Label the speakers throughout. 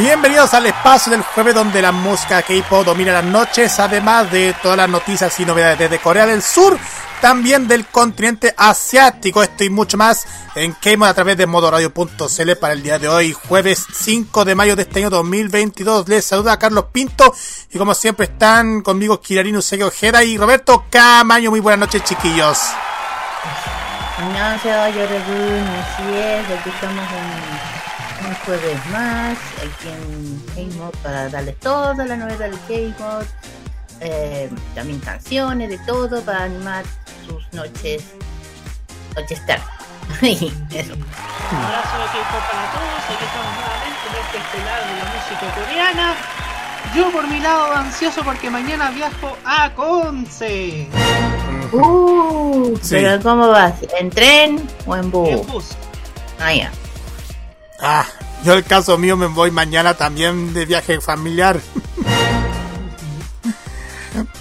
Speaker 1: Bienvenidos al espacio del jueves donde la música K-pop domina las noches, además de todas las noticias y novedades desde Corea del Sur, también del continente asiático. Esto y mucho más en K-Mod a través de modoradio.cl para el día de hoy, jueves 5 de mayo de este año 2022. Les saluda a Carlos Pinto y como siempre están conmigo Kirarino Usegui Ojeda y Roberto Camaño. Muy buenas noches, chiquillos.
Speaker 2: No, soy Así es, aquí estamos en un jueves más aquí en K-Mod para darles toda la novedad del K-Mod eh, también canciones de todo para animar sus noches noches tarde eso
Speaker 3: Un abrazo de K-pop para todos. Aquí estamos nuevamente en este estelar de la música coreana. Yo por mi lado ansioso porque mañana viajo a Conce.
Speaker 2: uh,
Speaker 1: Sí.
Speaker 2: pero cómo vas en tren o en bus
Speaker 3: En bus.
Speaker 2: ah ya
Speaker 1: Ah, yo el caso mío me voy mañana también de viaje familiar.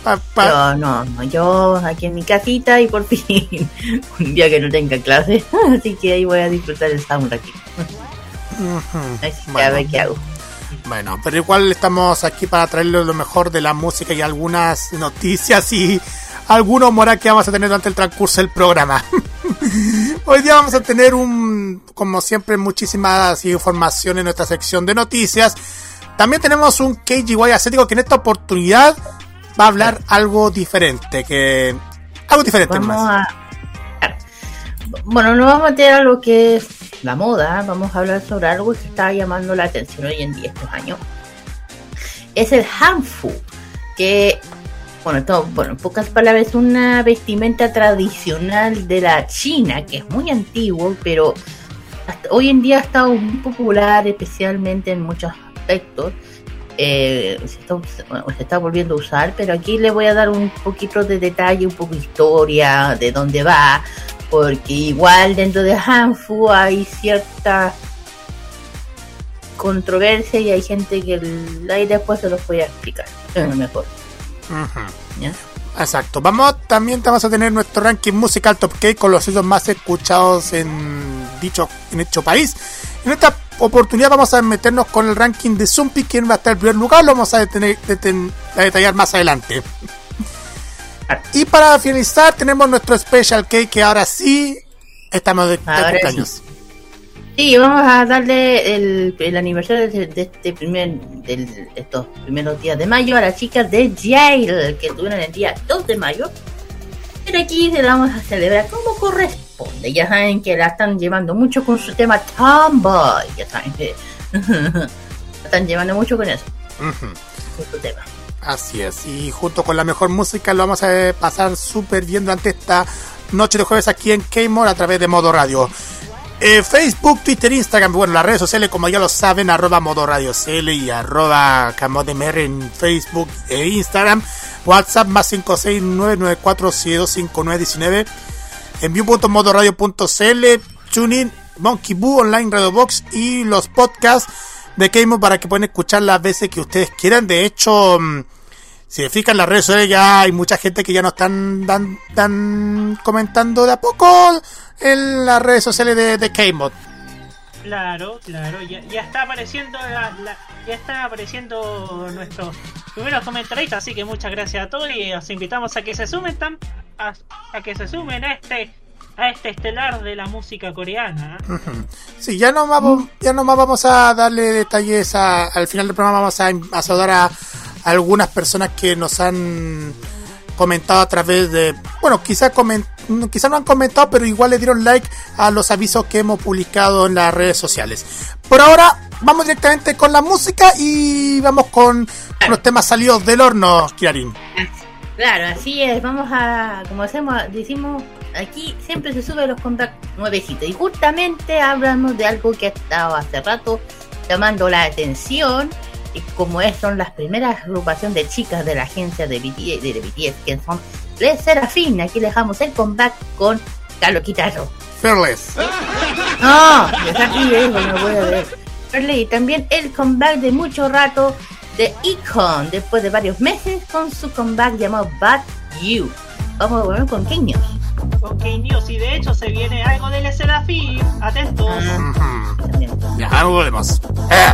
Speaker 1: Pa- pa-
Speaker 2: Yo no, no, yo aquí en mi casita y por fin un día que no tenga clase, así que ahí voy a disfrutar el sound aquí. Así que a ver qué hago.
Speaker 1: Bueno, pero igual estamos aquí para traerles lo mejor de la música y algunas noticias y algunos humor que vamos a tener durante el transcurso del programa. Hoy día vamos a tener un, como siempre, muchísimas informaciones en nuestra sección de noticias. También tenemos un KGY ascético que en esta oportunidad va a hablar algo diferente, que algo diferente
Speaker 2: Vamos
Speaker 1: más.
Speaker 2: a... Bueno, no vamos a meter a lo que es la moda, vamos a hablar sobre algo que está llamando la atención hoy en día, estos años. Es el Hanfu, que, bueno, todo, bueno, en pocas palabras, es una vestimenta tradicional de la China, que es muy antiguo, pero hasta hoy en día ha estado muy popular, especialmente en muchos aspectos. Eh, se, está, volviendo a usar, pero aquí le voy a dar un poquito de detalle, un poco de historia, de dónde va, porque igual dentro de Hanfu hay cierta controversia y hay gente que el- ahí después se los voy a explicar eh, mejor.
Speaker 1: Exacto. Vamos también vamos a tener nuestro ranking musical Top K con los sitios más escuchados en dicho en dicho país. En esta oportunidad vamos a meternos con el ranking de Zumpi, quien va a estar en primer lugar, lo vamos a, detener- deten- a detallar más adelante. Y para finalizar tenemos nuestro Special K que ahora sí estamos de, de
Speaker 2: Ahora
Speaker 1: cumpleaños.
Speaker 2: Sí, vamos a darle el, el aniversario de, de este primer, del- estos primeros días de mayo a las chicas de Jail, que tuvieron el día 2 de mayo. Pero aquí se la vamos a celebrar como corresponde. Ya saben que la están llevando mucho con su tema Tomboy. Ya saben que la están llevando mucho con eso,
Speaker 1: Ujú.
Speaker 2: con su tema.
Speaker 1: Así es, y junto con la mejor música lo vamos a pasar súper bien durante esta noche de jueves aquí en K-More a través de Modo Radio. Eh, Facebook, Twitter, Instagram, bueno, las redes sociales como ya lo saben, arroba Modo Radio CL y arroba Camodemr en Facebook e Instagram. WhatsApp más 56994725919. Envío.modoradio.cl, TuneIn, Monkey Boo, Online Radio Box y los podcasts de K-Mod para que puedan escuchar las veces que ustedes quieran. De hecho, mm, si se fijan las redes sociales ya hay mucha gente que ya nos están dan, dan comentando de a poco en las redes sociales de, de K-Mod.
Speaker 3: Claro, claro, ya, ya está apareciendo la- la- ya está apareciendo nuestros primeros comentaristas, así que muchas gracias a todos y os invitamos a que se sumen tam- a, a que se sumen a este a este estelar de la música coreana.
Speaker 1: Sí, ya no vamos, ya nomás vamos a darle detalles a- al final del programa. Vamos a, a saludar a, algunas personas que nos han comentado a través de, bueno, quizás quizás no han comentado, pero igual le dieron like a los avisos que hemos publicado en las redes sociales. Por ahora, vamos directamente con la música y vamos con los temas salidos del horno, Kiarin.
Speaker 2: Claro, así es. Vamos a, como hacemos, decimos, aquí siempre se sube los contactos nuevecitos. Y justamente hablamos de algo que ha estado hace rato llamando la atención. Y como es, son las primeras agrupaciones de chicas de la agencia de BTS, de BTS que son Les Serafín. Aquí dejamos el comeback con Carlos Quitarro.
Speaker 1: Fearless.
Speaker 2: No, está aquí, eh, bueno, voy a ver. Y también el comeback de mucho rato de Icon después de varios meses con su comeback llamado Bad You. Vamos a volver con King News.
Speaker 3: Con News y de hecho se viene algo de la Serafín. Atentos.
Speaker 2: Ah, también.
Speaker 1: Ya, ahora volvemos. Eh.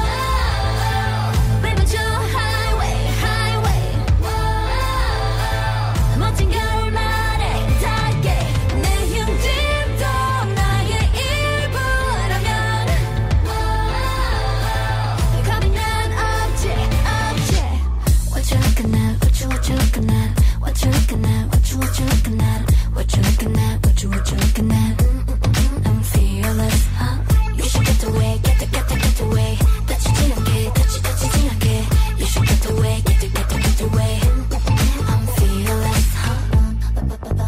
Speaker 4: what you looking at what you what you looking at what you looking at what you what you looking at Mm, mm, mm, I'm fearless huh? You should get away get the get the get away 다치지 않게 다치 다치지 않게 You should get away get the get the get away Mm, mm, mm, I'm fearless huh?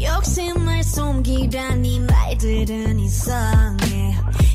Speaker 4: 욕심을 숨기라니 말들은 이상해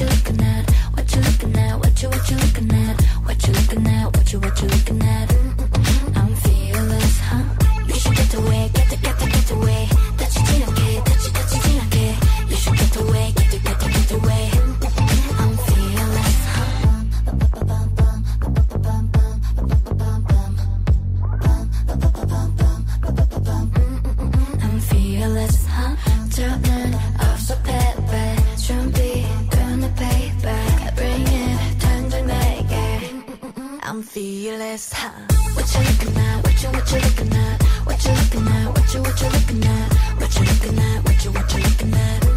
Speaker 4: you what you looking at? What you looking at? What you what you looking at? What you looking at? What you what you looking at? I'm fearless huh? You should get away get the get the get away. That's 다치 Fearless, huh? What you looking at? What you what you looking at? What you looking at? What you what you looking at? What you looking at? What you what you looking at?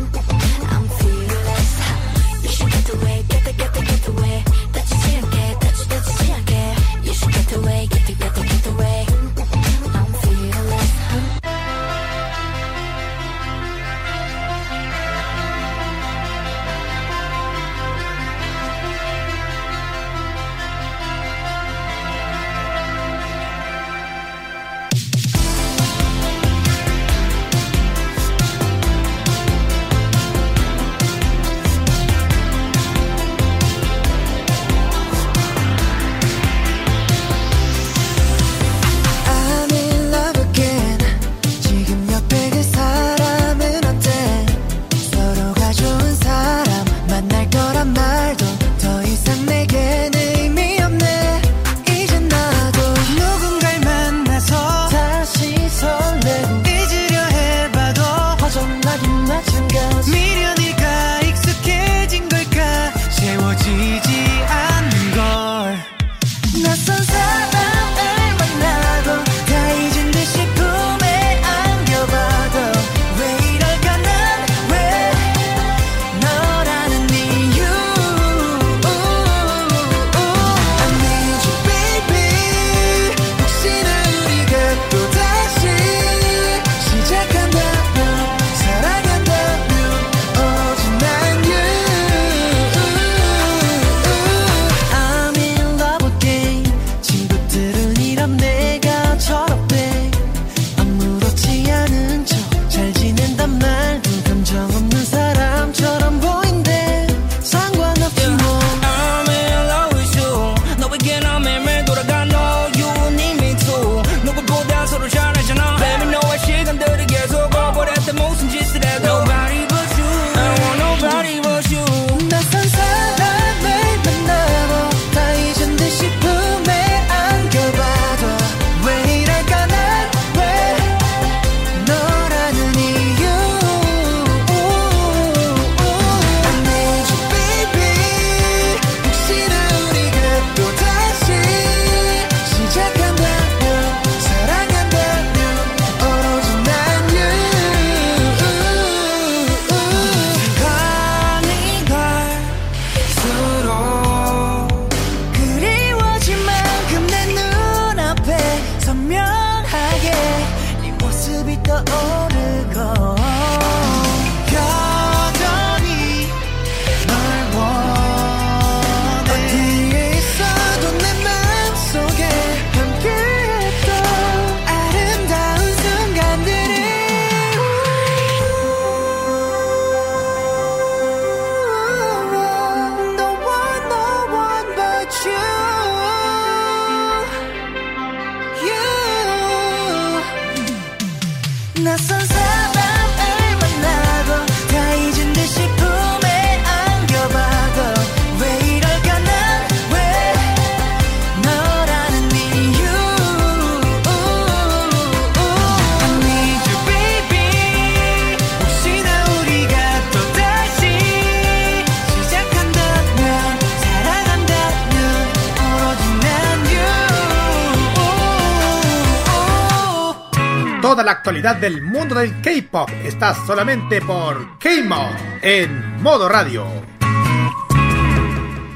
Speaker 1: Actualidad del mundo del K-pop está solamente por K-Mod en modo radio.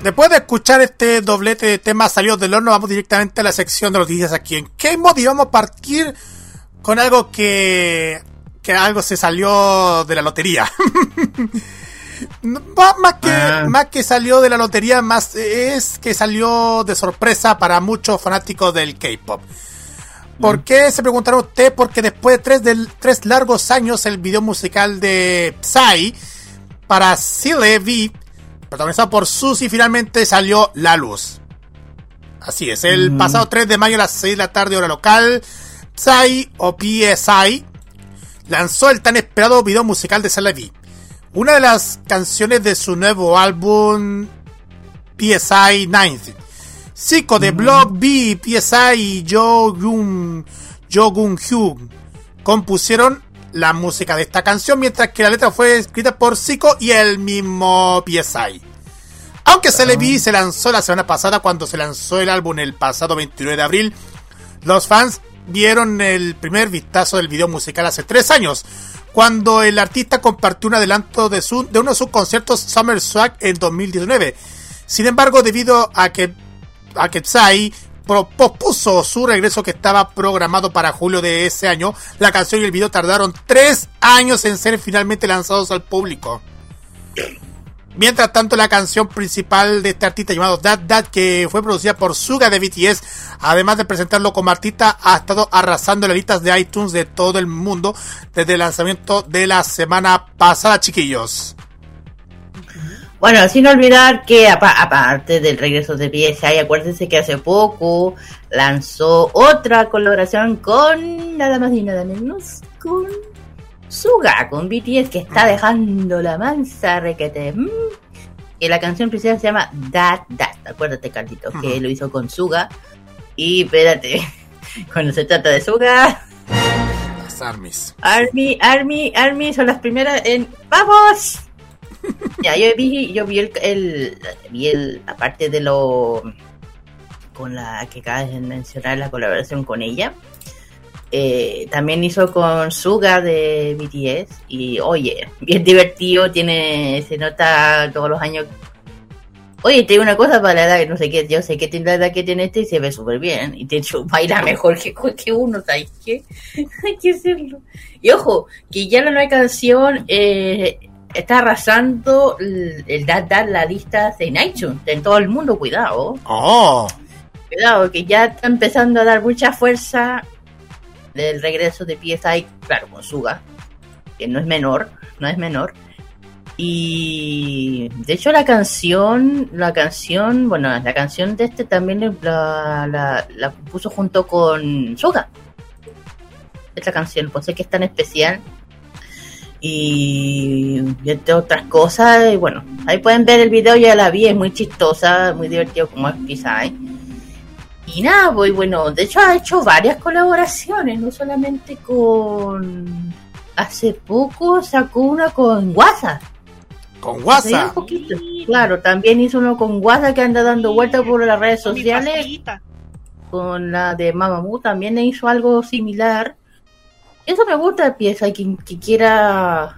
Speaker 1: Después de escuchar este doblete de temas salidos del horno, vamos directamente a la sección de noticias aquí en K-Mod y vamos a partir con algo que, que algo se salió de la lotería. Más que,
Speaker 2: Ah.
Speaker 1: más que salió de la lotería, más es que salió de sorpresa para muchos fanáticos del K-pop. ¿Por qué? Se preguntará usted, porque después de tres, largos años, el video musical de Psy para Sile V, protagonizado por Susie, finalmente salió la luz. Así es, el pasado 3 de mayo a las 6 de la tarde, hora local, Psy o PSI lanzó el tan esperado video musical de Sile V. Una de las canciones de su nuevo álbum PSI 9. Zico de Block B, PSI y Jo Gun, Jo Gun Hyun compusieron la música de esta canción, mientras que la letra fue escrita por Zico y el mismo PSI. Aunque Celebi se lanzó la semana pasada cuando se lanzó el álbum el pasado 29 de abril, los fans vieron el primer vistazo del video musical hace tres años, cuando el artista compartió un adelanto de, su, de uno de sus conciertos Summer Swag en 2019. Sin embargo, debido a que, a que Psy pro- pospuso su regreso que estaba programado para julio de ese año, la canción y el video tardaron tres años en ser finalmente lanzados al público. Mientras tanto, la canción principal de este artista llamado That That, que fue producida por Suga de BTS, además de presentarlo como artista, ha estado arrasando las listas de iTunes de todo el mundo desde el lanzamiento de la semana pasada, chiquillos.
Speaker 2: Bueno, sin olvidar que apa- aparte del regreso de PSI, acuérdense que hace poco lanzó otra colaboración con nada más y nada menos con Suga, con BTS, que está dejando la mansa requete. mm. Que la canción principal se llama That That, acuérdate Carlitos, que lo hizo con Suga. Y espérate, cuando se trata de Suga,
Speaker 1: Las armies.
Speaker 2: Army, Army, Army son las primeras en ¡Vamos! ya, yo vi, yo vi el, vi el, aparte de lo con la que acabas de mencionar la colaboración con ella, eh, también hizo con Suga de BTS y oye, bien divertido, tiene, se nota todos los años. Oye, te digo una cosa para la edad que no sé qué, yo sé que tiene la edad que tiene este y se ve súper bien. Y de hecho baila mejor que, que uno, ¿sabes qué? Hay que hacerlo. Y ojo, que ya la nueva canción eh, está arrasando el, dar, dar la lista en iTunes, en todo el mundo, cuidado.
Speaker 1: Oh,
Speaker 2: Cuidado, que ya está empezando a dar mucha fuerza del regreso de PSI, claro, con Suga, que no es menor, no es menor. Y de hecho la canción, la canción, bueno, la canción de este también la, la, la puso junto con Suga. Esta canción, pues sé que es tan especial. Y, y entre otras cosas, y bueno, ahí pueden ver el video, ya la vi, es muy chistosa, muy divertido como es PSI. Y nada, pues bueno, de hecho ha hecho varias colaboraciones, no solamente con... Hace poco sacó una con WhatsApp.
Speaker 1: con WhatsApp.
Speaker 2: poquito. Claro, también hizo uno con WhatsApp que anda dando vueltas por las redes sociales. Con la de Mamamoo también hizo algo similar. Eso me gusta de pieza, que, que quiera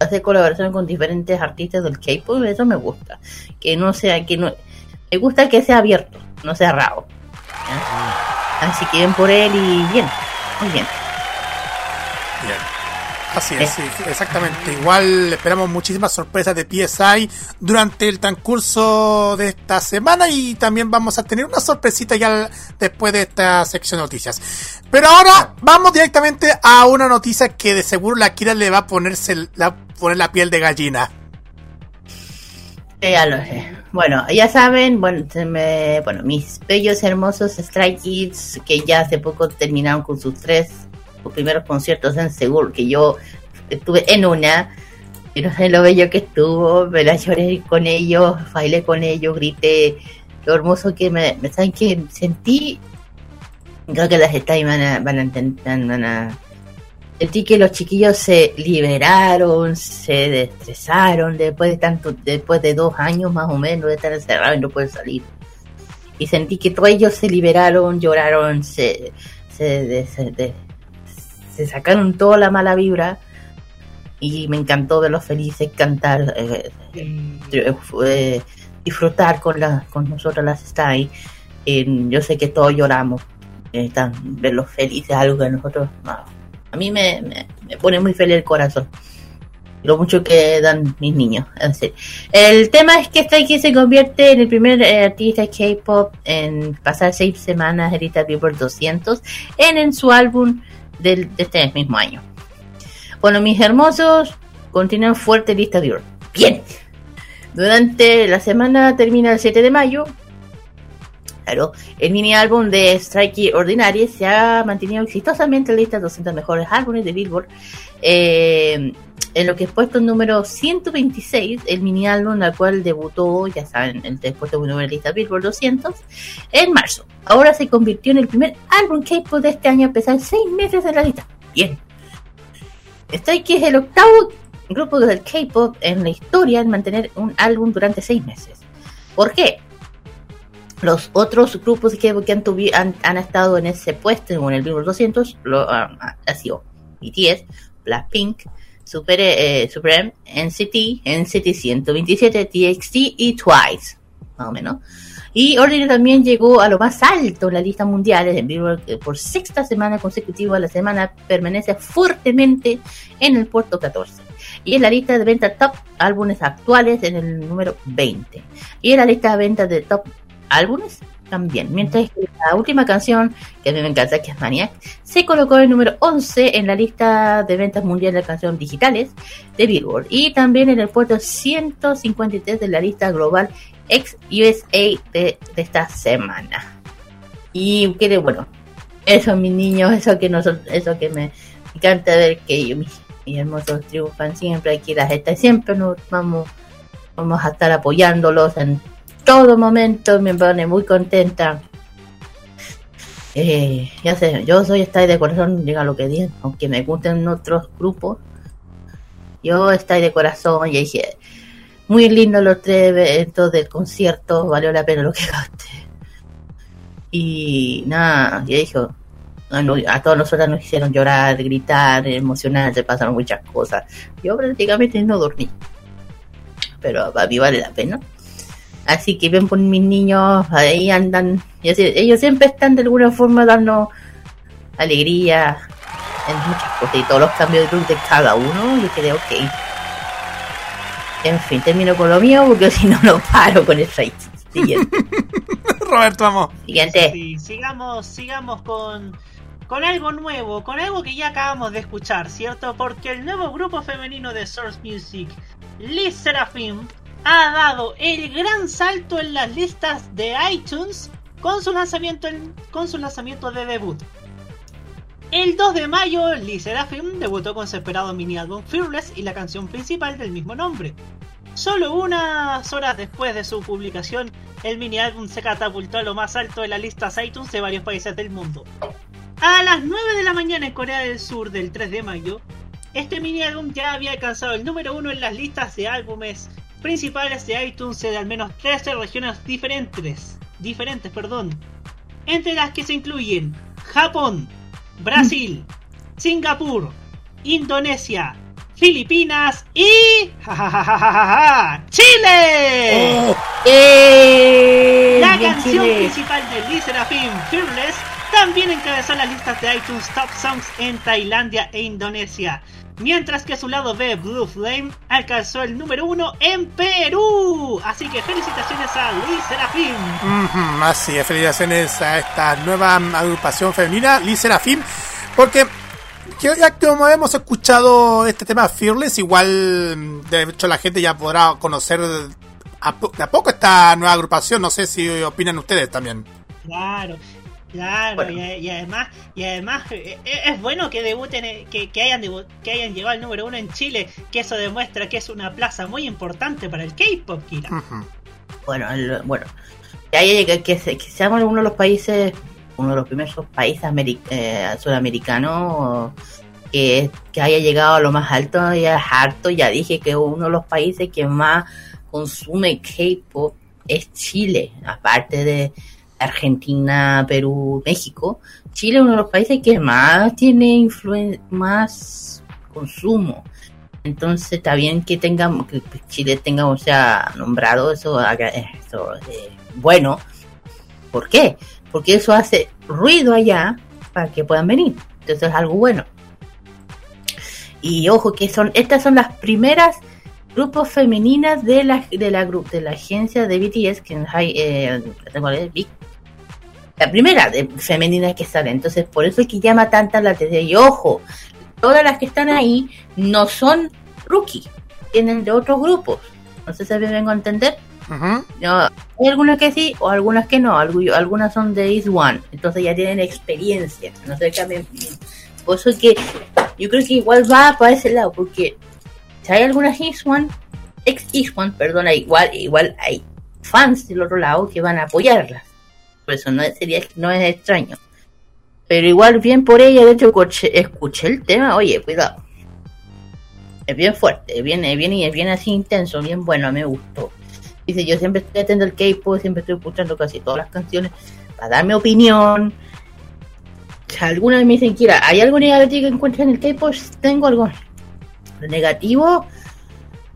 Speaker 2: hacer colaboración con diferentes artistas del K-pop, eso me gusta. Que no sea, que no, me gusta que sea abierto, no sea raro. ¿ya? Así que bien por él y bien, muy bien.
Speaker 1: Así es, sí, sí, exactamente. Igual esperamos muchísimas sorpresas de PSI durante el transcurso de esta semana y también vamos a tener una sorpresita ya después de esta sección de noticias. Pero ahora vamos directamente a una noticia que de seguro la Kira le va a ponerse la, poner la piel de gallina.
Speaker 2: Eh, Ya lo sé. Bueno, ya saben, bueno, se me- bueno, mis bellos, hermosos Stray Kids, que ya hace poco terminaron con sus tres primeros conciertos en Seúl, que yo estuve en una, y no sé lo bello que estuvo, me la lloré con ellos, bailé con ellos, grité, lo hermoso que me, saben que sentí, creo que las Stray van a, van a intentar, van a sentí que los chiquillos se liberaron, se destresaron después de tanto, después de dos años más o menos de estar encerrados y no poder salir. Y sentí que todos ellos se liberaron, lloraron, se, se, se sacaron toda la mala vibra y me encantó verlos felices, cantar, eh, eh, eh, disfrutar con, la, con nosotros las Stay. Eh, yo sé que todos lloramos, eh, tan- verlos felices, algo que nosotros no, a mí me, me, me pone muy feliz el corazón. Lo mucho que dan mis niños. El tema es que Stray se convierte en el primer eh, artista K-pop en pasar seis semanas en Billboard 200 en, en su álbum de este mismo año. Bueno, mis hermosos, continúan fuerte lista Billboard. Bien. Durante la semana termina el 7 de mayo. El mini álbum de Strike Ordinary se ha mantenido exitosamente en la lista de 200 mejores álbumes de Billboard. Eh, en lo que es puesto número 126, el mini álbum al cual debutó, ya saben, en el puesto número de la lista Billboard 200, en marzo. Ahora se convirtió en el primer álbum K-pop de este año a pesar de seis meses en la lista. Bien. Strike es el octavo grupo del K-pop en la historia en mantener un álbum durante seis meses. ¿Por qué? Los otros grupos que, que han, tuvi- han, han estado en ese puesto, en el Billboard 200, lo, ah, ha sido BTS, Blackpink, Super, eh, Supreme, NCT, NCT 127, TXT y Twice, más o menos. Y Ordinary también llegó a lo más alto en la lista mundial en Billboard eh, por sexta semana consecutiva. La semana permanece fuertemente en el puerto 14. Y en la lista de ventas top álbumes actuales en el número 20. Y en la lista de ventas de top álbumes también. Mientras que la última canción, que a mí me encanta, que es Maniac, se colocó en número 11 en la lista de ventas mundiales de canciones digitales de Billboard. Y también en el puesto 153 de la lista global ex USA de, esta semana. Y que bueno, eso mis niños, eso que nosotros, eso que me encanta ver que mis, mis hermosos triunfan siempre aquí las estas siempre nos vamos vamos a estar apoyándolos en todo momento, me pone muy contenta. Eh, ya sé, yo soy Stay de corazón, diga lo que digan, aunque me gusten otros grupos. Yo Stay de corazón y dije, muy lindo los tres eventos del concierto, valió la pena lo que gasté. Y nada, ya dijo, a no- a todos nosotros nos hicieron llorar, gritar, emocionar, se pasaron muchas cosas. Yo prácticamente no dormí. Pero a mí vale la pena. Así que ven por mis niños, ahí andan, y así- ellos siempre están de alguna forma dando alegría en muchas cosas y todos los cambios de look de cada uno, yo creo que en fin, termino con lo mío porque si no, no paro con el rey. Siguiente.
Speaker 1: Roberto, vamos.
Speaker 2: Siguiente.
Speaker 3: Sí, sigamos, sigamos con, con algo nuevo, con algo que ya acabamos de escuchar, ¿cierto? Porque el nuevo grupo femenino de Source Music, Liz Seraphim, ha dado el gran salto en las listas de iTunes con su lanzamiento, en- con su lanzamiento de debut. El 2 de mayo, Liz Seraphim debutó con su esperado mini álbum Fearless y la canción principal del mismo nombre. Solo unas horas después de su publicación, el mini álbum se catapultó a lo más alto de las listas iTunes de varios países del mundo. A las 9 de la mañana en Corea del Sur del 3 de mayo, este mini álbum ya había alcanzado el número uno en las listas de álbumes principales de iTunes de al menos 13 regiones diferentes, diferentes, perdón, entre las que se incluyen Japón, Brasil, Singapur, Indonesia, Filipinas y ¡ja! Chile.
Speaker 2: ¡Eh!
Speaker 3: La canción
Speaker 2: Chile.
Speaker 3: principal de Lee Serafim, Fearless, también encabezó las listas de iTunes Top Songs en Tailandia e Indonesia. Mientras que su lado B, Blue Flame, alcanzó el número uno en Perú. Así que felicitaciones a Lee Serafim.
Speaker 1: Ujú, Así es, felicitaciones a esta nueva agrupación femenina, Lee Serafim, porque que ya como hemos escuchado este tema Fearless, igual de hecho la gente ya podrá conocer a, de a poco esta nueva agrupación, no sé si opinan ustedes también.
Speaker 3: Claro, claro,
Speaker 2: Bueno.
Speaker 3: y, y además, y además eh, eh, es bueno que debuten, eh, que, que hayan debu- que hayan llegado al número uno en Chile, que eso demuestra que es una plaza muy importante para el K-pop, Kira.
Speaker 2: Bueno, el- bueno, que, haya llegado- que, se- que seamos uno de los países, uno de los primeros países eh, sudamericanos que, que haya llegado a lo más alto, ya es harto, ya dije que uno de los países que más consume K-pop es Chile, aparte de Argentina, Perú, México. Chile es uno de los países que más tiene influen más consumo. Entonces está bien que tengamos, que Chile tenga, o sea, nombrado eso, eso eh, bueno. ¿Por qué? Porque eso hace ruido allá para que puedan venir. Entonces es algo bueno. Y ojo que son, estas son las primeras grupos femeninas de la de la de la agencia de BTS que hay eh, la primera de femenina que sale. Entonces, por eso es que llama tanta la atención. Y ojo, todas las que están ahí no son rookie, vienen de otros grupos. No sé si me vengo a entender. No, hay algunas que sí o algunas que no. Algu- Algunas son de Is One, entonces ya tienen experiencia. No sé qué me- Por eso es que yo creo que igual va para ese lado, porque si hay algunas Is One, ex Is One, perdona, igual, igual hay fans del otro lado que van a apoyarlas. Es, sería, no es extraño. Pero igual bien por ella, de hecho escuché, el tema, oye, cuidado. Es bien fuerte, es bien, es bien, es bien así intenso, bien bueno, me gustó. Dice, yo siempre estoy atento al K-pop, siempre estoy escuchando casi todas las canciones para dar mi opinión. Si alguna vez me dicen, Kira, ¿hay algo negativo que encuentres en el K-pop? Tengo algo negativo.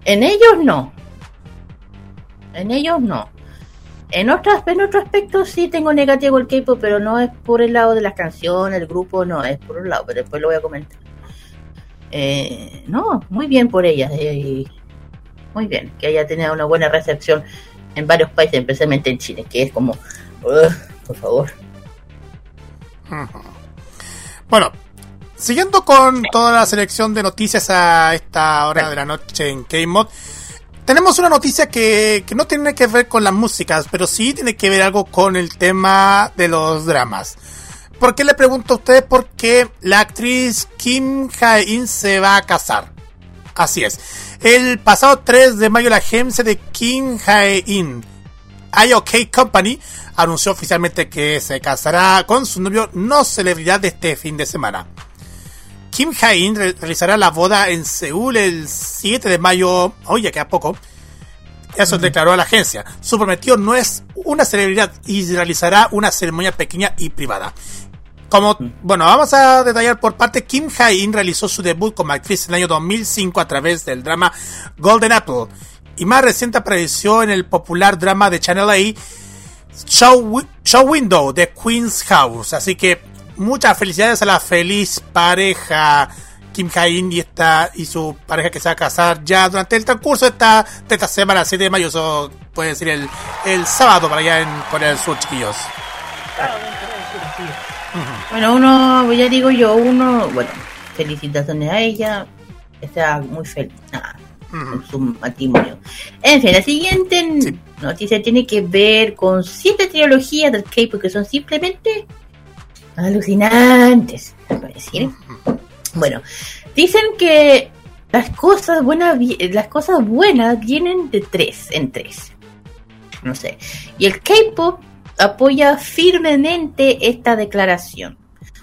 Speaker 2: En ellos no. En ellos no. En otras, en otro aspecto sí tengo negativo el K-pop, pero no es por el lado de las canciones, el grupo, no, es por un lado, pero después lo voy a comentar. Eh, no, muy bien por ellas. eh, muy bien, que haya tenido una buena recepción en varios países, especialmente en Chile, que es como, "Ugh, por favor.
Speaker 1: Bueno, siguiendo con toda la selección de noticias a esta hora de la noche en K-Mod, tenemos una noticia que, que no tiene que ver con las músicas, pero sí tiene que ver algo con el tema de los dramas. ¿Por qué le pregunto a ustedes por qué la actriz Kim Hae-in se va a casar? Así es. El pasado 3 de mayo la agencia de Kim Hae-in IOK Company anunció oficialmente que se casará con su novio no celebridad de este fin de semana. Kim Hae-in re- realizará la boda en Seúl el 7 de mayo, oye, que a poco. Eso declaró a la agencia. Su prometido no es una celebridad y realizará una ceremonia pequeña y privada. Como, bueno, vamos a detallar por parte. Kim Hae-in realizó su debut como actriz en el año 2005 a través del drama Golden Apple. Y más reciente apareció en el popular drama de Channel A, Show, Show Window de Queen's House. Así que muchas felicidades a la feliz pareja Kim Hae-in y, esta, y su pareja que se va a casar ya durante el transcurso de esta, de esta semana, 7 de mayo. Eso puede ser el, el sábado para allá en Corea del Sur, chiquillos.
Speaker 2: Bueno, uno, ya digo yo, uno, bueno, felicitaciones a ella, sea muy feliz ah, con su matrimonio. En fin, la siguiente
Speaker 1: Sí.
Speaker 2: noticia tiene que ver con siete trilogías del K-pop que son simplemente alucinantes, puede decir. Bueno, dicen que las cosas buenas, las cosas buenas vienen de tres en tres. No sé. Y el K-pop apoya firmemente esta declaración.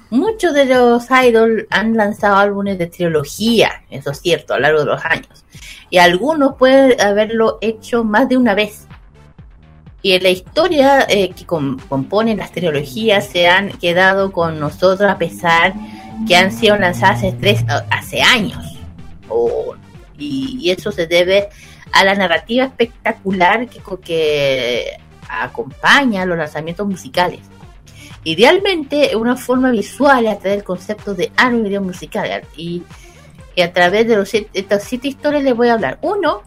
Speaker 2: Muchos de los idols han lanzado álbumes de trilogía, eso es cierto, a lo largo de los años. Y algunos pueden haberlo hecho más de una vez. Y en la historia eh, que com- componen las trilogías se han quedado con nosotros a pesar que han sido lanzadas hace, tres, hace años. Y, y eso se debe a la narrativa espectacular que, co- que acompaña los lanzamientos musicales. Idealmente, una forma visual a través del concepto de anime video musical. Y, y a través de los, siete- estas siete historias les voy a hablar. Uno,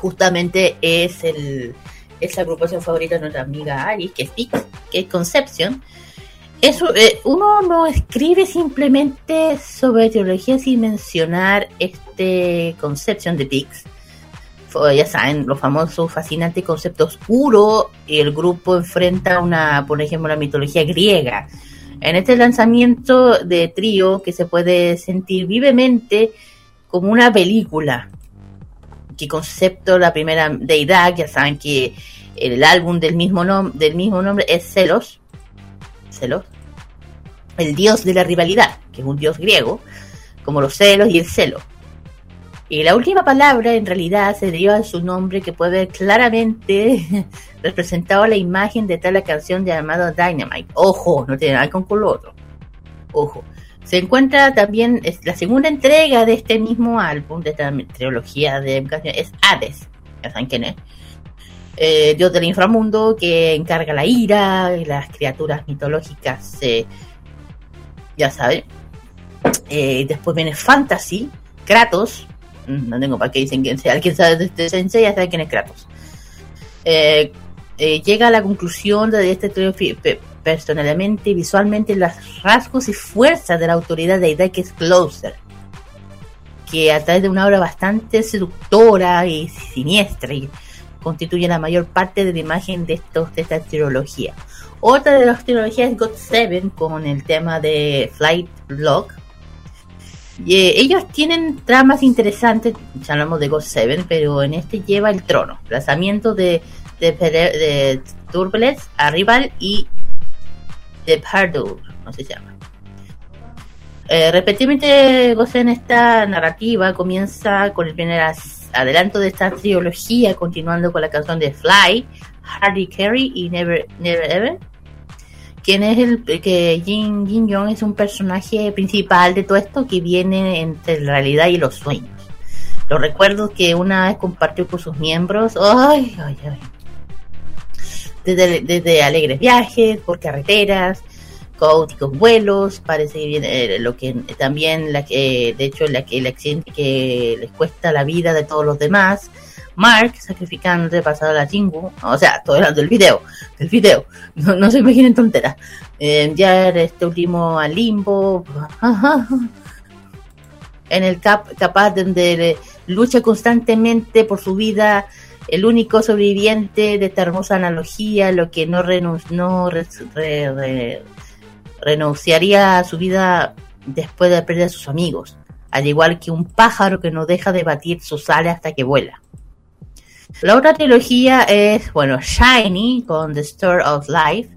Speaker 2: justamente es el, es la agrupación favorita de nuestra amiga Ari, que es Pix, que es Conception. Eso, eh, uno no escribe simplemente sobre teología sin mencionar este Conception de Pix. Ya saben, los famosos fascinante concepto oscuro. El grupo enfrenta una, por ejemplo, la mitología griega. En este lanzamiento de trío que se puede sentir vivemente como una película. Que concepto la primera deidad, ya saben que el álbum del mismo, del mismo nombre es Celos. Celos. El dios de la rivalidad, que es un dios griego, como los celos y el celo. Y la última palabra en realidad se deriva de su nombre que puede ver claramente representado la imagen de la canción llamada Dynamite. Ojo, no tiene nada con lo otro. Ojo. Se encuentra también la segunda entrega de este mismo álbum, de esta trilogía de es Hades. Ya saben quién es. Eh, dios del inframundo que encarga la ira y las criaturas mitológicas, eh, ya saben. Eh, después viene Fantasy, Kratos. Mm, No tengo para qué dicen quién sea. Alguien sabe de este sensei, ya sabe quién es Kratos. Llega a la conclusión de este pe- personalmente y visualmente los rasgos y fuerzas de la autoridad de es Closer. Que a través de una obra bastante seductora y siniestra y constituye la mayor parte de la imagen de, estos, de esta trilogía. Otra de las trilogías es God Seven con el tema de Flight Log. Y, eh, ellos tienen tramas interesantes, ya hablamos de God Seven, pero en este lleva el trono. Lanzamiento de, de, Pere- de Turbulence, Arrival y de Pardue, no se llama. Eh, repetidamente Seven, esta narrativa comienza con el primer adelanto de esta trilogía, continuando con la canción de Fly, Hardy Carey y Never, Never Ever quien es el que Jin Jin Young es un personaje principal de todo esto que viene entre la realidad y los sueños. Los recuerdos que una vez compartió con sus miembros, ay, ay, ay. Desde, alegres viajes por carreteras, caóticos vuelos, parece que viene eh, lo que también la que de hecho la el accidente que les cuesta la vida de todos los demás. Mark sacrificando pasado a la Jingu, o sea, todo hablando del video, del video, no, se imaginen tonteras. Eh, ya este último a Limbo, en el cap capaz donde lucha constantemente por su vida, el único sobreviviente de esta hermosa analogía, lo que no, renun no re re re renunciaría a su vida después de perder a sus amigos, al igual que un pájaro que no deja de batir sus alas hasta que vuela. La otra trilogía es, bueno, Shiny con The Story of Life.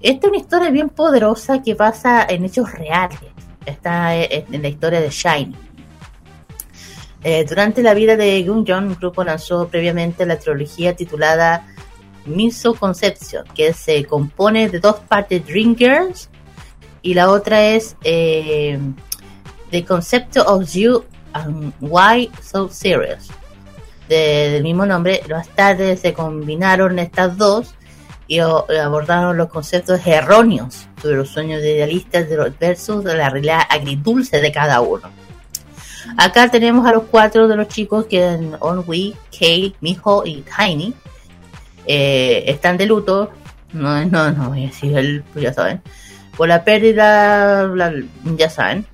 Speaker 2: Esta es una historia bien poderosa que basa en hechos reales. Está en la historia de Shiny. Eh, durante la vida de Gunjon, el grupo lanzó previamente la trilogía titulada Miso Conception, que se compone de dos partes Dream Girls y la otra es eh, The Concept of You and Why So Serious de- del mismo nombre, más tarde se combinaron estas dos y abordaron los conceptos erróneos sobre los sueños idealistas de los versus de la realidad agridulce de cada uno. Acá tenemos a los cuatro de los chicos que en Onwi, Kale, Miho y Tiny eh, están de luto. No, no, no voy el, pues ya saben. Por la pérdida, ya saben,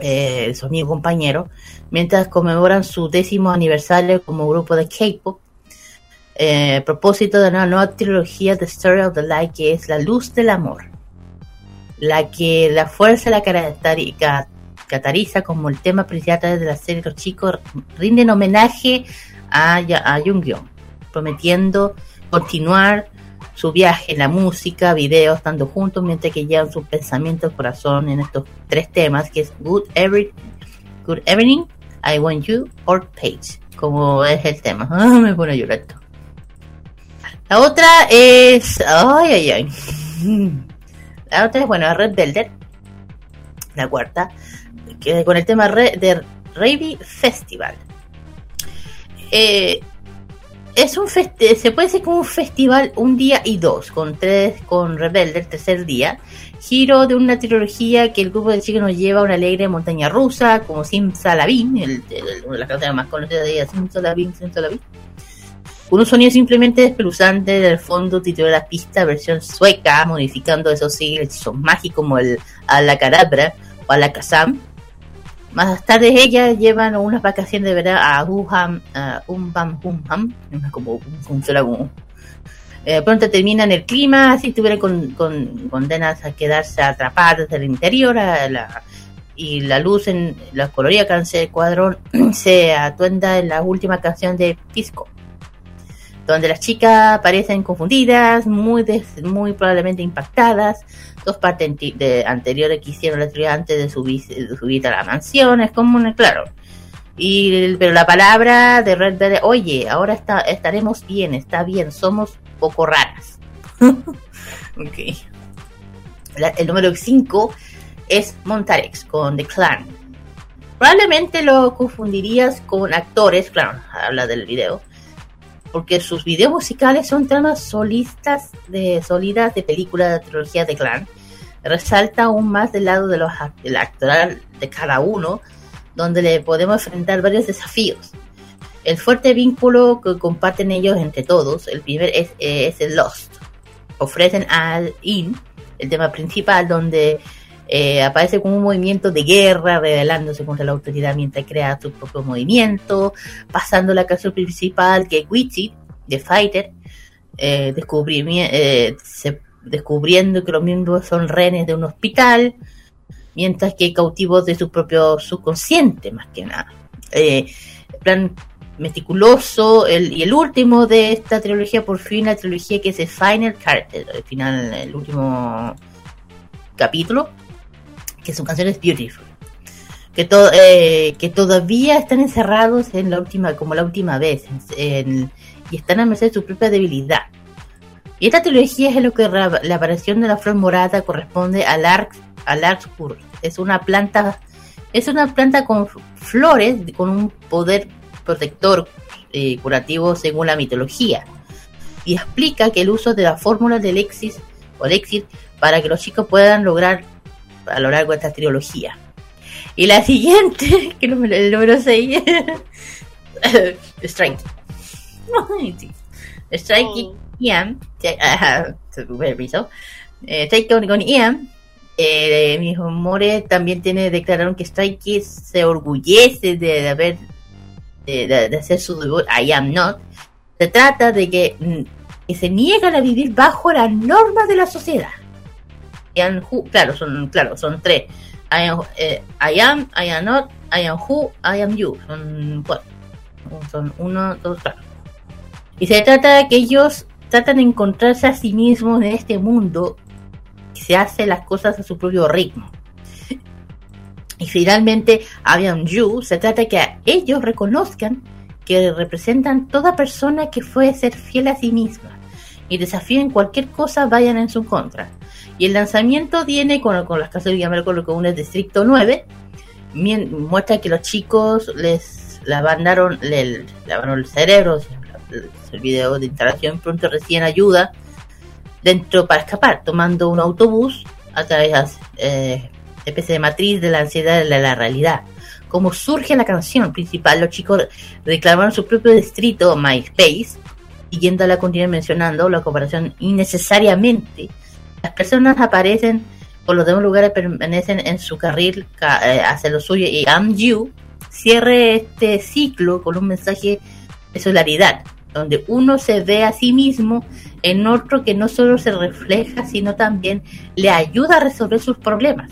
Speaker 2: eh, de su amigo compañero mientras conmemoran su décimo aniversario como grupo de K-pop. Eh, propósito de una nueva trilogía The Story of the Light, que es La Luz del Amor, la que la fuerza la caracteri- ca- catariza como el tema principal de la serie. Los chicos rinden homenaje a, a Jungyeon, prometiendo continuar su viaje en la música, videos, estando juntos mientras que llevan sus pensamientos al corazón en estos tres temas, que es Good Every Good Evening, I Want You or Page, como es el tema. Ah, me pone a llorar. La otra es. Ay, ay, ay. La otra es, bueno, Red Velvet. La cuarta. Que con el tema re- de Ravi Festival. Eh, es un feste se puede decir como un festival un día y dos, con tres, con Rebelde el tercer día, giro de una trilogía que el grupo de chicos nos lleva a una alegre montaña rusa, como Simsalabim, el, el, una de las canciones más conocidas de ella, Simsalabim, Simsalabim. Con un sonido simplemente despeluzante del fondo tituló la pista versión sueca, modificando esos sí hechizos mágicos como el Alacadabra o Alakazam. Más tarde ellas llevan unas vacaciones de verano a Wuhan, a Umbam sé cómo funciona como. Eh, pronto terminan el clima, así estuvieron con, con, condenas a quedarse atrapadas desde el interior y la luz en la colorida canción del cuadrón se atuenda en la última canción de Pisco donde las chicas parecen confundidas, muy muy probablemente impactadas, dos partes de- anteriores que hicieron la trilogía antes de subir, a la mansión, es como un, claro. Y, pero la palabra de Red Dead, oye, ahora está, estaremos bien, está bien, somos poco raras. ok. La- el número 5 es Montarex con The Clan. Probablemente lo confundirías con actores, claro, habla del video, porque sus videos musicales son tramas solistas de sólidas de películas de trilogía de clan. Resalta aún más del lado de los del actoral de cada uno, donde le podemos enfrentar varios desafíos. El fuerte vínculo que comparten ellos entre todos, el primer es, es el Lost. Ofrecen al In, el tema principal, donde eh, aparece como un movimiento de guerra, rebelándose contra la autoridad mientras crea su propio movimiento, pasando la canción principal que es Witchy, de Fighter, eh, eh, descubriendo que los miembros son rehenes de un hospital, mientras que cautivos de su propio subconsciente, más que nada. Eh, plan meticuloso, el, y el último de esta trilogía, por fin la trilogía que es el Final Carter, el final, el último capítulo, que su canción es Beautiful que, to- eh, que todavía están encerrados en la última, como la última vez, y están a merced de su propia debilidad. Y esta trilogía es en lo que la aparición de la flor morada corresponde al Arc, al. Es una planta, es una planta con flores con un poder protector eh, curativo según la mitología. Y explica que el uso de la fórmula del Exis o Exit para que los chicos puedan lograr a lo largo de esta trilogía. Y la siguiente, que número, el número 6, Strike. Strike y Ian. Eh, Strike con, Ian, eh, mis humores también tiene declararon que Strike se orgullece de, de haber de, de- de hacer su debut I Am Not. Se trata de que, mm, que se niegan a vivir bajo las normas de la sociedad. Am who, claro, son, claro, son tres. I am, eh, I am, I am not, I am who, I am you. Son cuatro. Son uno, dos, claro. Y se trata de que ellos tratan de encontrarse a sí mismos en este mundo y se hacen las cosas a su propio ritmo. Y finalmente, I am you, se trata de que ellos reconozcan que representan toda persona que fue ser fiel a sí misma y desafíen cualquier cosa vayan en su contra. Y el lanzamiento viene con, con las casas de Villamar con es Distrito 9. Mien- muestra que los chicos les lavaron, le lavaron el cerebro. El video de instalación pronto reciben ayuda dentro para escapar, tomando un autobús a través de eh, especie de matriz de la ansiedad de la, realidad. Como surge la canción principal, los chicos reclamaron su propio distrito, MySpace, siguiendo la continuidad mencionando la comparación innecesariamente las personas aparecen o los demás lugares permanecen en su carril ca- eh, hacia lo suyo y Am You cierre este ciclo con un mensaje de solidaridad, donde uno se ve a sí mismo en otro que no solo se refleja, sino también le ayuda a resolver sus problemas.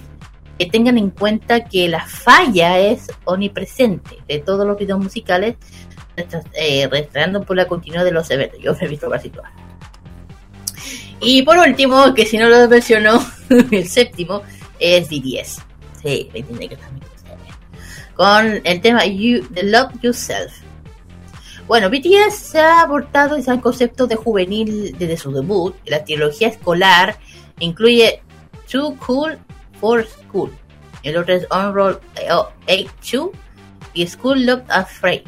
Speaker 2: Que tengan en cuenta que la falla es omnipresente de todos los videos musicales, eh, restregando por la continuidad de los eventos. Yo he visto casi todas. Y por último, que si no lo mencionó, el séptimo es BTS. Sí, me entiende que también. Con el tema you, The Love Yourself. Bueno, BTS se ha abortado ese concepto de juvenil desde su debut. La trilogía escolar incluye Too Cool for School. El otro es On Roll 82 y School Love Afraid.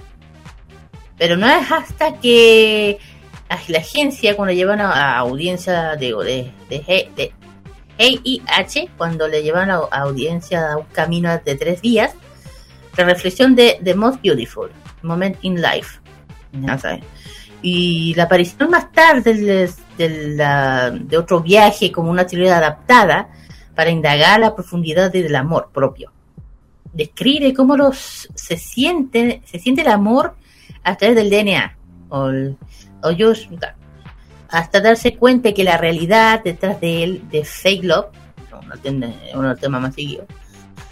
Speaker 2: Pero no es hasta que la, agencia, cuando llevan a, audiencia de, de, de, de AIH, cuando le llevan a, audiencia a un camino de tres días, la reflexión de The Most Beautiful, Moment in Life. Y la aparición más tarde de, de otro viaje como una teoría adaptada para indagar la profundidad del amor propio. Describe cómo los, se, siente, se siente el amor a través del DNA. O hasta darse cuenta que la realidad detrás de él, de fake love, uno temas más seguidos,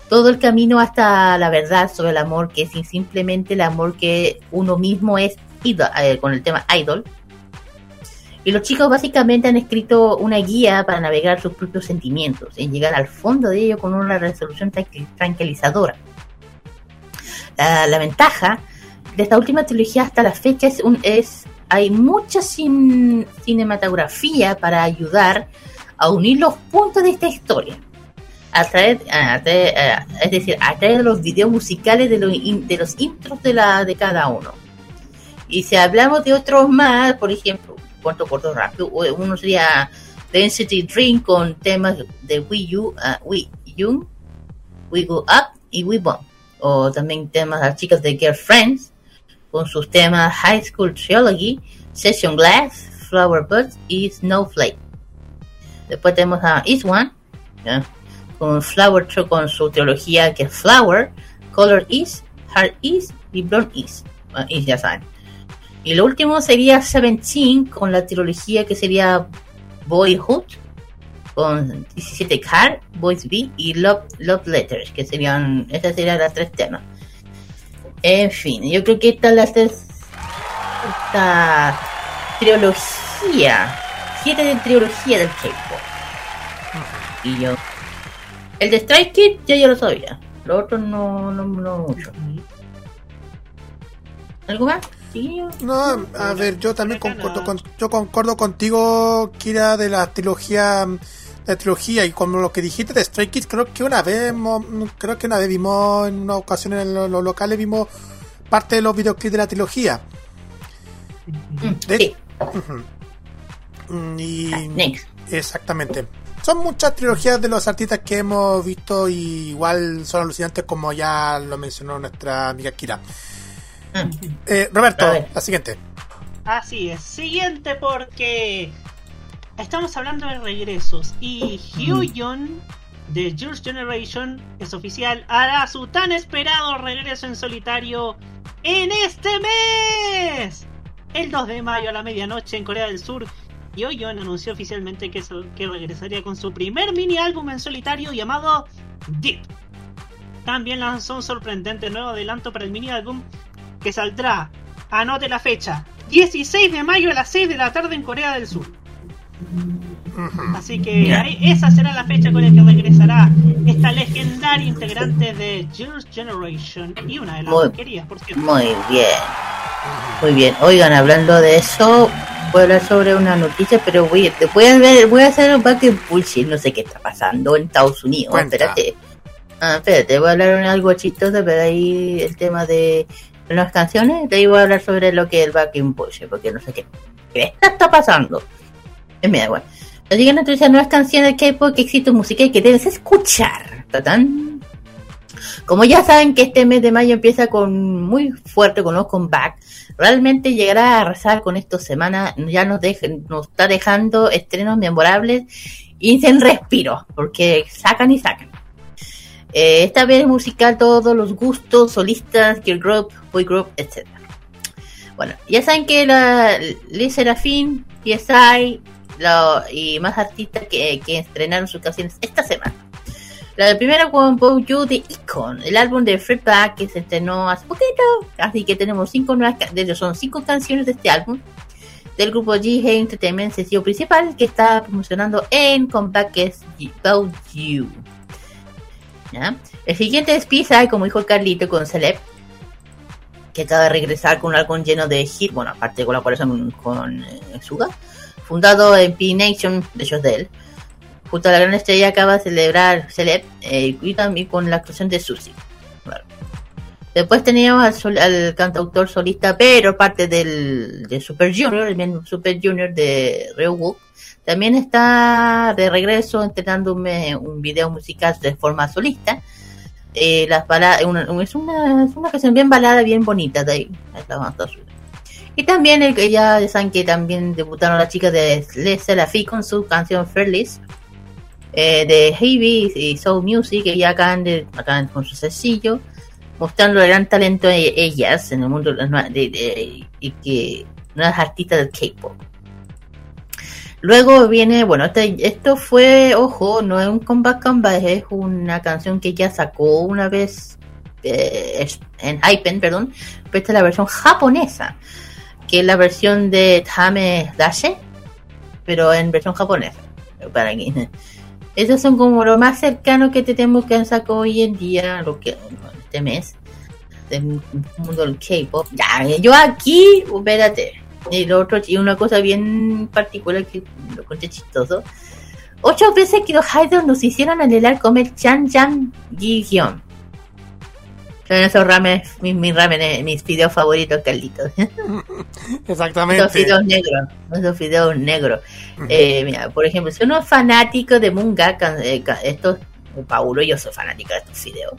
Speaker 2: todo el camino hasta la verdad sobre el amor, que es simplemente el amor que uno mismo es idol- eh, con el tema idol. Y los chicos básicamente han escrito una guía para navegar sus propios sentimientos y llegar al fondo de ello con una resolución tranqui- tranquilizadora. La, la ventaja de esta última trilogía hasta la fecha es, un, es hay mucha cin- cinematografía para ayudar a unir los puntos de esta historia. A través, a es decir, a de los videos musicales de los, in- de los intros de, la, de cada uno. Y si hablamos de otros más, por ejemplo, cuento corto rápido, uno sería Density Dream con temas de Wii U, ah, Wii We Go Up y We Bomb. O también temas de las chicas de Girlfriends con sus temas High School Trilogy, Session Glass, Flower Buds y Snowflake. Después tenemos a East One, con Flower con su teología que es Flower, Color Is, Heart Is y Blonde Is. Is ya saben. Y lo último sería Seventeen con la trilogía que sería Boyhood, con 17 Car, Boys B y Love, Love Letters, que serían, esas serían las tres temas. En fin, yo creo que esta es la esta trilogía, siete de trilogía del K-pop. Y yo, el de Strike Kid ya yo lo sabía, lo otro no, no, no mucho. ¿Algo más? Sí,
Speaker 1: No, a ver, yo también concuerdo, con, yo concuerdo contigo, Kira, de la trilogía, de la trilogía y como lo que dijiste de Stray Kids, creo que una vez, creo que una vez vimos, en una ocasión en los, locales vimos parte de los videoclips de la trilogía. De-
Speaker 2: sí.
Speaker 1: Mm, Y
Speaker 2: Next.
Speaker 1: exactamente. Son muchas trilogías de los artistas que hemos visto y igual son alucinantes como ya lo mencionó nuestra amiga Kira. Eh, Roberto, la siguiente.
Speaker 3: Así es. Siguiente porque estamos hablando de regresos y Hyun de Jules Generation es oficial hará su tan esperado regreso en solitario en este mes. El 2 de mayo a la medianoche en Corea del Sur, Hyun anunció oficialmente que, que regresaría con su primer mini álbum en solitario llamado Deep. También lanzó un sorprendente nuevo adelanto para el mini álbum que saldrá, anote la fecha, 16 de mayo a las 6 de la tarde en Corea del Sur. Así que ahí- esa será la fecha con la que regresará esta legendaria integrante de Jules Generation y una de las
Speaker 2: Muy-
Speaker 3: más queridas, por cierto.
Speaker 2: Muy bien. Muy bien. Oigan, hablando de eso, voy a hablar sobre una noticia, pero voy, voy a ver, voy a hacer un bucket bullshit, no sé qué está pasando en Estados Unidos.
Speaker 1: Cuenta.
Speaker 2: Espérate. Ah, espérate, voy a hablar de algo chistoso, pero ahí el tema de las canciones, de ahí voy a hablar sobre lo que es el bucket bullshit, porque no sé qué. ¿Qué está pasando? Es mira, bueno. La siguiente noticia no es canción de K-pop que existe música y que debes escuchar. ¿Tatán? Como ya saben que este mes de mayo empieza con muy fuerte con los comeback, realmente llegará a arrasar con esta semana, ya nos, nos está dejando estrenos memorables y sin respiro, porque sacan y sacan. Eh, esta vez musical todos los gustos, solistas, girl group, boy group, etc. Bueno, ya saben que la Liz Serafín, PSI lo- y más artistas que, que estrenaron sus canciones esta semana. La primera con Bow You de Icon, el álbum de Freeback que se estrenó hace poquito, así que tenemos cinco nuevas, de son cinco canciones de este álbum del grupo G Entertainment, sencillo principal que está promocionando en Comeback que es Bow You. ¿Ya? El siguiente es Pizza, como dijo Carlito con Celeb, que acaba de regresar con un álbum lleno de hit, bueno, aparte de colaboración con eh, Suga, fundado en P-Nation, de ellos de él. Junto a la gran estrella acaba de celebrar Celeb eh, y también con la actuación de Susi. Después teníamos al, cantautor solista, pero parte del, de Super Junior, el mismo Super Junior de Ryuk. También está de regreso entrenando un, video musical de forma solista. Eh, las es, una, es una canción bien balada, bien bonita de ahí. azul. Y también el que ya saben que también debutaron las chicas de Les Selafi con su canción Fearless. Eh, de Heavy y Soul Music, que ya acaban, de, acaban con su sencillo mostrando el gran talento de ellas en el mundo de, de- de- y que nuevas artistas del K-pop. Luego viene, bueno, este- esto fue, ojo, no es un comeback comeback, es una canción que ya sacó una vez eh, en Hypen, perdón, pero esta es la versión japonesa, es la versión de Tame Dashe, pero en versión japonesa. Para que, esos son como lo más cercano que tenemos que sacado hoy en día, lo que este mes, del mundo del K-pop. Ya, yo aquí, espérate. Y lo otro, y una cosa bien particular que lo conté chistoso. Ocho veces que los idols nos hicieron anhelar comer Chan Chan Gi-hyun. Son esos ramen, mis, mis ramen, mis fideos favoritos, Carlitos. Esos
Speaker 1: Exactamente.
Speaker 2: fideos negros, esos fideos negros. Eh, mira, por ejemplo, si uno es fanático de Munga, eh, estos, Paulo, yo soy fanática de estos fideos.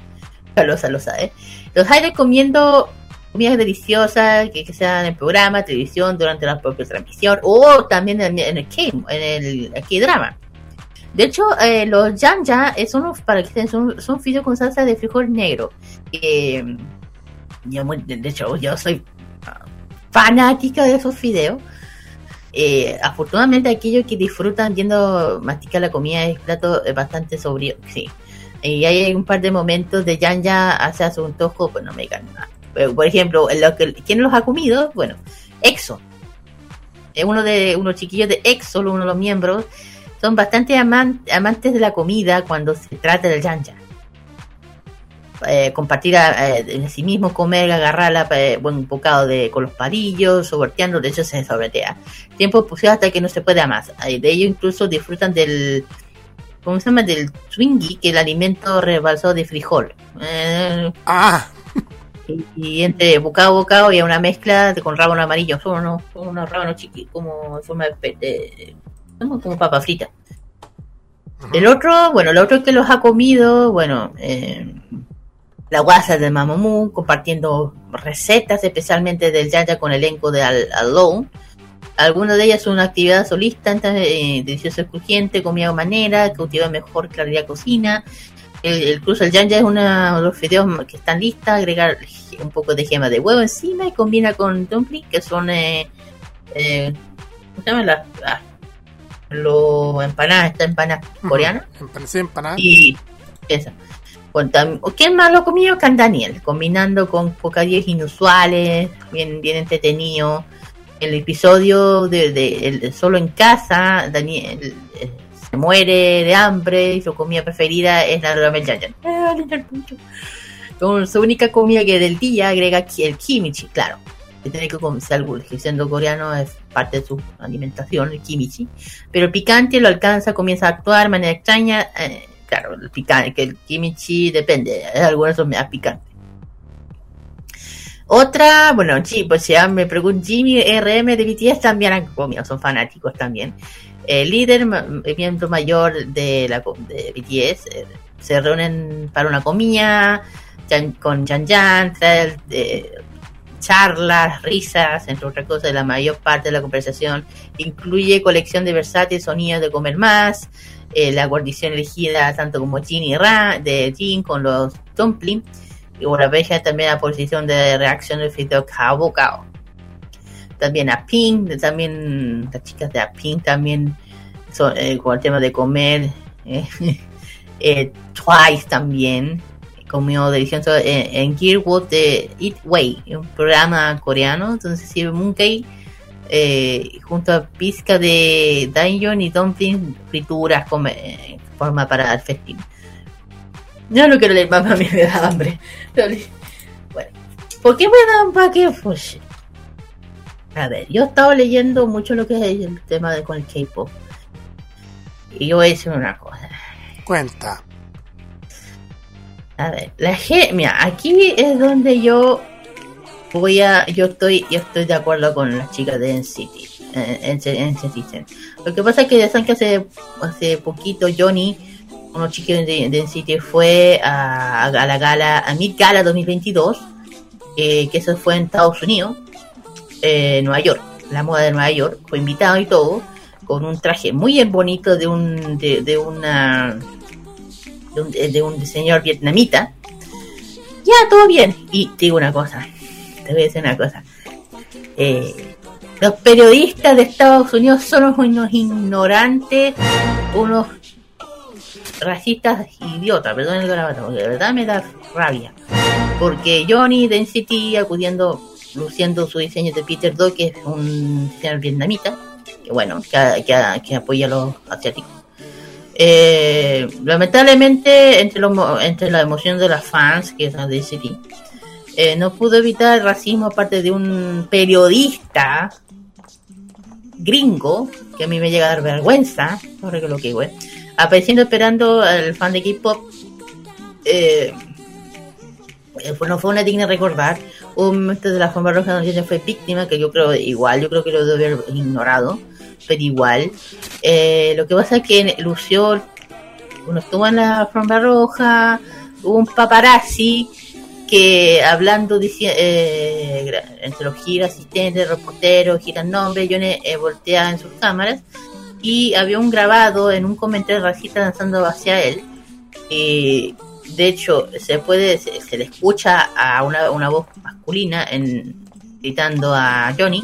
Speaker 2: Carlosa lo sabe. Los hay comiendo comidas deliciosas que, que sean en el programa, televisión, durante la propia transmisión, o también en, en el K, en el K-drama. De hecho, eh, los Janja eh, son para que son, son fideos con salsa de frijol negro. Eh, yo de hecho, yo soy fanática de esos fideos. Eh, afortunadamente aquellos que disfrutan viendo masticar la comida es plato eh, bastante sobrio, sí. Y hay un par de momentos de Yanya hacia su antojo, pues no me digan nada. Pero, por ejemplo, lo que, ¿quién los ha comido? Bueno, EXO. Es uno de unos chiquillos de EXO, uno de los miembros, son bastante aman- amantes de la comida cuando se trata del Yanya. Eh, compartir a, eh, de sí mismo, comer, agarrarla, eh, buen bocado de, con los palillos, sobreteando, de hecho se sobretea tiempo pues hasta que no se pueda más. De ello incluso disfrutan del, ¿cómo se llama? Del Twingie, que el alimento rebalsado de frijol. Eh,
Speaker 1: Ah,
Speaker 2: y, y entre bocado a bocado y una mezcla de, con rábano amarillo. Son unos, son unos rábanos chiquitos, como en forma de, de- como, como papa frita. El otro, bueno, el otro que los ha comido, bueno, eh, la guasa de Mamamoo, compartiendo recetas, especialmente del Yaya con elenco de Al Alone. Algunas de ellas son una actividad solista, entonces, eh, delicioso y crujiente, comida manera, cultiva mejor claridad cocina. El, el incluso el Yanja es uno de los fideos que están listos, agregar un poco de gema de huevo encima y combina con dumpling, que son, eh, eh, ¿cómo se llama? Las, las- los empanadas, esta empanada coreana.
Speaker 1: sí, empanada.
Speaker 2: Y esa. Con tam- ¿o ¿Quién más lo ha comido? Can Daniel, combinando con bocadillos inusuales, bien, bien entretenido. El episodio de, de- el- solo en casa, Daniel eh, se muere de hambre y su comida preferida es la ramen encanta mucho. Con su única comida que del día agrega el kimchi, claro. Que tiene que comerse que siendo coreano es parte de su alimentación, el kimchi. Pero el picante lo alcanza, comienza a actuar de manera extraña. eh, claro, el picante, que el kimchi depende, eh, algunos son más picantes. Otra, bueno, sí, pues ya me pregunto, Jimmy RM de BTS también han comido, son fanáticos también. El líder, ma- el miembro mayor de la de BTS, eh, se reúnen para una comida con Jan Jan, trae, eh, charlas, risas, entre otras cosas, la mayor parte de la conversación incluye colección de versátiles sonidos de comer más, eh, la guarnición elegida tanto como Jin y Ra, de Jin con los dumplings, y vez también la posición de reacción del fideo Kao Kao. También a Pink, de- también las chicas de a Pink también eh, con el tema de comer, eh, Twice también comió delicioso en, en Gearwood de Eat Way, un programa coreano, entonces sirve Mooncake eh, junto a pizca de Daejeon y dumpling frituras come, eh, forma para el festín. Yo no quiero leer más, a mí me da hambre. Bueno, ¿por qué me dan para qué? Pues, a ver, yo he estado leyendo mucho lo que es el tema de con el K-pop. Y yo voy a decir una cosa.
Speaker 1: Cuenta.
Speaker 2: A ver, la G, mira, aquí es donde yo voy a, yo estoy, yo estoy de acuerdo con las chicas de NCT, eh, NCT. Lo que pasa es que ya saben que hace, hace poquito Johnny, unos chicos de, de NCT fue a, a la gala, a Mid Gala 2022, eh, que eso fue en Estados Unidos, eh, Nueva York, la moda de Nueva York, fue invitado y todo, con un traje muy bonito de un, de, una, de un, de un diseñador vietnamita. Ya, todo bien. Y digo una cosa, te voy decir una cosa. Eh, los periodistas de Estados Unidos son unos ignorantes, unos racistas idiotas, perdón el de verdad me da rabia. Porque Johnny Density acudiendo, luciendo su diseño de Peter Do, que es un diseñador vietnamita, que bueno, que, que- apoya a los asiáticos. Eh, lamentablemente, entre, los entre la emoción de las fans, que es la de City, eh, no pudo evitar el racismo aparte de un periodista gringo, que a mí me llega a dar vergüenza, no recuerdo que güey, apareciendo esperando al fan de K-pop. Eh, eh, no fue una digna recordar. Un momento de la forma roja donde ella fue víctima, que yo creo igual, yo creo que lo debe haber ignorado, pero igual. Eh, lo que pasa es que lució, uno estuvo en la forma roja, hubo un paparazzi que hablando eh, entre los giras asistentes, reporteros, giran nombres, yo eh, voltea en sus cámaras y había un grabado en un comentario racista lanzando hacia él. Y de hecho, se puede, se, se le escucha a una, una voz masculina en, gritando a Johnny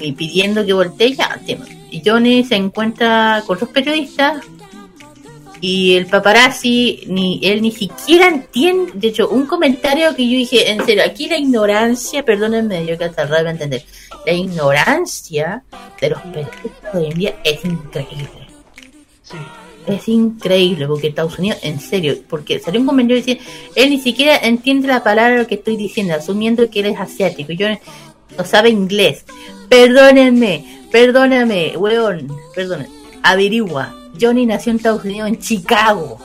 Speaker 2: y pidiendo que voltee ya. tema. Y Johnny se encuentra con los periodistas y el paparazzi, ni él ni siquiera entiende. De hecho, un comentario que yo dije, en serio, aquí la ignorancia, perdónenme, yo que hasta raro entender, la ignorancia de los periodistas de hoy en día es increíble.
Speaker 3: Sí.
Speaker 2: Es increíble, porque Estados Unidos, en serio, porque salió un comentario que decía, él ni siquiera entiende la palabra que estoy diciendo, asumiendo que él es asiático, y yo no sabe inglés. Perdónenme, perdóname, weón, perdónenme. Averigua, Johnny nació en Estados Unidos, en Chicago.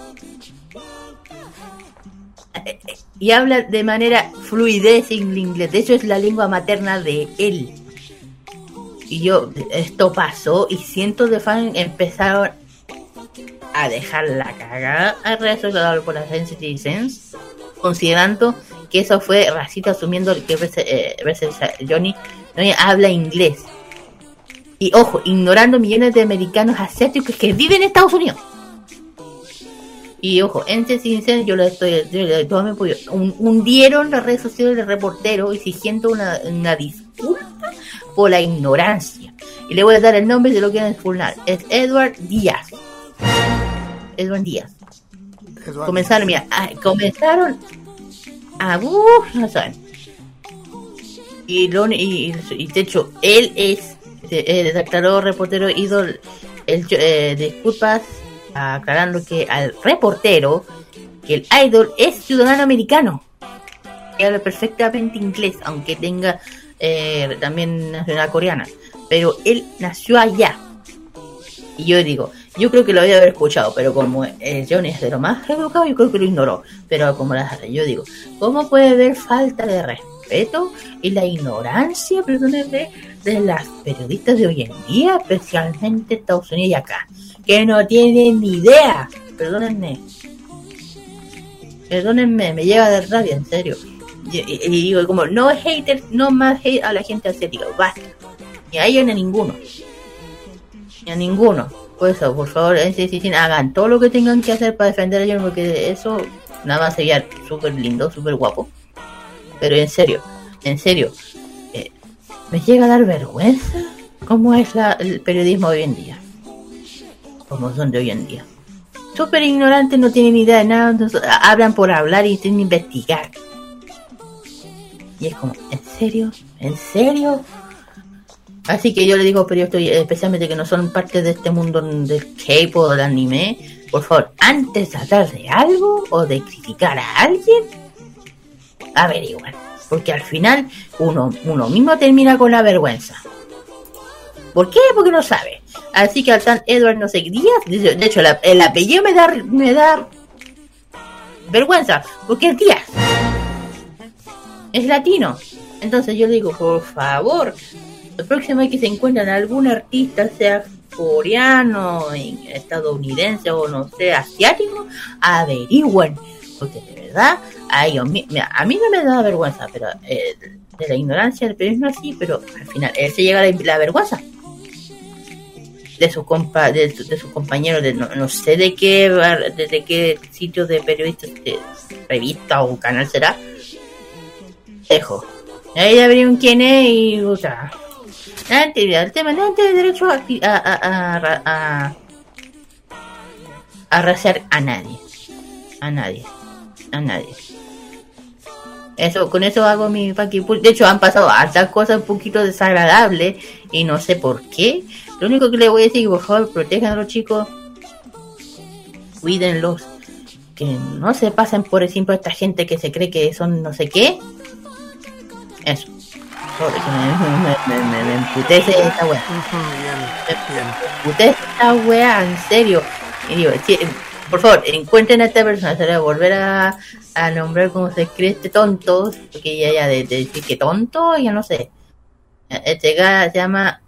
Speaker 2: Y habla de manera fluidez en inglés, de hecho es la lengua materna de él. Y yo, esto pasó y cientos de fans empezaron a dejar la cagada a redes sociales por las Citizens, considerando que eso fue racista, asumiendo que veces, eh, veces Johnny habla inglés. Y ojo, ignorando millones de americanos asiáticos que viven en Estados Unidos. Y ojo, en Citizens yo le estoy, yo le doy todo mi apoyo. Un- hundieron las redes sociales del reportero exigiendo una, una disculpa por la ignorancia. Y le voy a dar el nombre de lo que quieren expulsar. Es Edward Díaz. Edward Díaz. Comenzaron, mira, a- comenzaron a uf, no saben. Y, lo- y, y de hecho, él es, eh, declaró reportero ídolo, el, eh, disculpas, aclarando que al reportero, que el idol es ciudadano americano, que habla perfectamente inglés, aunque tenga eh, también nacionalidad coreana, pero él nació allá. Y yo digo, yo creo que lo había haber escuchado, pero como eh, Johnny es de lo más educado, yo creo que lo ignoró. Pero como la, yo digo, ¿cómo puede haber falta de respeto y la ignorancia, perdónenme, de las periodistas de hoy en día, especialmente Estados Unidos y acá, que no tienen ni idea? Perdónenme. Perdónenme, me llega de rabia, en serio. Y, digo, como, no es hater, no más hate a la gente asiática, basta. Ni a ellos ni a ninguno. Ni a ninguno. Por eso, por favor, CCC, hagan todo lo que tengan que hacer para defender a ellos, porque eso nada más sería súper lindo, súper guapo. Pero en serio, en serio, eh, me llega a dar vergüenza cómo es el periodismo hoy en día. Como son de hoy en día. Súper ignorantes, no tienen idea de nada, hablan por hablar y sin investigar. Y es como, ¿en serio? ¿En serio? Así que yo le digo, pero yo estoy, especialmente que no son parte de este mundo del K-pop o del anime, por favor, antes de hablar de algo o de criticar a alguien, averigüen. Porque al final uno, uno mismo termina con la vergüenza. ¿Por qué? Porque no sabe. Así que al tan Edward no sé qué Díaz, de hecho, la- el apellido me da, me da vergüenza, porque es Díaz. Es latino. Entonces yo digo, por favor, la próxima vez que se encuentran algún artista, sea coreano, estadounidense o no sé, asiático, averigüen. Porque de verdad, a, ellos, mi- mira, a mí no me da vergüenza, pero eh, de la ignorancia del periodismo sí, pero al final él se llega la, la vergüenza. De sus compa de, su- de sus compañeros de no, no sé de qué bar- de, qué sitio de periodistas de revista o canal será. Dejo. Ahí verán quién es y o sea antes el tema no tiene derecho a a, a, a, a, a a nadie. A nadie. A nadie eso, con eso hago mi fucking pull. De hecho, han pasado hartas cosas un poquito desagradables y no sé por qué. Lo único que le voy a decir por favor protejan a los chicos. Cuídenlos. Que no se pasen por ejemplo esta gente que se cree que son no sé qué. Eso. Sorry, que me, me, me, me, me emputece esta wea. Usted esta wea, en serio. Y digo, por favor, encuentren a esta persona, se le va a volver a, a nombrar como se cree este tonto, porque ya, ya de, de decir que tonto, ya no sé. Este se llama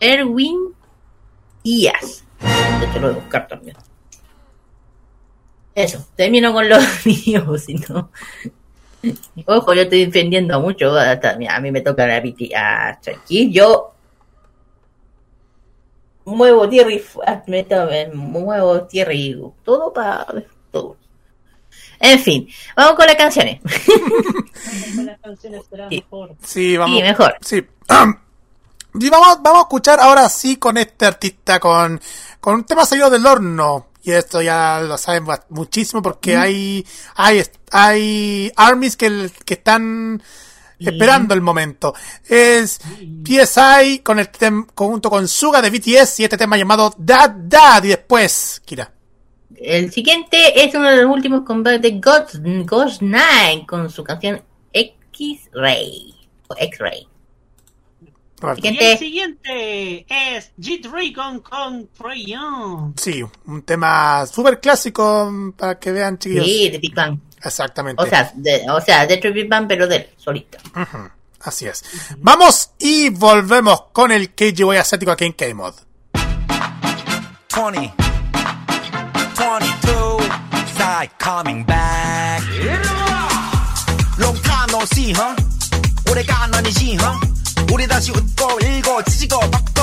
Speaker 2: Erwin Díaz. Hecho, lo voy a buscar también. Eso, termino con los míos, si no. Ojo, yo estoy defendiendo mucho. hasta- a mí me toca la a Tranquil, yo muevo tierra y muevo tierra y todo para todo. En fin, vamos con las canciones.
Speaker 3: Las canciones serán
Speaker 2: Sí.
Speaker 3: mejor.
Speaker 1: Sí, vamos.
Speaker 2: Sí, mejor.
Speaker 1: Sí. Y vamos, vamos a escuchar ahora sí con este artista, con, con un tema salido del horno. Y esto ya lo saben muchísimo porque hay, hay, hay armies que, que están esperando el momento. Es PSI con el tem, junto con Suga de BTS y este tema llamado Dad Dad. Y después, Kira.
Speaker 2: El siguiente es uno de los últimos combates de Ghost, Ghost Nine con su canción X-Ray. O X-Ray.
Speaker 1: Roberto.
Speaker 3: Y
Speaker 2: Siguiente.
Speaker 3: el siguiente es G-Dragon con Crayon.
Speaker 1: Sí, un tema súper clásico mm, para que vean, chiquillos.
Speaker 2: Sí, de Big Bang.
Speaker 1: Exactamente.
Speaker 2: O sea, de, o sea, dentro de Big Bang, pero de él, solito.
Speaker 1: Ujú, Así es. Vamos y volvemos con el KGY asiático aquí en K-Mod.
Speaker 5: 20 22 side coming back long time no see huh 오래가 안 아니지 huh 우리 다시 웃고 일고 지지고 덮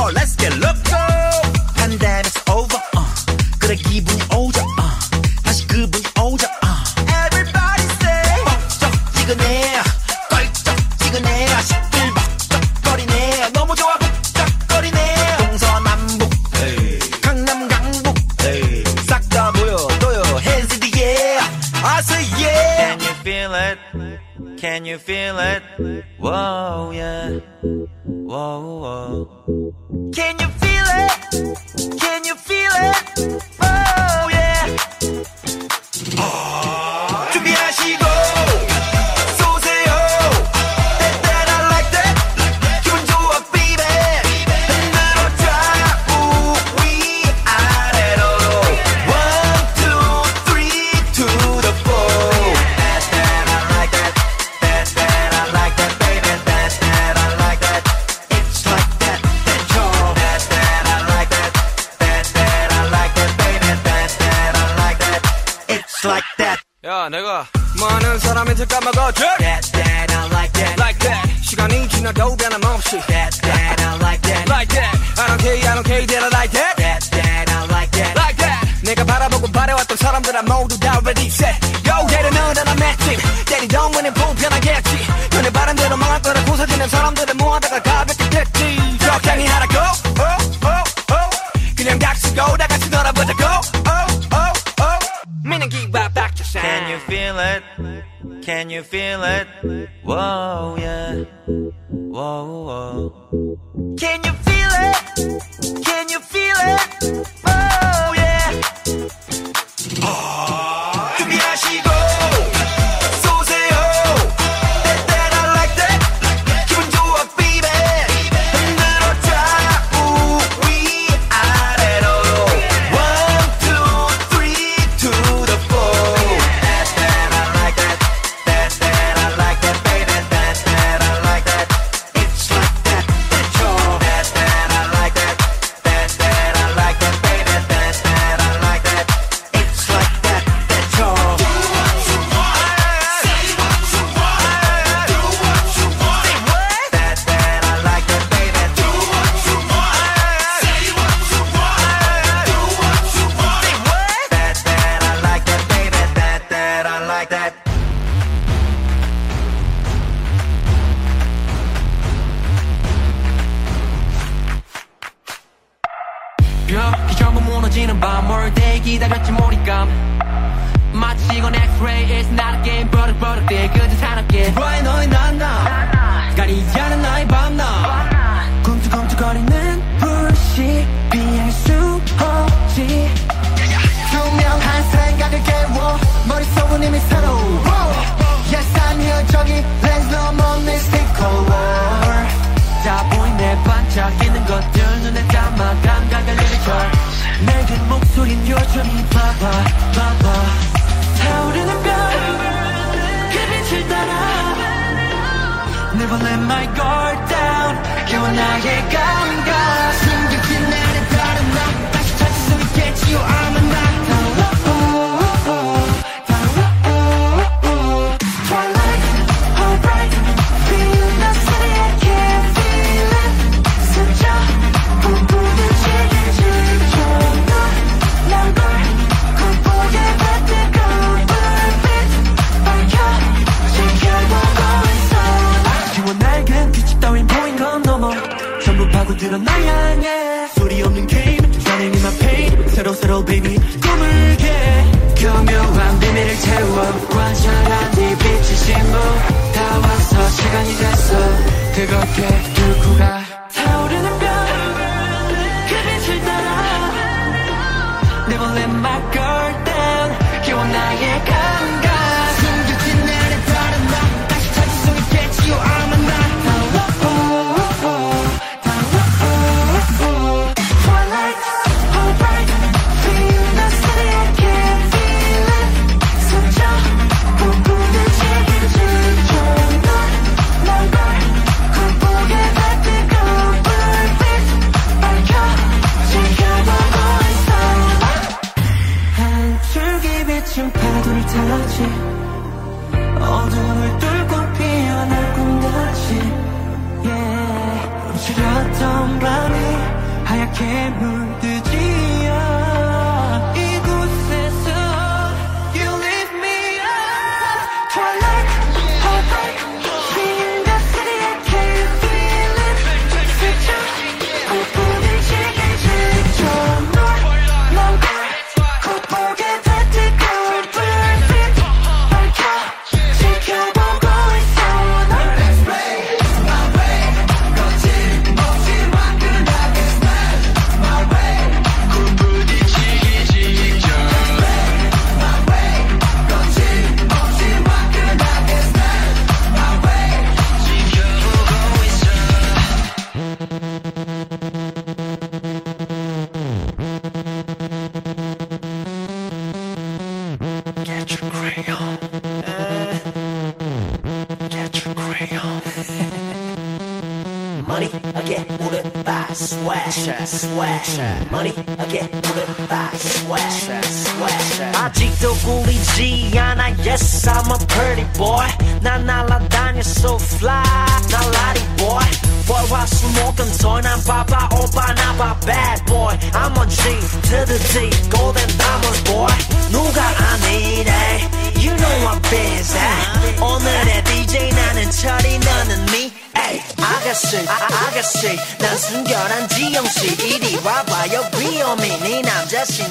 Speaker 5: money swash. moving fast. Swag, swag, swag. 아직도 꿀이지 않아. Yes, I'm a pretty boy.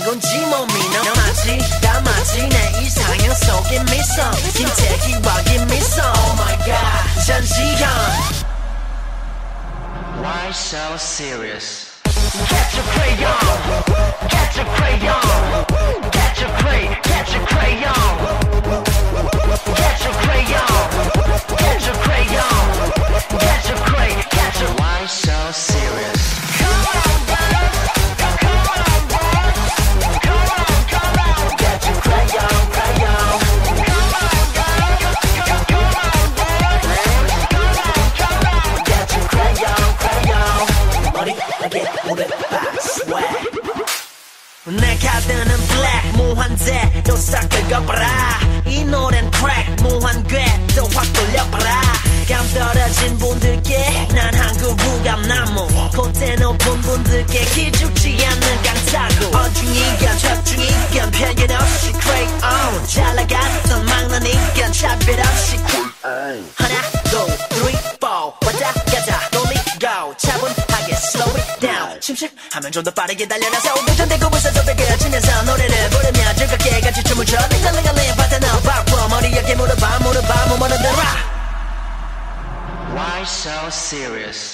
Speaker 5: 이건 지몸이나 마치 다 마치 내 이상형 속에 미소 김태기와 김미소 Oh my god 잠시간 Why so serious?
Speaker 6: Get your crayon, get your crayon.
Speaker 5: Serious.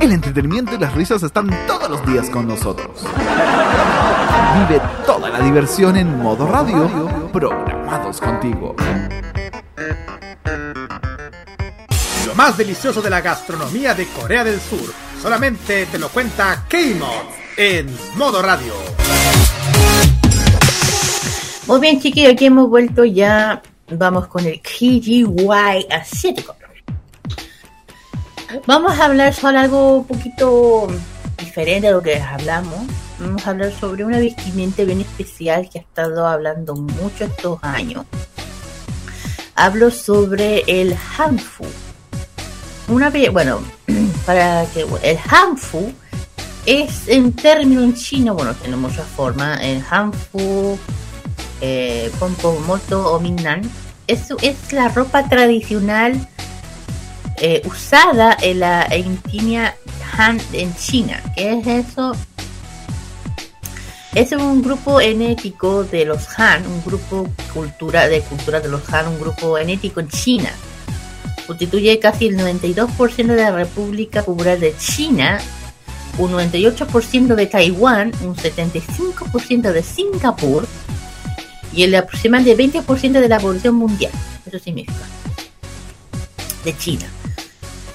Speaker 7: El entretenimiento y las risas están todos los días con nosotros. Vive toda la diversión en modo radio, programados contigo.
Speaker 1: Lo más delicioso de la gastronomía de Corea del Sur, solamente te lo cuenta K-Mod en Modo Radio.
Speaker 2: Muy bien, chiquillos, aquí hemos vuelto ya. Vamos con el KGY asiático. Vamos a hablar sobre algo un poquito diferente a lo que hablamos. Vamos a hablar sobre una vestimenta bien especial que ha estado hablando mucho estos años. Hablo sobre el Hanfu. Una bueno, para que el Hanfu es un término en chino, bueno, tiene muchas formas. El Hanfu, eh, Pompomoto o Minnan, es, es la ropa tradicional eh, usada en la etnia Han en China. ¿Qué es eso? Es un grupo enético de los Han, un grupo cultura de cultura de los Han, un grupo enético en China. Constituye casi el 92% de la República Popular de China, un 98% de Taiwán, un 75% de Singapur y el aproximadamente 20% de la población mundial. Eso significa. De China.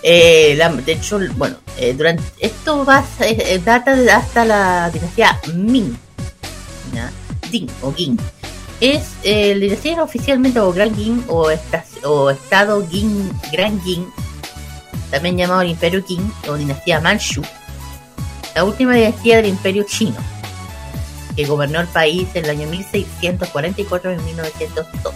Speaker 2: Eh, de hecho, bueno, eh, durante esto va, eh, data de hasta la dinastía Ming. Ding o Qing. Es eh, la dinastía oficialmente o Gran Qing o, esta- o Estado Qing, Gran Qing, también llamado el Imperio Qing o dinastía Manchu, la última dinastía del Imperio Chino, que gobernó el país en el año 1644 y 1902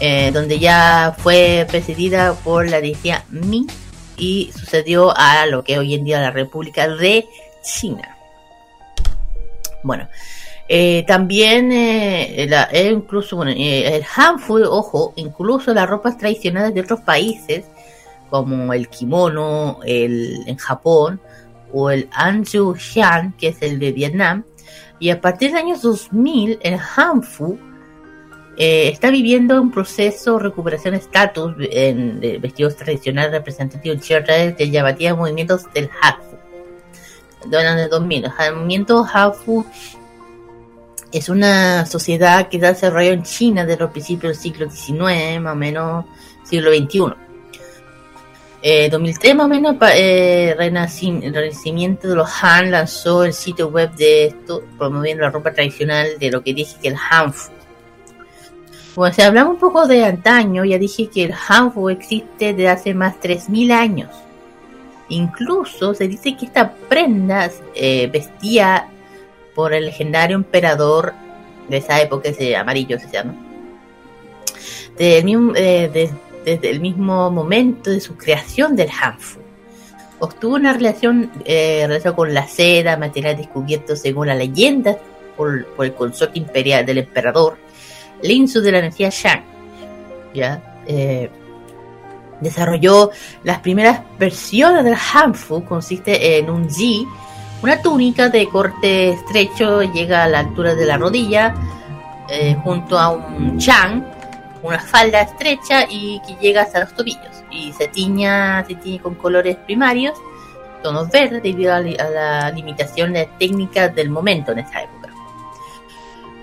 Speaker 2: eh, donde ya fue presidida por la dinastía Ming y sucedió a lo que hoy en día es la República de China. Bueno, eh, también eh, la- eh, incluso bueno, el Hanfu, ojo, incluso las ropas tradicionales de otros países como el kimono el, en Japón o el Anju que es el de Vietnam, Y a partir del año 2000, el Hanfu eh, está viviendo un proceso de recuperación de estatus en vestidos tradicionales representativos de llamaría movimientos del Hanfu. Durante el 2000, el movimiento Hanfu es una sociedad que se desarrolló en China desde los principios del siglo XIX, más o menos siglo XXI. Eh, 2003 más o menos, eh, renacimiento de los Han lanzó el sitio web de esto, promoviendo la ropa tradicional de lo que dije que el Hanfu. Bueno, si hablamos un poco de antaño, ya dije que el Hanfu existe desde hace más de 3.000 años. Incluso se dice que esta prenda eh, vestía por el legendario emperador de esa época, ese amarillo se llama. Desde el mismo, eh, de- desde el mismo momento de su creación del Hanfu. Obtuvo una relación, eh, relación con la seda, material descubierto según la leyenda por, por el consorte imperial del emperador, Linsu de la energía Shang. ¿ya? Eh, desarrolló las primeras versiones del Hanfu, consiste en un Ji, una túnica de corte estrecho, llega a la altura de la rodilla, eh, junto a un Chang, una falda estrecha y que llega hasta los tobillos. Y se tiña, se tiñe con colores primarios, tonos verdes, debido a, li- a la limitación de técnicas del momento en esa época.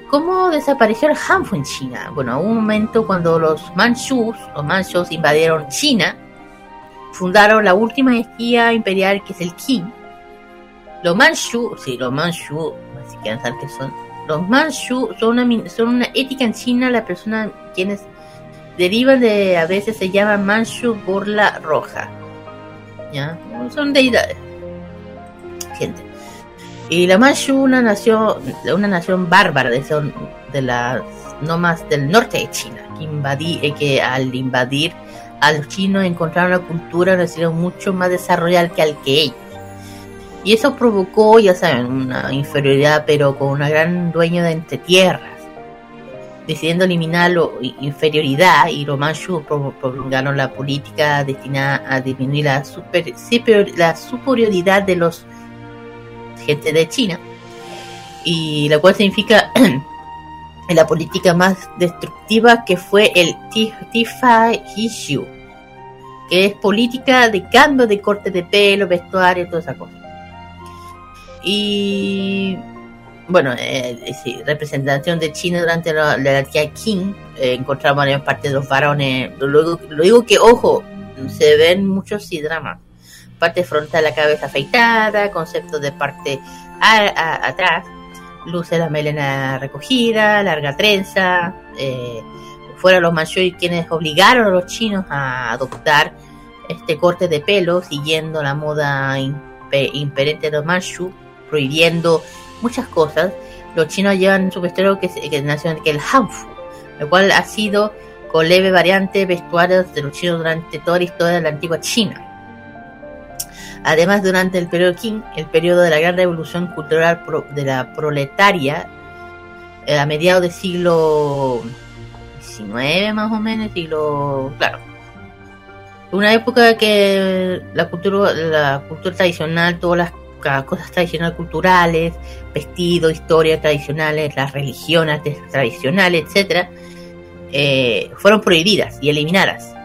Speaker 2: ¿Cómo desapareció el Hanfu en China? Bueno, hubo un momento cuando los Manchus, los Manchus invadieron China, fundaron la última dinastía imperial que es el Qing. Los Manchu, sí, los Manchu, si quieren saber qué son, los Manchu son una, son una ética en China, las personas quienes derivan de, a veces se llaman Manchu Borla Roja. ¿Ya? Son deidades. Gente. Y la Manchu, una nación, una nación bárbara de, son, de las nomas del norte de China, que, eh, al invadir a los chinos encontraron una cultura, nación mucho más desarrollada que al que ellos. Y eso provocó, ya saben, una inferioridad, pero con una gran dueño de entre tierras. Decidiendo eliminar la inferioridad y los manchus pro- prolongaron la política destinada a disminuir la, super- la superioridad de los gente de China. Y la cual significa la política más destructiva que fue el Ti- Tifai Hishu, que es política de cambio de corte de pelo, vestuario, toda esa cosa. Y bueno, eh, sí, representación de China durante la, la dinastía Qing, eh, encontramos en parte de los varones, luego, lo digo que, ojo, se ven muchos dramas. Parte frontal, la cabeza afeitada, concepto de parte a- atrás, luce la melena recogida, larga trenza, eh, fueron los manchúes quienes obligaron a los chinos a adoptar este corte de pelo siguiendo la moda impe- imperente de los manchú, prohibiendo muchas cosas. Los chinos llevan su vestuario que, que nació que el Hanfu, lo cual ha sido con leve variante vestuarios de los chinos durante toda la historia de la antigua China. Además, durante el periodo Qing, el periodo de la gran revolución cultural pro- de la proletaria, eh, a mediados del siglo XIX más o menos, siglo, claro, una época que la cultura, la cultura tradicional, todas las cosas tradicionales culturales, vestidos, historias tradicionales, las religiones tradicionales, etcétera, eh, fueron prohibidas y eliminadas.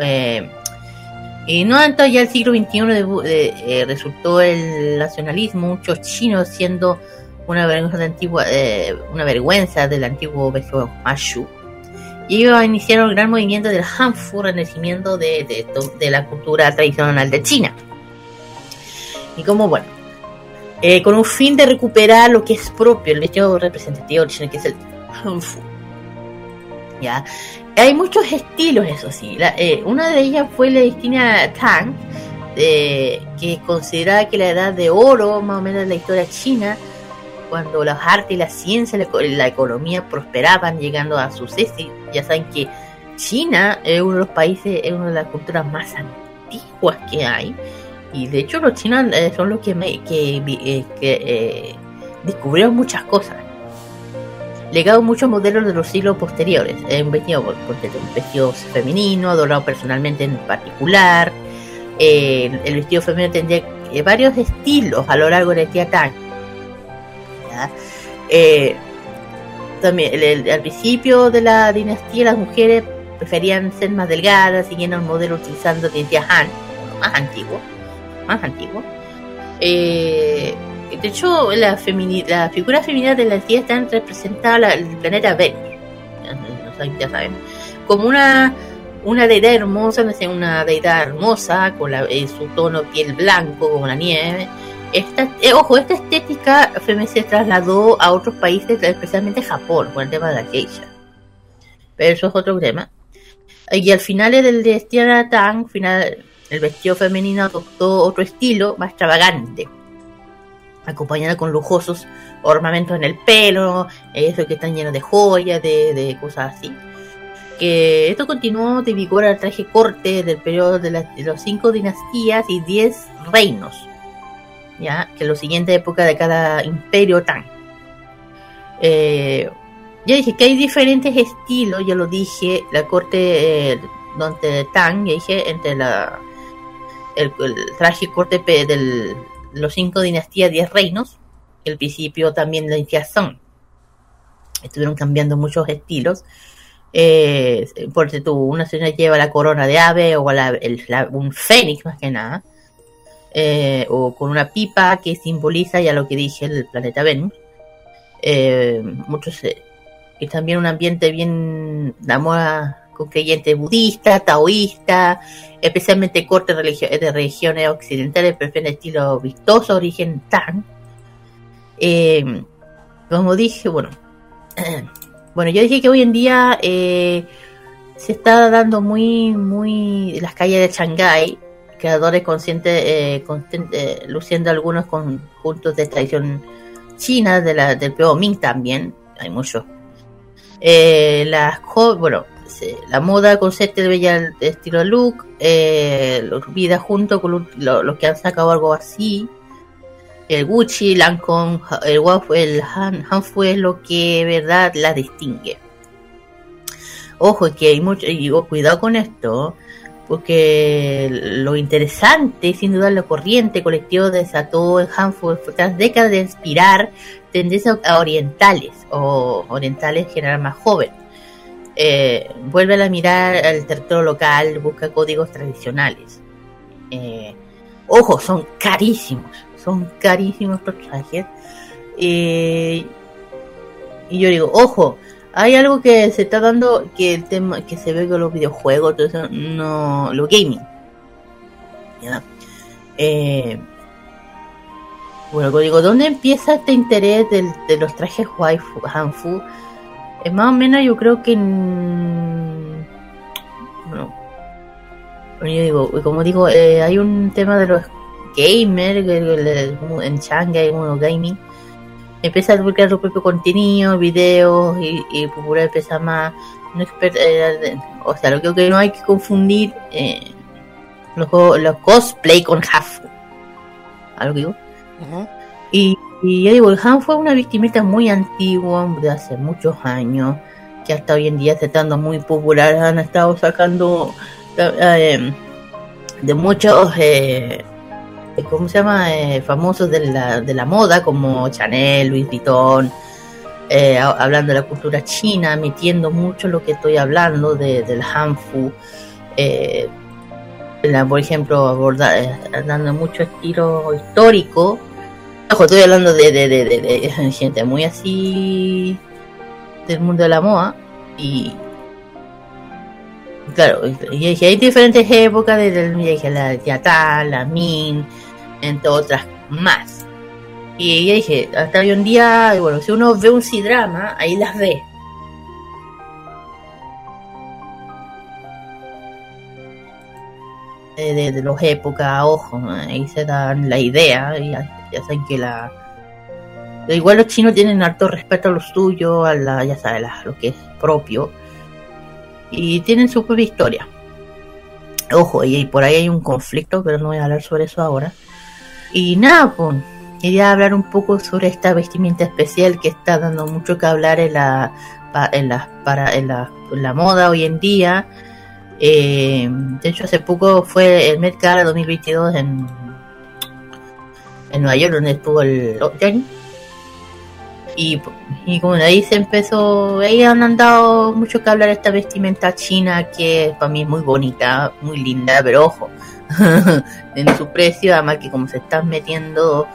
Speaker 2: Eh, y no tanto ya el siglo XXI debu- de- eh, resultó el nacionalismo, muchos chinos siendo una vergüenza, de antigua, eh, una vergüenza del antiguo vestido Mashu. Y ellos iniciaron el gran movimiento del Hanfu, renacimiento de, de, de la cultura tradicional de China. Y como bueno, eh, con un fin de recuperar lo que es propio, el vestido representativo de China, que es el Hanfu. ¿Ya? Hay muchos estilos, eso sí. La- eh, una de ellas fue la distinta Tang, que consideraba que la edad de oro, más o menos de la historia china, cuando las artes y la ciencia, la, la economía prosperaban, llegando a su cese. Ya saben que China es uno de los países, es una de las culturas más antiguas que hay. Y de hecho los chinos eh, son los que, me- que, eh, eh, descubrieron muchas cosas. Legado muchos modelos de los siglos posteriores. Eh, un vestido, un vestido femenino, adorado personalmente en particular. Eh, el, vestido femenino tendría eh, varios estilos a lo largo de la Tang. también al principio de la dinastía las mujeres preferían ser más delgadas, siguiendo el modelo utilizando dinastía Han, más antiguo, más antiguo. De hecho, la, la figura femenina de la dinastía están representadas en el planeta Venus, ya- saben, como una una deidad hermosa, no sé, una deidad hermosa con la, eh, su tono piel blanco como la nieve. Esta, eh, ojo, esta estética se trasladó a otros países, especialmente Japón, con el tema de la geisha. Pero eso es otro tema. Y al final del destino Tang, final, el vestido femenino adoptó otro estilo más extravagante, acompañado con lujosos ornamentos en el pelo, eso que están llenos de joyas, de, de cosas así que esto continuó de vigor al traje corte del periodo de, las- de los cinco dinastías y diez reinos, ya que los siguientes épocas de cada imperio Tang. Eh, ya dije que hay diferentes estilos, ya lo dije, la corte eh, donde Tang, ya dije, entre la el, el traje corte del los cinco dinastías, diez reinos, el principio también dinastía Song. Estuvieron cambiando muchos estilos eh, porque tú, una señora lleva la corona de ave o la- un fénix más que nada, eh, o con una pipa que simboliza ya lo que dije, el planeta Venus. Eh, muchos, eh, y también un ambiente bien, la moda con creyentes budistas, taoístas, especialmente cortes de regiones occidentales, prefieren estilo vistoso, origen Tang. Eh, como dije, bueno, Bueno, yo dije que hoy en día eh, se está dando muy, muy las calles de Shanghái, creadores conscientes, eh, eh, luciendo algunos conjuntos de tradición china, de la, del periodo Ming también, hay muchos. Eh, las bueno, la moda concepto de bella de estilo look, eh, vida junto con lo- lo- los que han sacado algo así, el Gucci, Lancome, el Wafu, el Han, Hanfu es lo que verdad la distingue. Ojo, que hay mucho, y cuidado con esto, porque lo interesante, sin duda, la corriente colectivo desató en Hanfu tras décadas de inspirar tendencias orientales o orientales en general más joven. Eh, vuelve a mirar al territorio local, busca códigos tradicionales. Eh, ojo, son carísimos, son carísimos estos trajes. Eh, y yo digo, ojo, hay algo que se está dando que el tema que se ve con los videojuegos, todo eso, no, lo gaming. Eh, bueno, digo, ¿dónde empieza este interés de los trajes waifu, hanfu? Eh, más o menos yo creo que en, bueno, bueno, yo digo, como digo, eh, hay un tema de los gamers en Shanghai, uno gaming, empieza a publicar su propio contenido, videos y, y popular empieza más no eh, o sea, lo que, que no hay que confundir eh, los, los cosplay con Hafu. ¿Algo que digo? Y, y yo el Han fue una vestimenta muy antigua, de hace muchos años, que hasta hoy en día se está dando muy popular. Han estado sacando eh, de muchos, eh, ¿cómo se llama? Eh, famosos de la, de la moda, como Chanel, Louis Vuitton, eh, ha- hablando de la cultura china, metiendo mucho lo que estoy hablando de, del Hanfu. Eh, por ejemplo, aborda, eh, dando mucho estilo histórico. Estoy hablando de, de, gente muy así del mundo de la moda. Y claro, y, hay diferentes épocas, desde la Yatá, la Min, entre otras más. Y dije, hasta hoy en día, bueno, si uno ve un C-drama, ahí las ve. De, de, las épocas, ojo, ahí se dan la idea, y saben que la... Igual los chinos tienen harto respeto a lo suyo, a la, ya sabes, a lo que es propio, y tienen su propia historia. Ojo, y, por ahí hay un conflicto, pero no voy a hablar sobre eso ahora. Y nada, pues, quería hablar un poco sobre esta vestimenta especial que está dando mucho que hablar en la, en la, para, en la, en la moda hoy en día. Eh, de hecho, hace poco fue el Met Gala 2022 en, en Nueva York, donde estuvo el Johnny. Y, y como ahí se empezó, ahí han dado mucho que hablar esta vestimenta china que para mí es muy bonita, muy linda, pero ojo, en su precio, además que como se están metiendo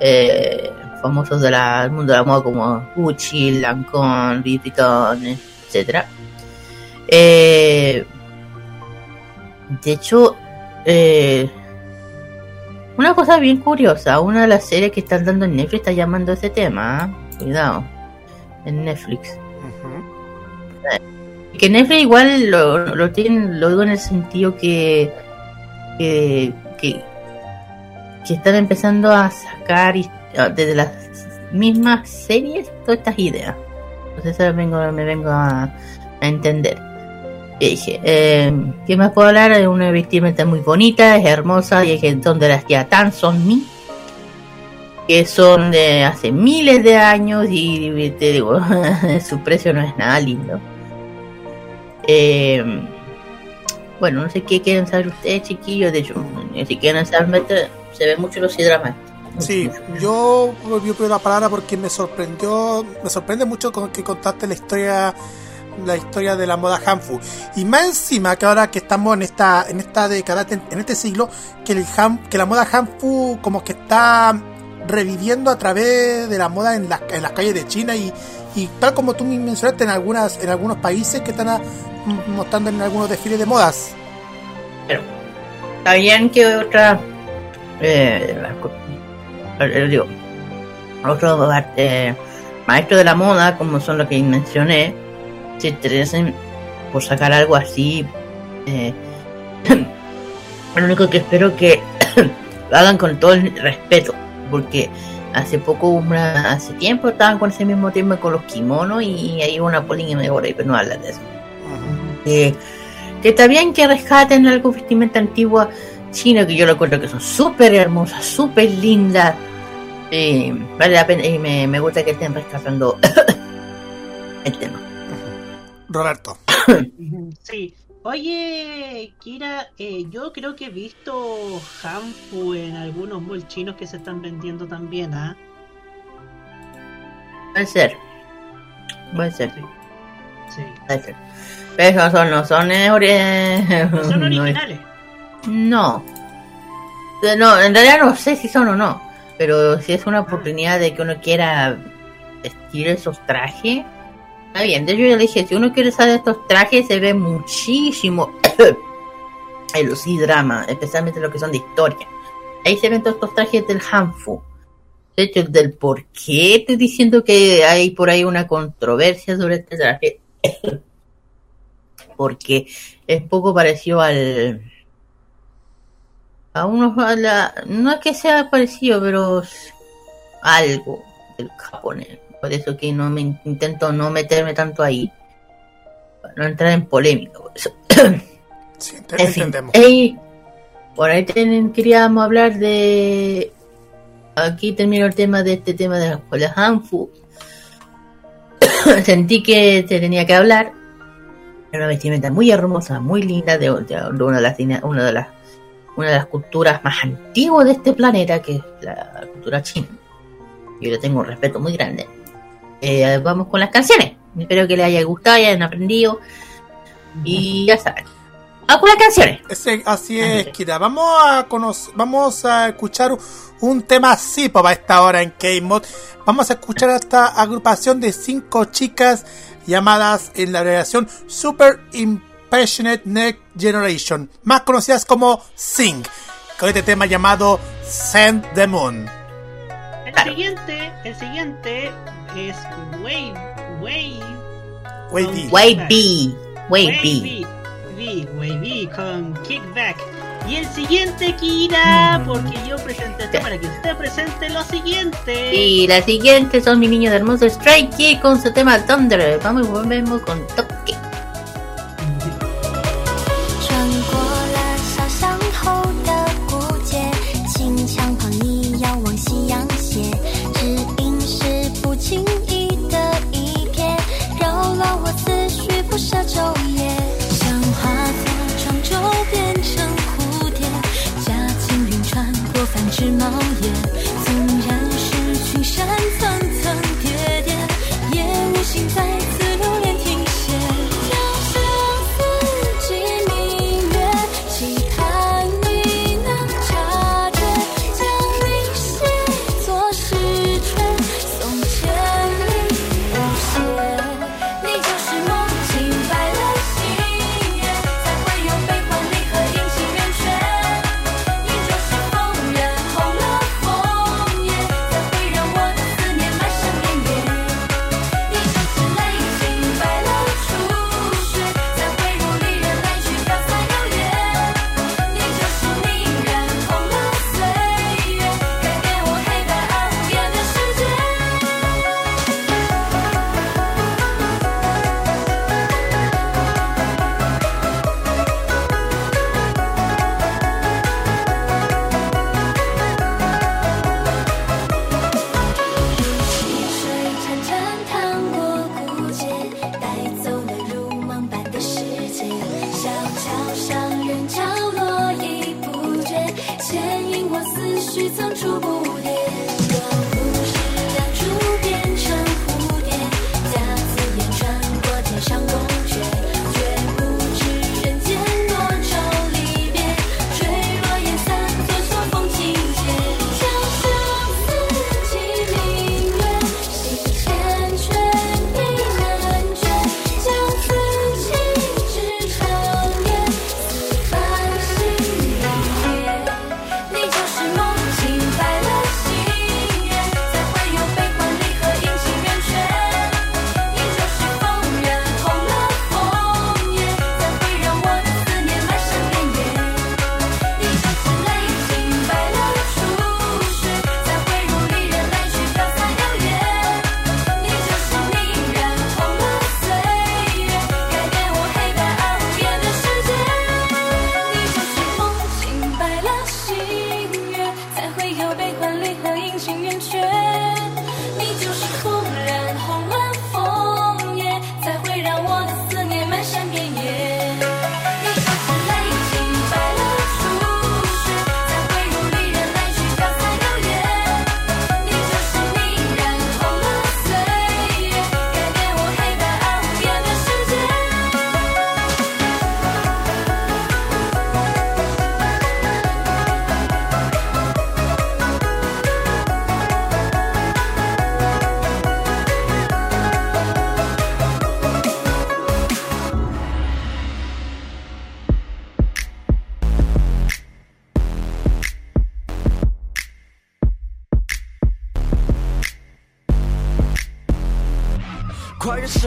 Speaker 2: eh, famosos del mundo de la moda como Gucci, Lancôme, Louis Vuitton, etcétera. Eh, de hecho, eh, una cosa bien curiosa, una de las series que están dando en Netflix está llamando ese tema, ¿ah? cuidado, en Netflix. Que Netflix igual lo, lo tienen, lo digo en el sentido que, que, que, que están empezando a sacar his- desde las mismas series todas estas ideas. Entonces ahora vengo, me vengo a, a entender. Dije, eh, ¿qué más puedo hablar? Es una vestimenta muy bonita, es hermosa, y es que son de las Yatan, son mi, que son de hace miles de años, y te digo, su precio no es nada lindo. Eh, bueno, no sé qué quieren saber ustedes, chiquillos, de hecho, si quieren saber, se ven mucho los hidramas.
Speaker 1: Sí, yo a pedir la palabra porque me sorprendió, me sorprende mucho con que contaste la historia, la historia de la moda Hanfu. Y más encima que ahora que estamos en esta, en esta década, en este siglo, que el Han- que la moda Hanfu como que está reviviendo a través de la moda en las, en las calles de China y, y tal como tú me mencionaste en algunas, en algunos países que están mostrando en algunos desfiles de modas.
Speaker 2: Sabían que otra. Eh, digo, eh, maestros de la moda, como son los que mencioné, se interesen por sacar algo así. eh, lo único que espero que lo hagan con todo el respeto, porque hace poco, una, hace tiempo, estaban con ese mismo tema con los kimonos y hay una polémica mejor ahí, pero no hablan de eso. Eh, que está bien que rescaten algo vestimenta antigua china, que yo recuerdo que son súper hermosas, súper lindas. Eh, vale la pena y me, me gusta que estén rescatando el tema.
Speaker 1: Roberto.
Speaker 3: Sí. Oye, Kira, eh, yo creo que he visto Hanfu en algunos malls chinos que se están vendiendo también, ¿ah?
Speaker 2: Puede ser. Puede ser.
Speaker 3: Sí.
Speaker 2: Puede ser. Pero no son, no son, eh, ori-
Speaker 3: No son originales.
Speaker 2: No. Eh, No, en realidad no sé si son o no. Pero si es una oportunidad de que uno quiera vestir esos trajes, bien. De hecho, yo le dije: si uno quiere usar estos trajes, se ve muchísimo en los C-dramas, especialmente los que son de historia. Ahí se ven todos estos trajes del Hanfu. De hecho, del por qué estoy diciendo que hay por ahí una controversia sobre este traje. Porque es poco parecido al a unos a la- no es que sea parecido pero algo del japonés por eso que no me in- intento no meterme tanto ahí para no entrar en polémica por eso
Speaker 1: Sí,
Speaker 2: En fin,
Speaker 1: entendemos.
Speaker 2: ey, por ahí ten- queríamos hablar de aquí termino el tema de este tema de la escuela Hanfu sentí que se tenía que hablar era una vestimenta muy hermosa muy linda de, de- una de las una de las una de las culturas más antiguas de este planeta, que es la cultura china. Yo le tengo un respeto muy grande. Eh, vamos con las canciones. Espero que les haya gustado, hayan aprendido. Y ya saben. Vamos con las canciones.
Speaker 1: Ese- así es, Kira. Vamos a conocer, vamos a escuchar un tema así para esta hora en K-Mod. Vamos a escuchar a esta agrupación de cinco chicas llamadas en la abreviación Super Impassionate Next Generation, más conocidas como Sing, con este tema llamado Send the Moon.
Speaker 3: El siguiente, el siguiente es Wave, Wave,
Speaker 1: Wavy.
Speaker 2: Wave B. Wave B.
Speaker 3: B, Wave B con Kickback. Y el siguiente, Kira,
Speaker 2: Mm.
Speaker 3: porque yo presenté esto para que usted presente lo siguiente.
Speaker 2: Y la siguiente son mis niños hermosos Kids con su tema Thunder. Vamos y volvemos con Toque.
Speaker 4: 穿是
Speaker 6: 猫眼。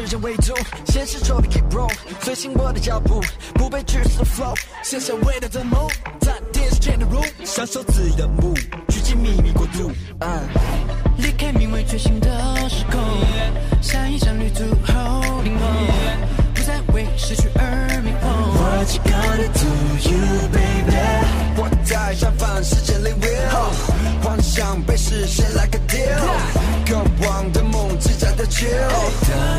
Speaker 6: 时间为主现实中的 keep roll 随心我的脚步不被拘束的 flow 卸下伟大的梦在电视前的 room 享受自意的 move 狙击秘密国度。
Speaker 8: 离开名为觉醒的时空下一站旅途 holding on 不再为失去而迷惘。
Speaker 6: What you gonna do you baby 我在燃放时间里 wu 幻想被实现 like a deal 渴望的梦自在
Speaker 8: 的
Speaker 6: chill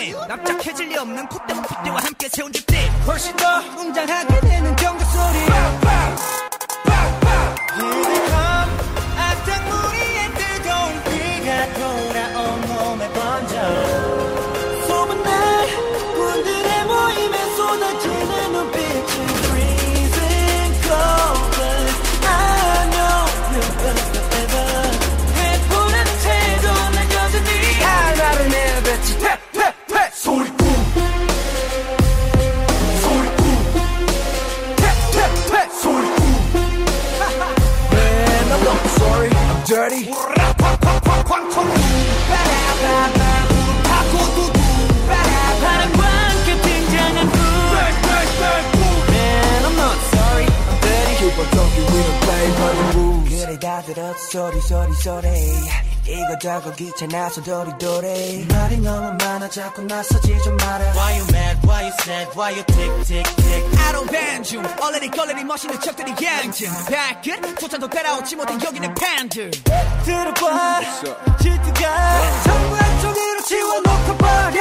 Speaker 6: same. 쏘리 쏘리 이거저거 귀찮아서 도리도리. 말이 너무 많아 자꾸 나서지 좀 마라.
Speaker 5: Why you mad? Why you sad? Why you tick tick tick?
Speaker 6: I don't ban you. 얼레리 걸레리 멋있는 척들이 양심 발끝 소찬도 따라오지 못해 여기는 팬들 들어봐. 질투가 전부 한쪽으로 지워놓고 버려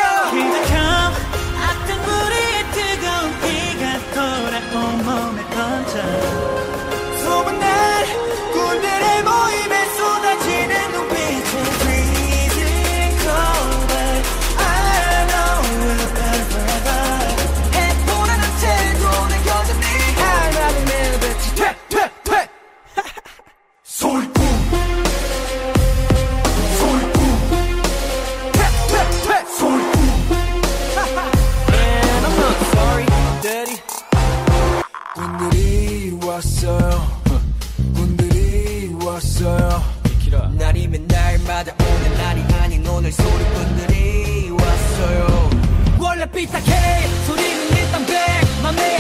Speaker 6: 왔어요. 꾼들이 왔어요. 날이면 날마다 오는 날이 아닌 오늘 소리꾼들이 왔어요. 원래 삐딱해. 소리는 일단 백. 맘에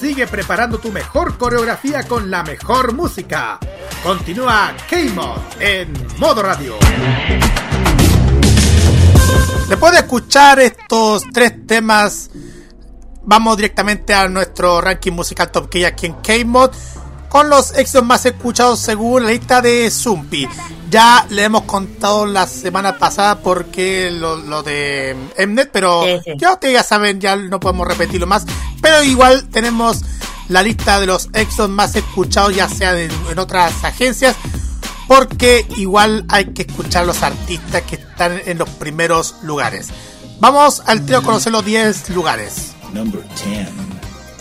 Speaker 1: Sigue preparando tu mejor coreografía con la mejor música. Continúa K-Mod en modo radio. Después de escuchar estos tres temas, vamos directamente a nuestro ranking musical Top K aquí en K-Mod con los éxitos más escuchados según la lista de Zumpi. Ya le hemos contado la semana pasada porque lo, lo de Mnet, pero
Speaker 2: Sí, sí.
Speaker 1: ya ustedes ya saben, ya no podemos repetirlo más. Pero igual tenemos la lista de los éxitos más escuchados, ya sea en, en otras agencias, porque igual hay que escuchar los artistas que están en los primeros lugares. Vamos al trío a conocer los 10 lugares.
Speaker 9: Number 10.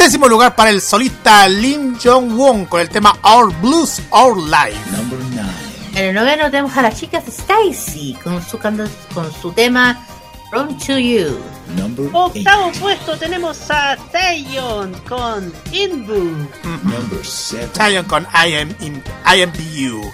Speaker 1: Décimo lugar para el solista Lim Jong-won con el tema Our Blues, Our Life.
Speaker 9: Number 9.
Speaker 2: En el noveno tenemos a las chicas Stacy con su, con su tema From to You.
Speaker 9: Number 8.
Speaker 3: Octavo puesto tenemos a Taeyeon con Inbu.
Speaker 9: Number 7.
Speaker 1: Taeyeon con I am in, IMBU.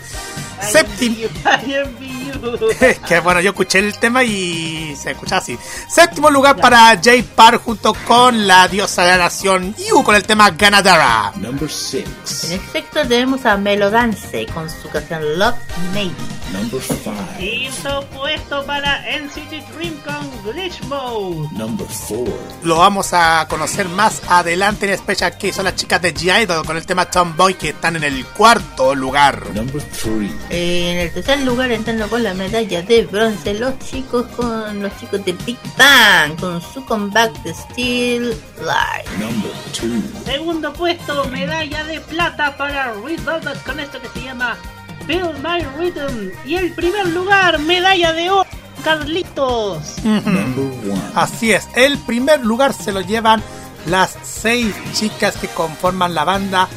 Speaker 1: Séptimo. Que bueno, yo escuché el tema y se escucha así. Séptimo lugar para Jay Park junto con la diosa de la nación Yu con el tema Ganadara.
Speaker 9: Number 6.
Speaker 2: En el sexto tenemos a Melodance con su canción Love Maybe.
Speaker 9: Number 5.
Speaker 3: Quinto puesto para NCT Dream con Glitch Mode.
Speaker 9: Number 4.
Speaker 1: Lo vamos a conocer más adelante en Special que son las chicas de G-Idol con el tema Tomboy que están en el cuarto lugar.
Speaker 9: Number 3.
Speaker 2: Eh, en el tercer lugar entrando con la medalla de bronce los chicos con los chicos de Big Bang con su comeback de Still Life.
Speaker 9: Number 2.
Speaker 3: Segundo puesto, medalla de plata para Velvet con esto que se llama Build My Rhythm. Y el primer lugar, medalla de oro, Carlitos.
Speaker 9: Number 1.
Speaker 1: Así es, el primer lugar se lo llevan las seis chicas que conforman la banda,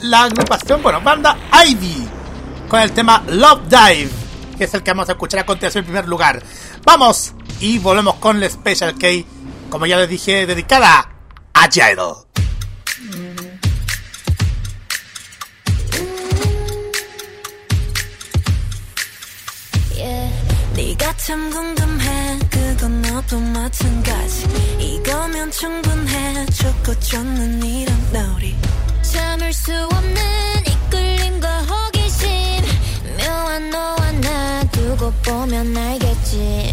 Speaker 1: la agrupación, bueno, banda Ivy, con el tema Love Dive, que es el que vamos a escuchar a continuación en primer lugar. Vamos y volvemos con la Special K, como ya les dije, dedicada a Jaidol.
Speaker 4: Yeah. 네가 참 궁금해 그건 너도 마찬가지 이거면 충분해 좋고 좋는 이런 놀이 참을 수 없는 이끌림과 호기심 묘한 너와 나 두고 보면 알겠지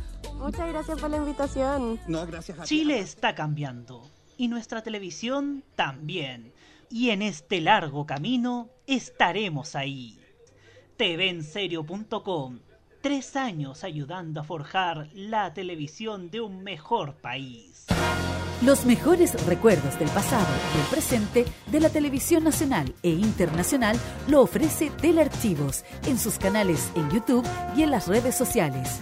Speaker 10: Muchas gracias por la invitación.
Speaker 11: No, gracias a ti.
Speaker 3: Chile está cambiando y nuestra televisión también. Y en este largo camino estaremos ahí. TVenserio.com Tres años ayudando a forjar la televisión de un mejor país.
Speaker 12: Los mejores recuerdos del pasado y el presente de la televisión nacional e internacional lo ofrece Telearchivos en sus canales en YouTube y en las redes sociales.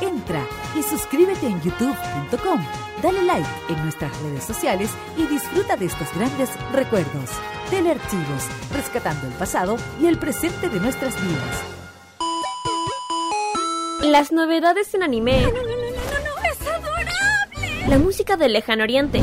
Speaker 12: Entra y suscríbete en youtube.com, dale like en nuestras redes sociales y disfruta de estos grandes recuerdos. Telearchivos, rescatando el pasado y el presente de nuestras vidas.
Speaker 13: Las novedades en anime.
Speaker 4: ¡Es adorable!
Speaker 13: La música del lejano oriente.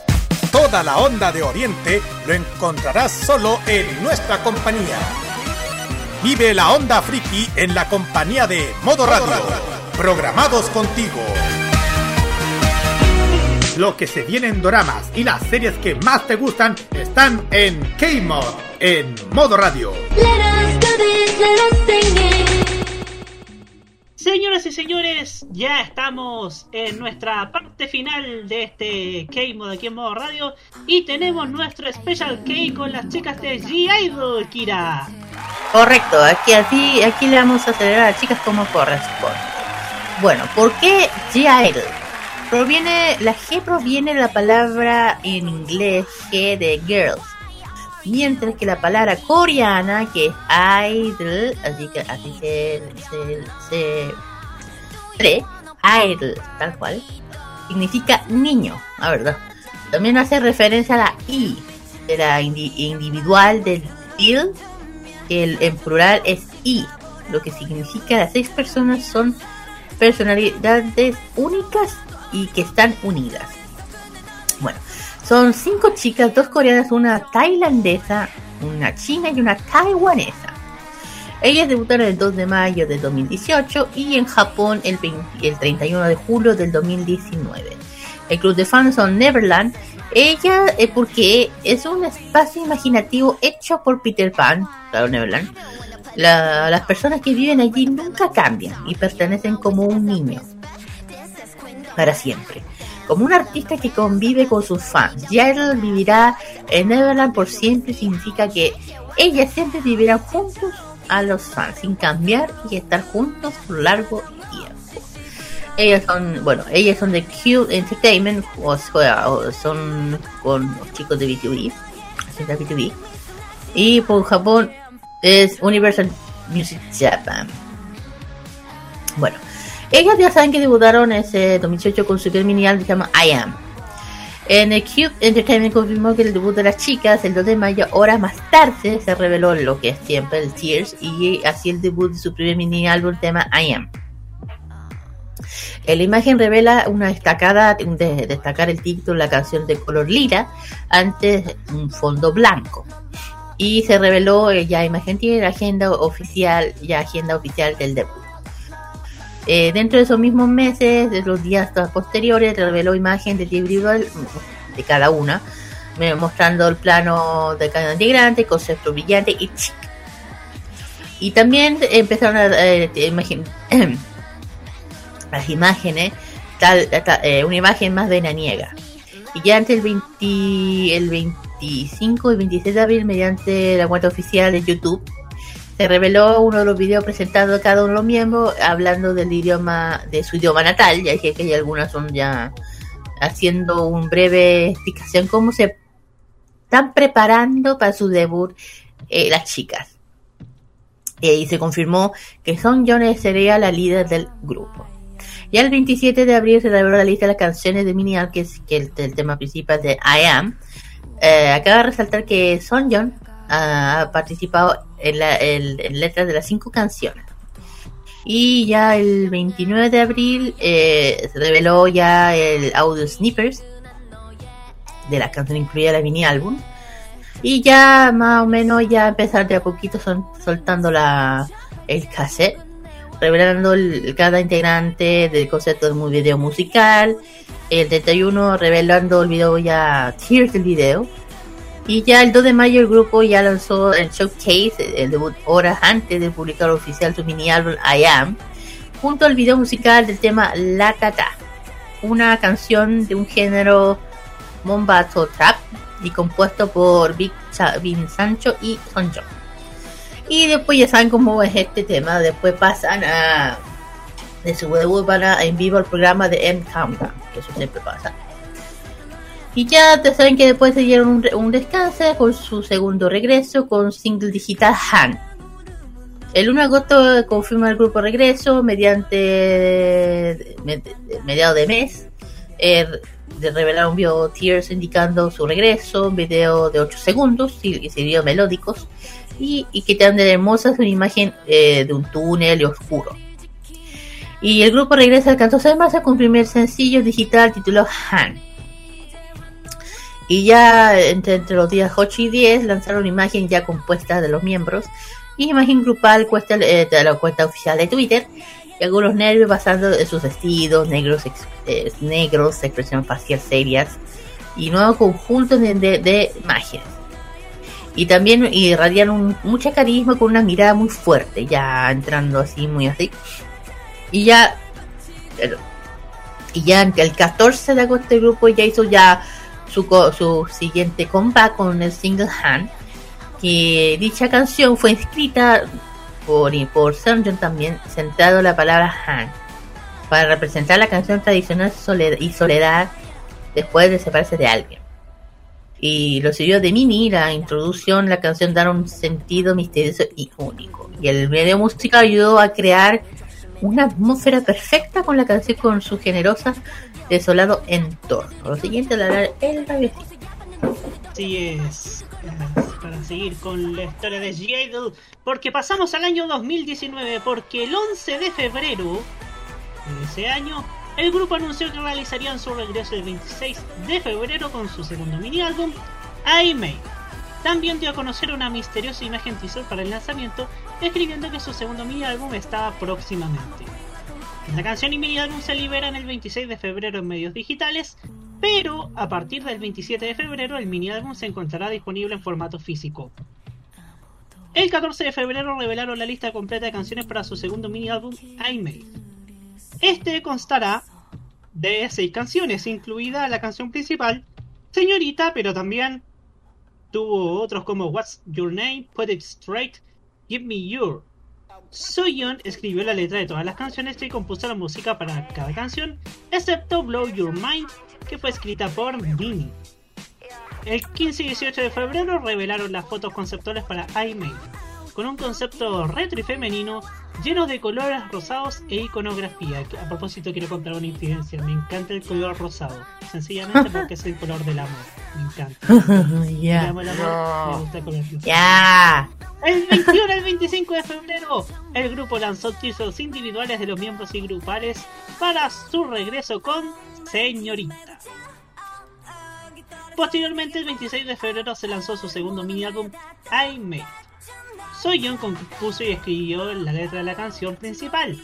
Speaker 1: Toda la onda de Oriente lo encontrarás solo en nuestra compañía. Vive la onda friki en la compañía de Modo Radio. Programados contigo. Lo que se viene en doramas y las series que más te gustan están en K-Mod, en Modo Radio.
Speaker 13: Señoras y
Speaker 3: señores, ya estamos en nuestra parte final de este K-Mod aquí en modo radio y tenemos nuestro Special K con las chicas de G-Idol, Kira.
Speaker 2: Correcto, aquí, aquí, le vamos a acelerar a las chicas como corresponde. Bueno, ¿por qué G-Idol? Proviene, la G proviene de la palabra en inglés G de girls, mientras que la palabra coreana, que es idol, así que así se, se, se idol, tal cual, significa niño, la verdad. También hace referencia a la I, de la indi- individual del il, que el, en plural es I, lo que significa las seis personas son personalidades únicas y que están unidas. Bueno, son cinco chicas, dos coreanas, una tailandesa, una china y una taiwanesa. Ellas debutaron el 2 de mayo de 2018 y en Japón el, 20 el 31 de julio del 2019. El club de fans son Neverland. Ella, eh, porque es un espacio imaginativo hecho por Peter Pan, claro, Neverland. La- las personas que viven allí nunca cambian y pertenecen como un niño para siempre. Como un artista que convive con sus fans, Yael vivirá en Neverland por siempre significa que ellas siempre vivirán juntos a los fans, sin cambiar y estar juntos por largo tiempo. Ellas son, bueno, ellas son de Q Entertainment, o sea, son con los chicos de BTV, BTV. Y por Japón es Universal Music Japan. Bueno, ellas ya saben que debutaron ese 2018 con su primer mini álbum que se llama I Am. En el Cube Entertainment confirmó que el debut de las chicas el 2 de mayo, horas más tarde, se reveló lo que es siempre el Tears y así el debut de su primer mini álbum tema I Am. La imagen revela una destacada, de destacar el título de la canción de color lila antes un fondo blanco. Y se reveló eh, ya imagen tiene la agenda oficial, ya agenda oficial del debut. Eh, dentro de esos mismos meses, de los días posteriores, reveló imagen del individual mm, de cada una, mostrando el plano de cada integrante, concepto brillante y chic. Y también empezaron a eh, las imágenes, eh, una imagen más veraniega. Y ya ante el 20, el 25 y 26 de abril, mediante la cuenta oficial de YouTube, se reveló uno de los videos presentados a cada uno de los miembros hablando del idioma, de su idioma natal, ya que, hay algunas son ya haciendo un breve explicación cómo se están preparando para su debut eh, las chicas. Y se confirmó que Son Jones sería la líder del grupo. Ya el 27 de abril se reveló la lista de las canciones de Mini Al, que es que el, el tema principal de I Am. Eh, acaba de resaltar que Son John ha participado en, la, en- letras de las cinco canciones. Y ya el 29 de abril eh, se reveló ya el audio snippers de la canción incluida en el mini álbum. Y ya más o menos ya empezar de a poquito son, soltando la, el cassette, revelando el- cada integrante del concepto mu- video musical. El 31 revelando el video ya, Tears del video. Y ya el 2 de mayo el grupo ya lanzó el showcase, el debut horas antes de publicar oficial su mini álbum I Am, junto al video musical del tema La Tata, una canción de un género Mombazo Trap y compuesto por Big Vin Sancho y Son Jong. Y después ya saben cómo es este tema, después pasan a de su debut para en vivo el programa de M Countdown, que eso siempre pasa. Y ya te saben que después se dieron un, un descanso con su segundo regreso con single digital Han. El 1 de agosto confirma el grupo regreso mediante med- mediados de mes. eh, de un video Tears indicando su regreso, un video de 8 segundos y, y melódicos y, que te dan de hermosas una imagen eh, de un túnel oscuro. Y el grupo regresa el 14 de marzo con un primer sencillo digital titulado Han. Y ya entre, entre los días 8 y 10 lanzaron imagen ya compuesta de los miembros. Y imagen grupal cuesta, eh, de la cuenta oficial de Twitter. Y algunos nervios basando en sus vestidos, negros, ex- eh, negros, expresión facial serias. Y nuevo conjunto de, de, de. Y también irradian un- mucha carisma con una mirada muy fuerte, ya entrando así, muy así. Y ya y ya el 14 de agosto el grupo ya hizo ya su, su siguiente comeback con el single Han, que dicha canción fue escrita por, por Seungyeon también, centrado en la palabra Han, para representar la canción tradicional soled- y soledad después de separarse de alguien. Y lo siguió de Mini, la introducción, la canción da un sentido misterioso y único. Y el video musical ayudó a crear una atmósfera perfecta con la canción con su generosa, desolado entorno. Lo siguiente la hará el radiocito.
Speaker 3: Así es. Para seguir con la historia de G-Idol, porque pasamos al año 2019, porque el 11 de febrero de ese año, el grupo anunció que realizarían su regreso el 26 de febrero con su segundo mini álbum, I May. También dio a conocer una misteriosa imagen teaser para el lanzamiento, escribiendo que su segundo mini álbum estaba próximamente. La canción y mini álbum se liberan el 26 de febrero en medios digitales, pero a partir del 27 de febrero el mini álbum se encontrará disponible en formato físico. El 14 de febrero revelaron la lista completa de canciones para su segundo mini álbum I Made. Este constará de seis canciones, incluida la canción principal, Señorita, pero también tuvo otros como What's Your Name, Put It Straight, Give Me Your. Soyeon escribió la letra de todas las canciones y compuso la música para cada canción, excepto Blow Your Mind, que fue escrita por Mini. El 15 y 18 de febrero revelaron las fotos conceptuales para iMail, con un concepto retro y femenino lleno de colores rosados e iconografía. A propósito, quiero contar una incidencia. Me encanta el color rosado, sencillamente porque es el color del amor. Me encanta.
Speaker 2: Ya.
Speaker 3: Me amo el amor, me gusta el color rosado.
Speaker 2: Ya.
Speaker 3: El 21 al 25 de febrero, el grupo lanzó teasers individuales de los miembros y grupales para su regreso con Señorita. Posteriormente, el 26 de febrero se lanzó su segundo mini álbum, I Made. Soyeon compuso y escribió la letra de la canción principal,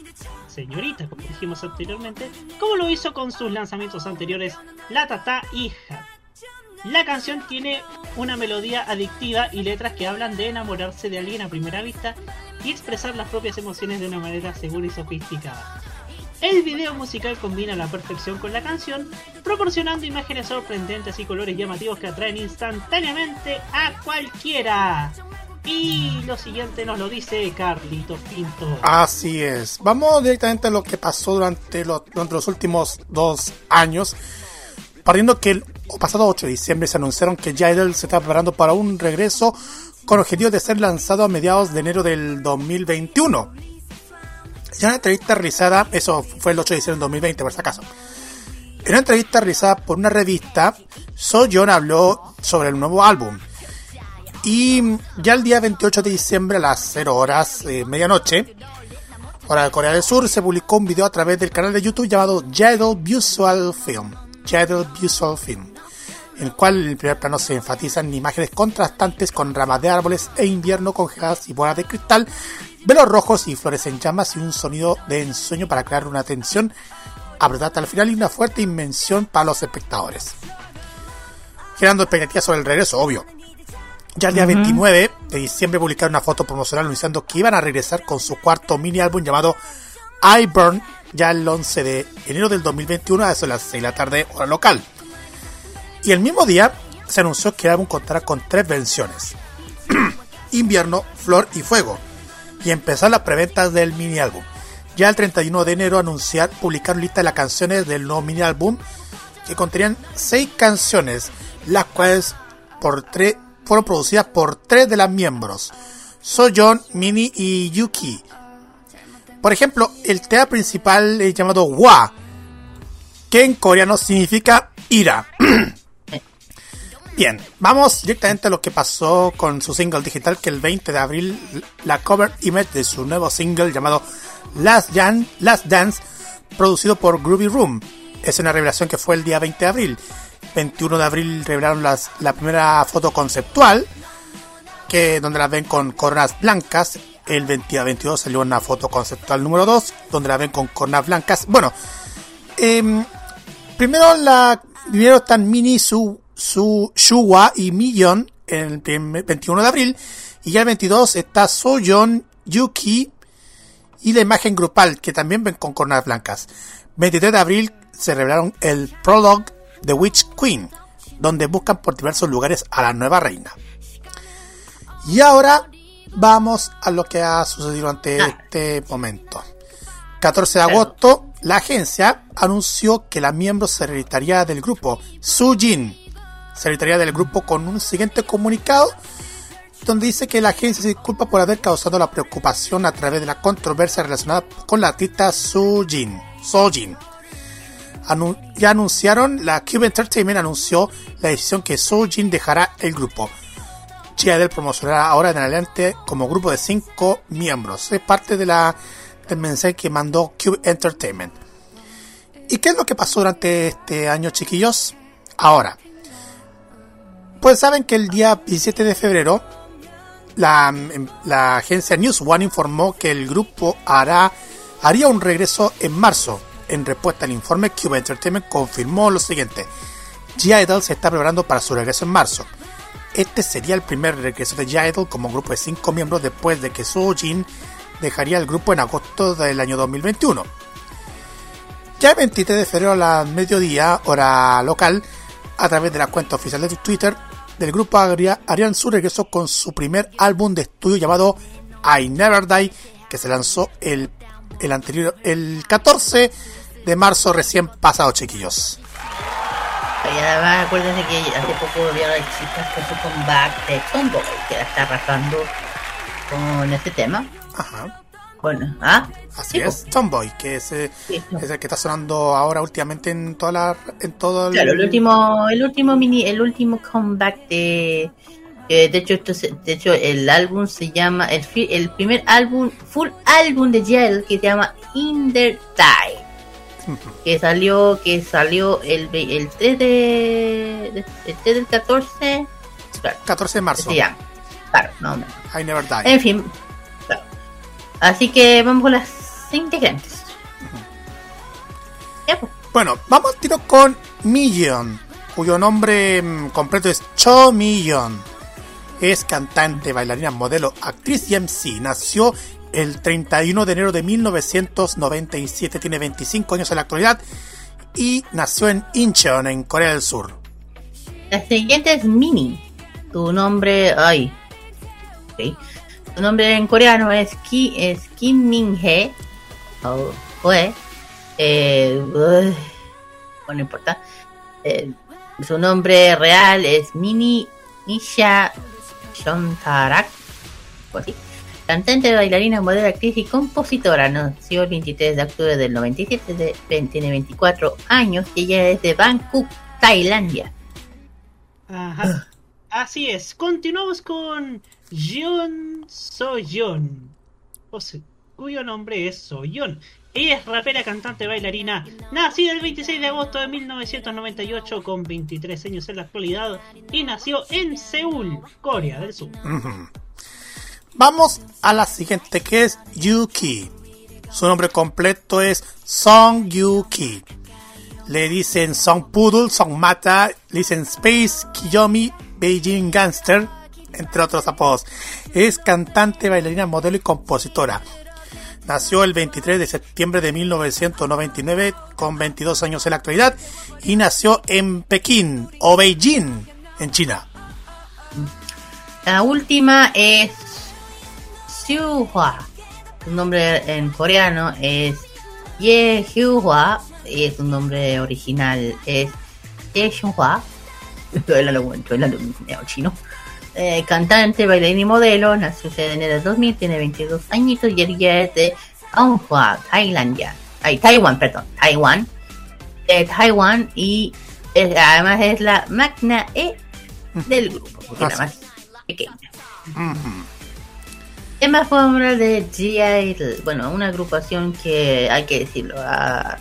Speaker 3: Señorita, como dijimos anteriormente, como lo hizo con sus lanzamientos anteriores, La Tata Han. La canción tiene una melodía adictiva y letras que hablan de enamorarse de alguien a primera vista y expresar las propias emociones de una manera segura y sofisticada. El video musical combina la perfección con la canción, proporcionando imágenes sorprendentes y colores llamativos que atraen instantáneamente a cualquiera. Y lo siguiente nos lo dice Carlito Pinto.
Speaker 1: Así es. Vamos directamente a lo que pasó durante, los- durante los últimos dos años. Partiendo que el pasado 8 de diciembre se anunciaron que Jidel se está preparando para un regreso con objetivo de ser lanzado a mediados de enero del 2021. Ya en una entrevista realizada, eso fue el 8 de diciembre del 2020 por si acaso. En una entrevista realizada por una revista, Soyeon habló sobre el nuevo álbum. Y ya el día 28 de diciembre a las 0 horas, eh, medianoche, hora de Corea del Sur, se publicó un video a través del canal de YouTube llamado Jidal Visual Film. Jidal Visual Film. En el cual en el primer plano se enfatizan imágenes contrastantes con ramas de árboles e invierno congeladas y bolas de cristal, velos rojos y flores en llamas y un sonido de ensueño para crear una tensión apretada al final y una fuerte inmensión para los espectadores. Generando expectativas sobre el regreso, obvio. Ya el día
Speaker 2: Ujú.
Speaker 1: 29 de diciembre publicaron una foto promocional anunciando que iban a regresar con su cuarto mini álbum llamado I Burn ya el 11 de enero del 2021 a eso de las 6 de la tarde hora local. Y el mismo día se anunció que el álbum contará con tres versiones. Invierno, Flor y Fuego. Y empezar las preventas del mini álbum. Ya el 31 de enero anunciar, publicaron lista de las canciones del nuevo mini álbum que contenían seis canciones, las cuales por tres fueron producidas por tres de las miembros, Soyeon, Mini y Yuki. Por ejemplo, el tema principal es llamado Wa, que en coreano significa ira. Bien, vamos directamente a lo que pasó con su single digital, que el 20 de abril la cover image de su nuevo single llamado Last, Dance, producido por Groovy Room. Es una revelación que fue el día 20 de abril. 21 de abril revelaron las, la primera foto conceptual, que donde la ven con coronas blancas. El 20 a 22 salió una foto conceptual número 2, donde la ven con coronas blancas. Bueno, em, primero la primero están Mini, Su, Su, Shuwa y Millon el prim- 21 de abril. Y ya el 22 está Soyeon, Yuki y la imagen grupal, que también ven con cornas blancas. 23 de abril se revelaron el prologue de Witch Queen, donde buscan por diversos lugares a la nueva reina. Y ahora vamos a lo que ha sucedido durante este momento. 14 de agosto, la agencia anunció que la miembro se retiraría del grupo, Su Jin. Se retiraría del grupo con un siguiente comunicado donde dice que la agencia se disculpa por haber causado la preocupación a través de la controversia relacionada con la artista Su Jin. Sojin. Ya anunciaron, la Cube Entertainment anunció la decisión que Sojin dejará el grupo. G-Idol promocionará ahora en adelante como grupo de cinco miembros. Es parte de la, del mensaje que mandó Cube Entertainment. ¿Y qué es lo que pasó durante este año, chiquillos? Ahora, pues saben que el día 17 de febrero la, em, la agencia News One informó que el grupo hará, haría un regreso en marzo. En respuesta al informe, Cube Entertainment confirmó lo siguiente. G-Idol se está preparando para su regreso en marzo. Este sería el primer regreso de G-Idol como grupo de cinco miembros después de que Soojin dejaría el grupo en agosto del año 2021. Ya el 23 de febrero a la mediodía, hora local, a través de la cuenta oficial de Twitter del grupo haría- harían su regreso con su primer álbum de estudio llamado I Never Die, que se lanzó el, el anterior, el 14 de marzo recién pasado, chiquillos.
Speaker 2: Y además acuérdense que hace poco vieron las chicas con su comeback de Tomboy, que la está arrasando con este tema.
Speaker 1: Ajá.
Speaker 2: Con, ¿ah?
Speaker 1: Así
Speaker 2: Sí,
Speaker 1: es, Tomboy, que es, eh, es el que está sonando ahora últimamente en toda la, en todo el,
Speaker 2: Claro, el último, el último mini, el último comeback de, eh, de hecho, esto se- de hecho, el álbum se llama, el, el primer álbum, full álbum de Gel que se llama In the Die, que salió, que salió el, el 3 de, el 3 del 14, claro,
Speaker 1: 14 de marzo.
Speaker 2: llama, claro, no, no.
Speaker 1: I Never Die.
Speaker 2: En fin, claro. Así que vamos con las integrantes.
Speaker 1: Bueno, vamos tiro con Million, cuyo nombre mm, completo es Cho Million. Es cantante, bailarina, modelo, actriz y MC. Nació el 31 de enero de 1997, tiene 25 años en la actualidad y nació en Incheon, en Corea del Sur.
Speaker 2: La siguiente es Mini. Tu nombre, ay, ok. Tu nombre en coreano es Ki, es Kim Min Hee. O Hue. Eh, bueno, no importa. Eh, su nombre real es Mini Nisha Shontarak. o así. Cantante, bailarina, modelo, actriz y compositora. Nació el 23 de octubre del 97. de- tiene 24 años y ella es de Bangkok, Tailandia.
Speaker 3: Ajá. Así es. Continuamos con Jeon Soyeon. O sea, cuyo nombre es Soyeon. Ella es rapera, cantante, bailarina. Nacida el 26 de agosto de 1998 con 23 años en la actualidad y nació en Seúl, Corea del Sur.
Speaker 1: Vamos a la siguiente que es Yuki. Su nombre completo es Song Yuki. Le dicen Song Poodle, Song Mata, le dicen Space Kiyomi, Beijing Gangster, entre otros apodos. Es cantante, bailarina, modelo y compositora. Nació el 23 de septiembre de 1999 con 22 años en la actualidad y nació en Pekín o Beijing en China.
Speaker 2: La última es Xiuhua. Su nombre en coreano es Ye Hyuhua y su nombre original es Ye estoy hablando medio chino. Eh, cantante, bailarina y modelo, nació en enero de 2000, tiene 22 añitos y ella es de Anhua, Tailandia. Ay, Taiwán, perdón, Taiwán. De Taiwán y es- además es la magna E del grupo, porque es la más pequeña. Emma fue una de G.I. Bueno, una agrupación que hay que decirlo. ah,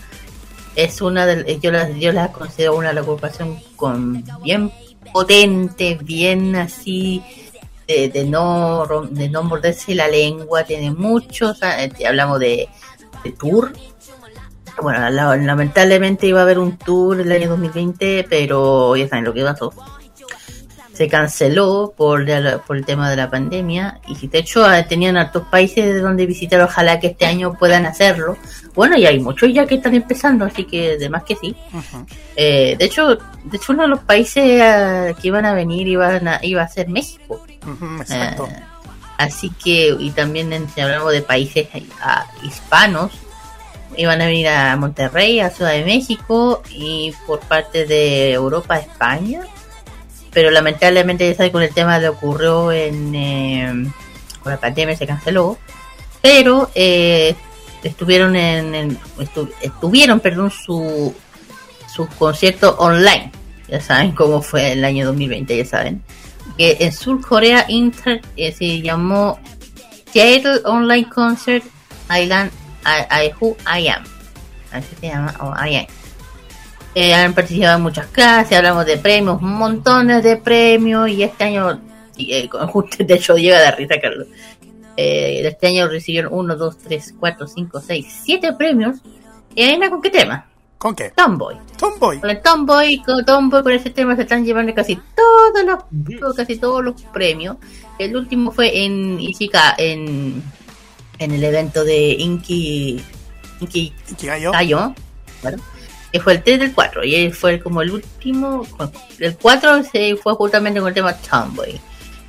Speaker 2: es una de yo la, yo la considero una de las agrupación con bien potente, bien así de, de no de no morderse la lengua, tiene muchos, eh, hablamos de, de tour. Bueno, la- lamentablemente iba a haber un tour el año 2020, pero ya saben lo que pasó. Se canceló por, la- por el tema de la pandemia y de hecho tenían hartos países de donde visitar, ojalá que este año puedan hacerlo. Bueno, y hay muchos ya que están empezando, así que de más que sí. Eh, de hecho, de hecho uno de los países ah, que iban a venir iban a, iba a ser México.
Speaker 1: Exacto.
Speaker 2: Eh, así que, y también si hablamos de países ah, hispanos, iban a venir a Monterrey, a Ciudad de México y por parte de Europa España. Pero lamentablemente, ya sabe, con el tema que ocurrió en, eh, con la pandemia se canceló. Pero eh, estuvieron en, en- estu- estuvieron, perdón, su, su concierto online. Ya saben cómo fue el año 2020, ya saben. Que en Sur Corea Inter eh, se llamó Seattle Online Concert Island I, I Who I Am. Así se llama, o I Am. Eh, han participado en muchas clases, hablamos de premios, montones de premios, y este año, eh, justo, de hecho, llega de risa, Carlos. Eh, este año recibieron 1, 2, 3, 4, 5, 6, 7 premios. ¿Y adivina con qué tema?
Speaker 1: ¿Con qué?
Speaker 2: Tomboy.
Speaker 1: Tomboy.
Speaker 2: Con el Tomboy, con Tomboy, con ese tema se están llevando casi todos los, casi todos los premios. El último fue en Ichika, en, en el evento de Inki, Inki
Speaker 1: Ikigayo.
Speaker 2: Gayo, bueno, que fue el 3 del 4, y él fue como el último, el 4 se fue justamente con el tema Tomboy.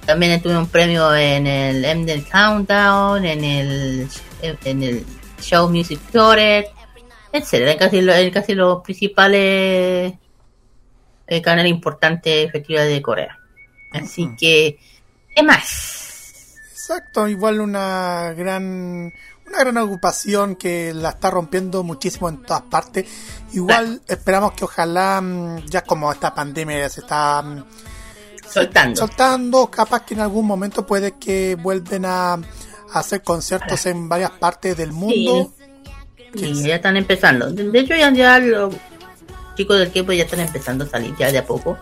Speaker 2: También tuve un premio en el Emden Countdown, en el, en el Show Music Theater, etcétera, en casi, en casi los principales eh, canales importantes efectivos de Corea. Así que, ¿qué más?
Speaker 1: Exacto, igual una gran una gran ocupación que la está rompiendo muchísimo en todas partes. Igual esperamos que ojalá mm, ya como esta pandemia se está mm,
Speaker 2: Soltando.
Speaker 1: soltando, capaz que en algún momento puede que vuelven a, a hacer conciertos en varias partes del mundo.
Speaker 2: Sí, ya están empezando. De hecho, ya, ya los chicos del tiempo ya están empezando a salir ya de a poco.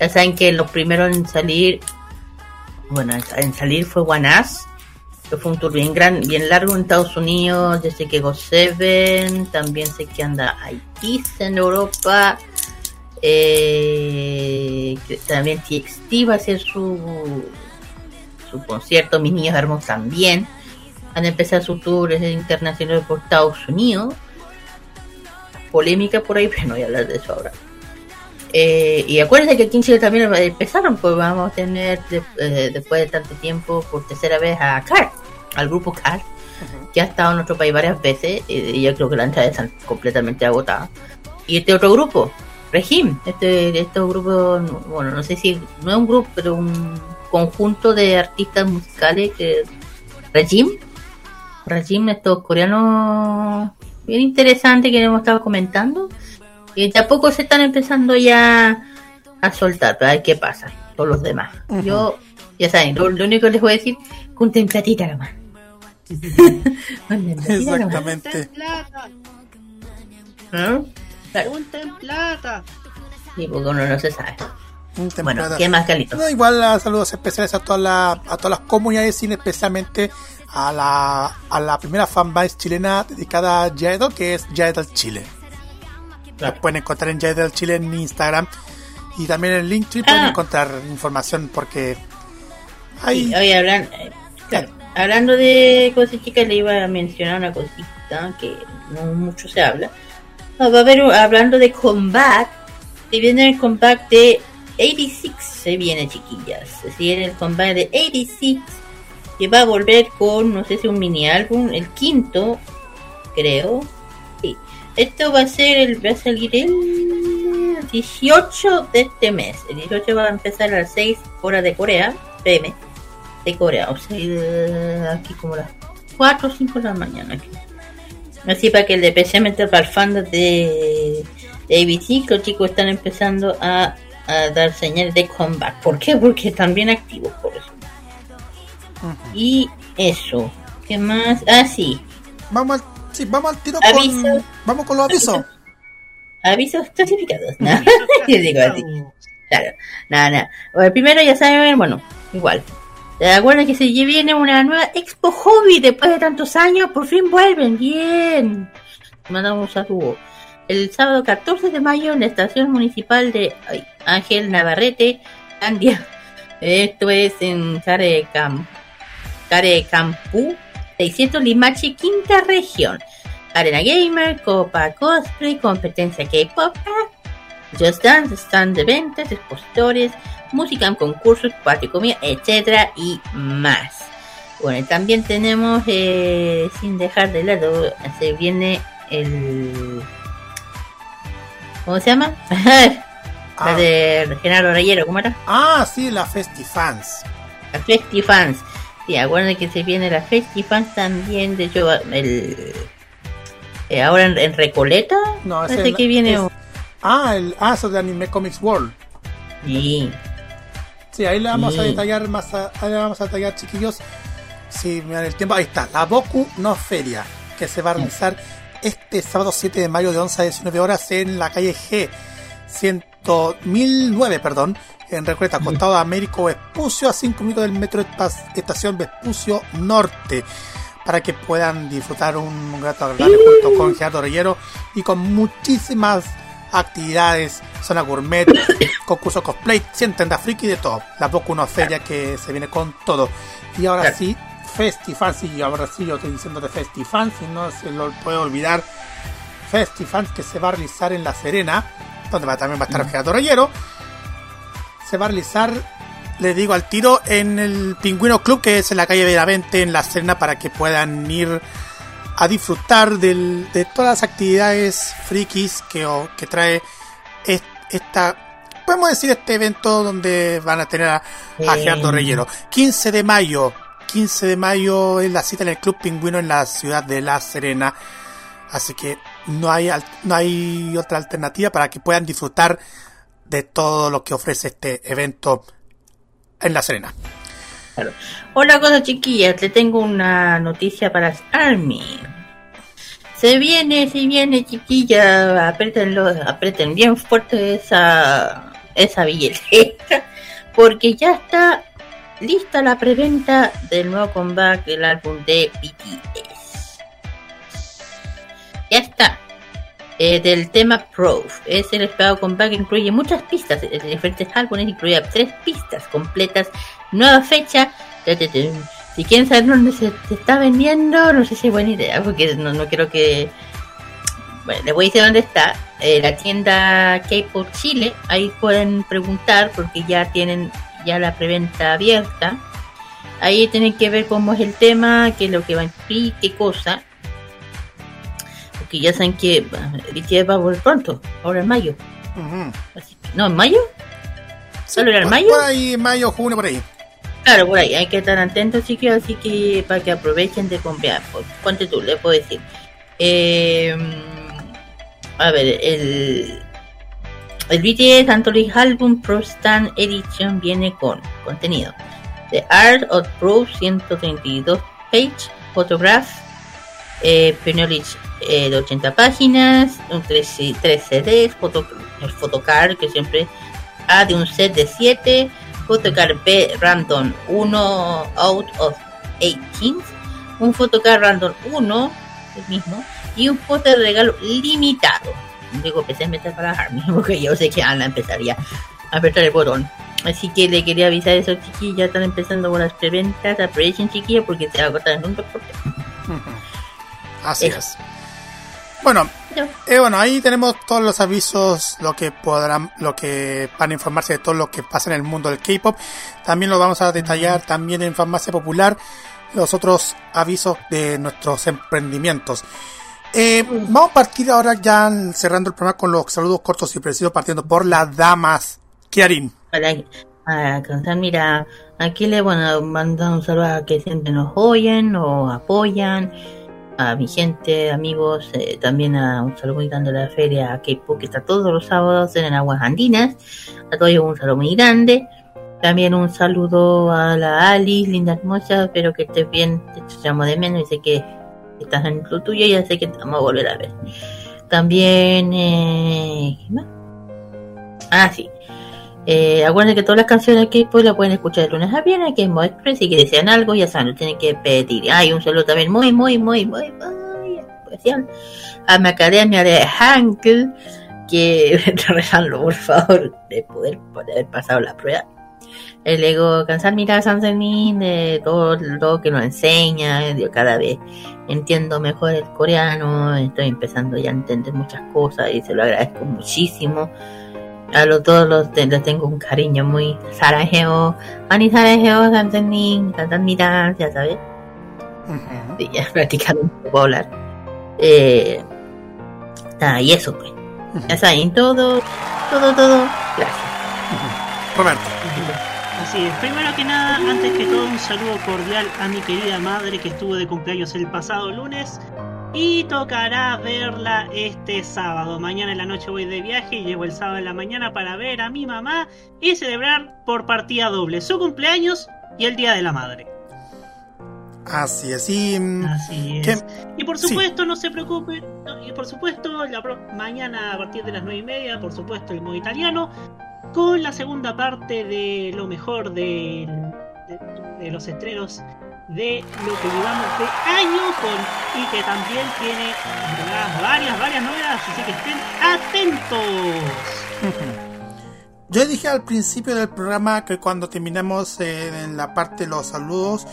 Speaker 2: Ya saben que los primeros en salir, bueno, en- en salir fue Guanás, fue un tour bien gran, bien largo en Estados Unidos, desde que Go Seven, también sé que anda Haití en Europa, eh, también TXT va a hacer su, su concierto, Mis Niños Hermosos también van a empezar su tour internacional por Estados Unidos. Polémica por ahí, pero no voy a hablar de eso ahora. Eh, y acuérdense que aquí en Chile también empezaron, pues vamos a tener de- eh, después de tanto tiempo por tercera vez a CAR, al grupo CAR, que ha estado en nuestro país varias veces y yo creo que las entradas están completamente agotadas. Y este otro grupo, Regim, este, este grupo, bueno, no sé si no es un grupo, pero un conjunto de artistas musicales que Regim, Regim, estos coreanos bien interesantes que hemos estado comentando. Y tampoco se están empezando ya a soltar, para ver qué pasa con los demás. Yo, ya saben, lo, lo único que les voy a decir, junten platita nomás.
Speaker 1: Exactamente.
Speaker 3: plata,
Speaker 2: ¿Ah? Claro,
Speaker 3: junten plata.
Speaker 2: sí, porque uno no se sabe.
Speaker 1: Un
Speaker 2: Bueno. ¿qué más, Carlito?
Speaker 1: No, igual ah, saludos especiales a todas las a todas las comunidades de cine, especialmente a la, a la primera fanbase chilena dedicada a Jaedal, que es Jaedal Chile. La pueden encontrar en Jaedal Chile en Instagram y también en Linktree pueden
Speaker 2: Ah.
Speaker 1: encontrar información porque hay
Speaker 2: Sí, oye, hablan- eh, claro, hablando de cosas chicas, le iba a mencionar una cosita que no mucho se habla. No, va a haber, un- hablando de comeback, se viene el comeback de 86, se viene chiquillas. Se viene el comeback de 86, que va a volver con, no sé si un mini álbum, el quinto, creo. Esto va a ser, el, va a salir el 18 de este mes. El 18 va a empezar a las 6 horas de Corea, PM, de Corea. O sea, aquí como las 4 o 5 de la mañana. Aquí. Así para que especialmente para el fandom de, de ABC, los chicos están empezando a, a dar señales de comeback. ¿Por qué? Porque están bien activos por eso. Y eso. ¿Qué más? Ah, sí.
Speaker 1: Vamos al, sí, vamos al tiro
Speaker 2: Aviso.
Speaker 1: con vamos con los avisos.
Speaker 2: Avisos clasificados. ¿no? Yo digo así. Claro. Nada, nada. Bueno, primero ya saben, bueno, igual. ¿Se acuerdan que se viene una nueva Expo Hobby después de tantos años? Por fin vuelven. Bien. Mandamos un saludo. El sábado 14 de mayo en la estación municipal de ay, Ángel Navarrete Finlandia. Esto es en Carecam, Carecampu, 600 Limache, quinta región. Arena Gamer, Copa Cosplay, competencia K-Pop, Just Dance, stand de ventas, expositores, música en concursos, patio comida, etcétera y más. Bueno, también tenemos, eh, sin dejar de lado, se viene el... ¿Cómo se llama? La de Genaro Reyero, ¿cómo era?
Speaker 1: Ah, sí, la Festifans.
Speaker 2: La Festifans. Sí, acuérdense que se viene la Festifans también. De hecho, el, eh, ahora en, en Recoleta.
Speaker 1: No, es-
Speaker 2: que viene.
Speaker 1: es-
Speaker 2: un-
Speaker 1: Ah, el ah, eso de Anime Comics World.
Speaker 2: Sí.
Speaker 1: Sí, ahí le vamos a
Speaker 2: Sí.
Speaker 1: detallar más, a- ahí le vamos a detallar, chiquillos. Si me dan el tiempo, ahí está, la Boku no Feria, que se va a realizar este sábado 7 de mayo de 11 a 19 horas en la calle G, 100, 1009, perdón, en Recoleta, costado de Américo Vespucio, a 5 minutos del metro estación Vespucio Norte, para que puedan disfrutar un grato agradable junto con Gerardo Reyero y con muchísimas actividades, zona gourmet, concurso cosplay, 100 tiendas friki de todo. La Boku no Feria que se viene con todo. Y ahora sí, Festifans, y ahora sí yo estoy diciendo de Festifans, y no se lo puede olvidar. Festifans que se va a realizar en La Serena, donde va, también va a estar Gerardo Reyero. Se va a realizar, le digo al tiro, en el Pingüino Club, que es en la calle Veravente, en La Serena, para que puedan ir a disfrutar del- de todas las actividades frikis que, o- que trae es- esta, podemos decir, este evento donde van a tener a, a. Gerardo Reyero. 15 de mayo, 15 de mayo es la cita en el Club Pingüino en la ciudad de La Serena. Así que no hay, no hay otra alternativa para que puedan disfrutar de todo lo que ofrece este evento en La Serena.
Speaker 2: Hola, cosa chiquillas, le tengo una noticia para Army. Se viene, se viene, chiquilla, apriétenlo, aprieten bien fuerte esa, esa billetera, porque ya está lista la preventa del nuevo comeback del álbum de BTS. Ya está. Eh, del tema Proof. Es el esperado comeback que incluye muchas pistas de diferentes álbumes, incluye tres pistas completas, nueva fecha. Si quieren saber dónde se está vendiendo, no sé si es buena idea, porque no, no quiero que... Bueno, les voy a decir dónde está. Eh, la tienda K-Pop Chile, ahí pueden preguntar porque ya tienen ya la preventa abierta. Ahí tienen que ver cómo es el tema, qué es lo que va a incluir, qué cosa. Porque ya saben que BTS va a volver pronto, ahora en mayo. ¿No, en mayo? ¿Solo era en mayo?
Speaker 1: Por ahí, mayo, junio, por ahí.
Speaker 2: Claro, por ahí hay que estar atentos, chicos, así que para que aprovechen de comprar. Pues, Ponte tú, le puedo decir. Eh, a ver, el, el BTS Anthology Album Pro Stand Edition viene con contenido. The Art of Pro 132 page, photograph, eh, Knowledge eh, de 80 páginas, un 3, CDs, foto, el photocard que siempre A de un set de 7, photocard B random 1 out of 18, un photocard random 1, el mismo, y un foto de regalo limitado. Digo, empecé a para Army, porque yo sé que Ana empezaría a apretar el botón. Así que le quería avisar a esos chiquillos, ya están empezando con las preventas, aprovechen chiquillos porque se va a cortar en un.
Speaker 1: Así es. Bueno, eh, bueno, ahí tenemos todos los avisos, lo que podrán, lo que van a informarse de todo lo que pasa en el mundo del K-pop. También lo vamos a detallar también en Farmacia Popular, los otros avisos de nuestros emprendimientos. Eh, vamos a partir ahora ya cerrando el programa con los saludos cortos y precisos, partiendo por las damas. Kiarin.
Speaker 2: Para, para alcanzar, mira, aquí le bueno, mando un saludo a que siempre nos oyen o apoyan, a mi gente, amigos, eh, también a un saludo muy grande a la feria K-Pop que está todos los sábados en Aguas Andinas, a todos un saludo muy grande. También un saludo a la Alice, linda hermosa, espero que estés bien, te echamos de menos y sé que estás en lo tuyo y ya sé que vamos a volver a ver. También, eh, ¿qué? Ah, sí. Eh, acuérdense que todas las canciones que pues las pueden escuchar de lunes a viernes, que es Mo Express, y que desean algo, ya saben, lo tienen que pedir. Hay un saludo también muy, muy, muy, muy, muy especial a mi academia de Hankel, que rezanlo por favor de poder, poder haber pasado la prueba. el ego cansar mira San Fermín de todo lo que nos enseña, yo cada vez entiendo mejor el coreano, estoy empezando ya a entender muchas cosas y se lo agradezco muchísimo. A los todos los les tengo un cariño muy sarajeo, ani Fermín, cantar mira, ya sabes. Sí, ya practicando puedo hablar. Eh, nada, y eso pues. Ya saben, todo, todo, todo. Gracias.
Speaker 1: Roberto.
Speaker 3: Así es, primero que nada, antes que todo, un saludo cordial a mi querida madre que estuvo de cumpleaños el pasado lunes. Y tocará verla este sábado. Mañana en la noche voy de viaje y llego el sábado en la mañana para ver a mi mamá y celebrar por partida doble su cumpleaños y el Día de la Madre.
Speaker 1: Así es. Y, mm,
Speaker 3: Así
Speaker 1: ¿qué-
Speaker 3: es. Y por supuesto, no se preocupen. Y por supuesto, la mañana a partir de las 9 y media, por supuesto, el modo italiano. Con la segunda parte de lo mejor de, los estrenos de lo que llevamos de año y que también tiene varias, varias novedades. Así que estén atentos.
Speaker 1: Yo dije al principio del programa que cuando terminemos eh, en la parte de los saludos,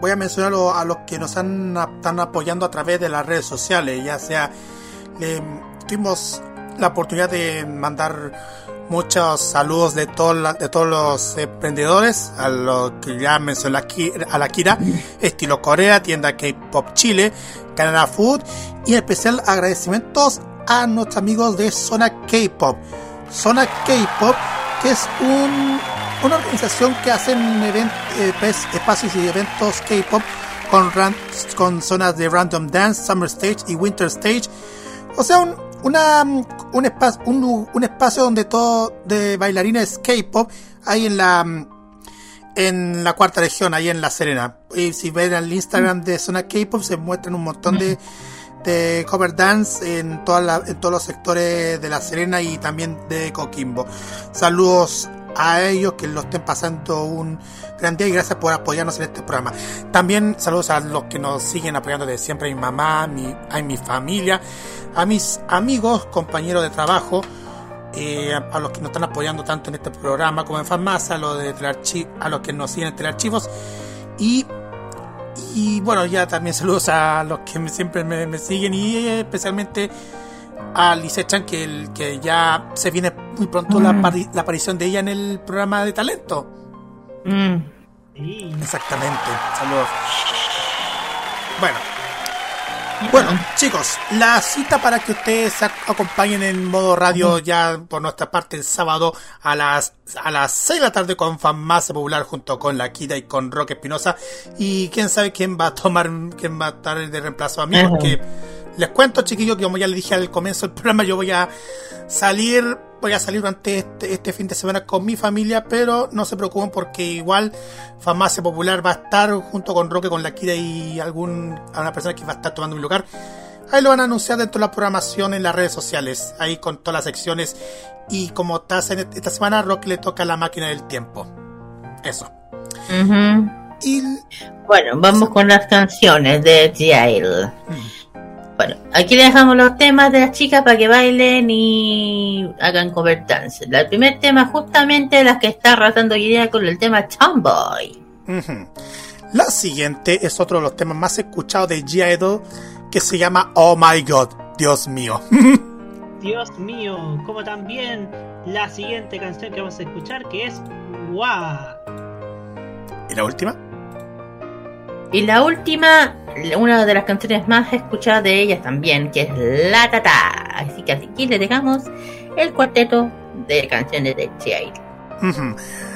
Speaker 1: voy a mencionar a los que nos han, están apoyando a través de las redes sociales, ya sea, le- tuvimos la oportunidad de mandar muchos saludos de, todos la- de todos los emprendedores, a lo que ya mencionó la Ki- a la Kira, Estilo Corea, Tienda K-Pop Chile, Canada Food, y en especial agradecimientos a nuestros amigos de Zona K-Pop. Zona K-Pop, que es un, una organización que event- eh, pues, espacios y eventos K-Pop con, ran- con zonas de Random Dance, Summer Stage y Winter Stage. O sea, un, una, un, espacio, un, un espacio donde todo de bailarines K-Pop hay en la en la cuarta región, ahí en La Serena. Y si ven el Instagram de Zona K-Pop se muestran un montón de, de cover dance en, toda la- en todos los sectores de La Serena y también de Coquimbo. Saludos a ellos que lo estén pasando un gran día y gracias por apoyarnos en este programa. También saludos a los que nos siguen apoyando de siempre, a mi mamá, a mi, a mi familia, a mis amigos, compañeros de trabajo, eh, a, los que nos están apoyando tanto en este programa como en Farmacia, a los, de Telearchi- a los que nos siguen en Telearchivos y y bueno, ya también saludos a los que me- siempre me, me siguen y eh, especialmente a Lise Chan, que, el- que ya se viene muy pronto la,
Speaker 2: Mm.
Speaker 1: la aparición de ella en el programa de talento.
Speaker 2: Mm.
Speaker 1: Exactamente, saludos. Bueno, bueno, chicos, la cita para que ustedes acompañen en modo radio ya por nuestra parte el sábado a las a las 6 de la tarde con Farmacia Popular junto con la Kida y con Roque Espinosa. Y quién sabe quién va a tomar quién va a estar de reemplazo a mí porque les cuento chiquillos que como ya les dije al comienzo del programa yo voy a salir voy a salir durante este, este fin de semana con mi familia pero no se preocupen porque igual Farmacia Popular va a estar junto con Roque con la Kida y algún a una persona que va a estar tomando mi lugar Ahí lo van a anunciar dentro de la programación en las redes sociales, ahí con todas las secciones. Y como estás en esta semana, Rock le toca la máquina del tiempo. Eso. Y
Speaker 2: Bueno, vamos con las canciones de Jail.
Speaker 1: Mm.
Speaker 2: Bueno, aquí le dejamos los temas de las chicas para que bailen y hagan cover dance. El primer tema justamente las que está arrasando hoy día con el tema Tomboy.
Speaker 1: La siguiente es otro de los temas más escuchados de G Idol que se llama Oh My God, Dios mío.
Speaker 3: Dios mío, como también la siguiente canción que vamos a escuchar que es Wow.
Speaker 1: ¿Y la última?
Speaker 2: Y la última, una de las canciones más escuchadas de ellas también, que es La Tata. Así que aquí le dejamos el cuarteto de canciones de.
Speaker 1: Ujú.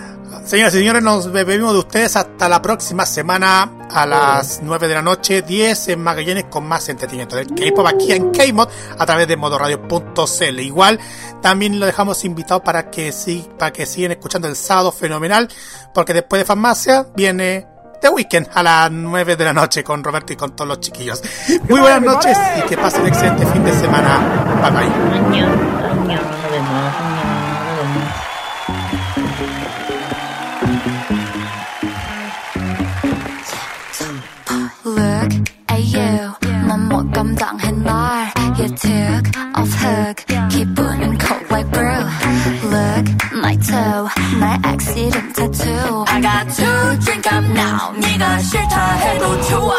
Speaker 1: Señoras y señores, nos bebemos de ustedes hasta la próxima semana a las 9 de la noche, 10 en Magallanes con más entretenimiento del K-pop aquí en K-Mod a través de modoradio.cl. Igual también lo dejamos invitado para que sí, para que sigan escuchando el sábado fenomenal, porque después de Farmacia viene The Weekend a las 9 de la noche con Roberto y con todos los chiquillos. Muy buenas noches y que pasen excelente fin de semana. Bye bye.
Speaker 4: 험담한 날 You took off hook 기분은 cold white brew Look my toe 날 X tattoo. I got to drink up now 네가 싫다 해도
Speaker 14: 좋아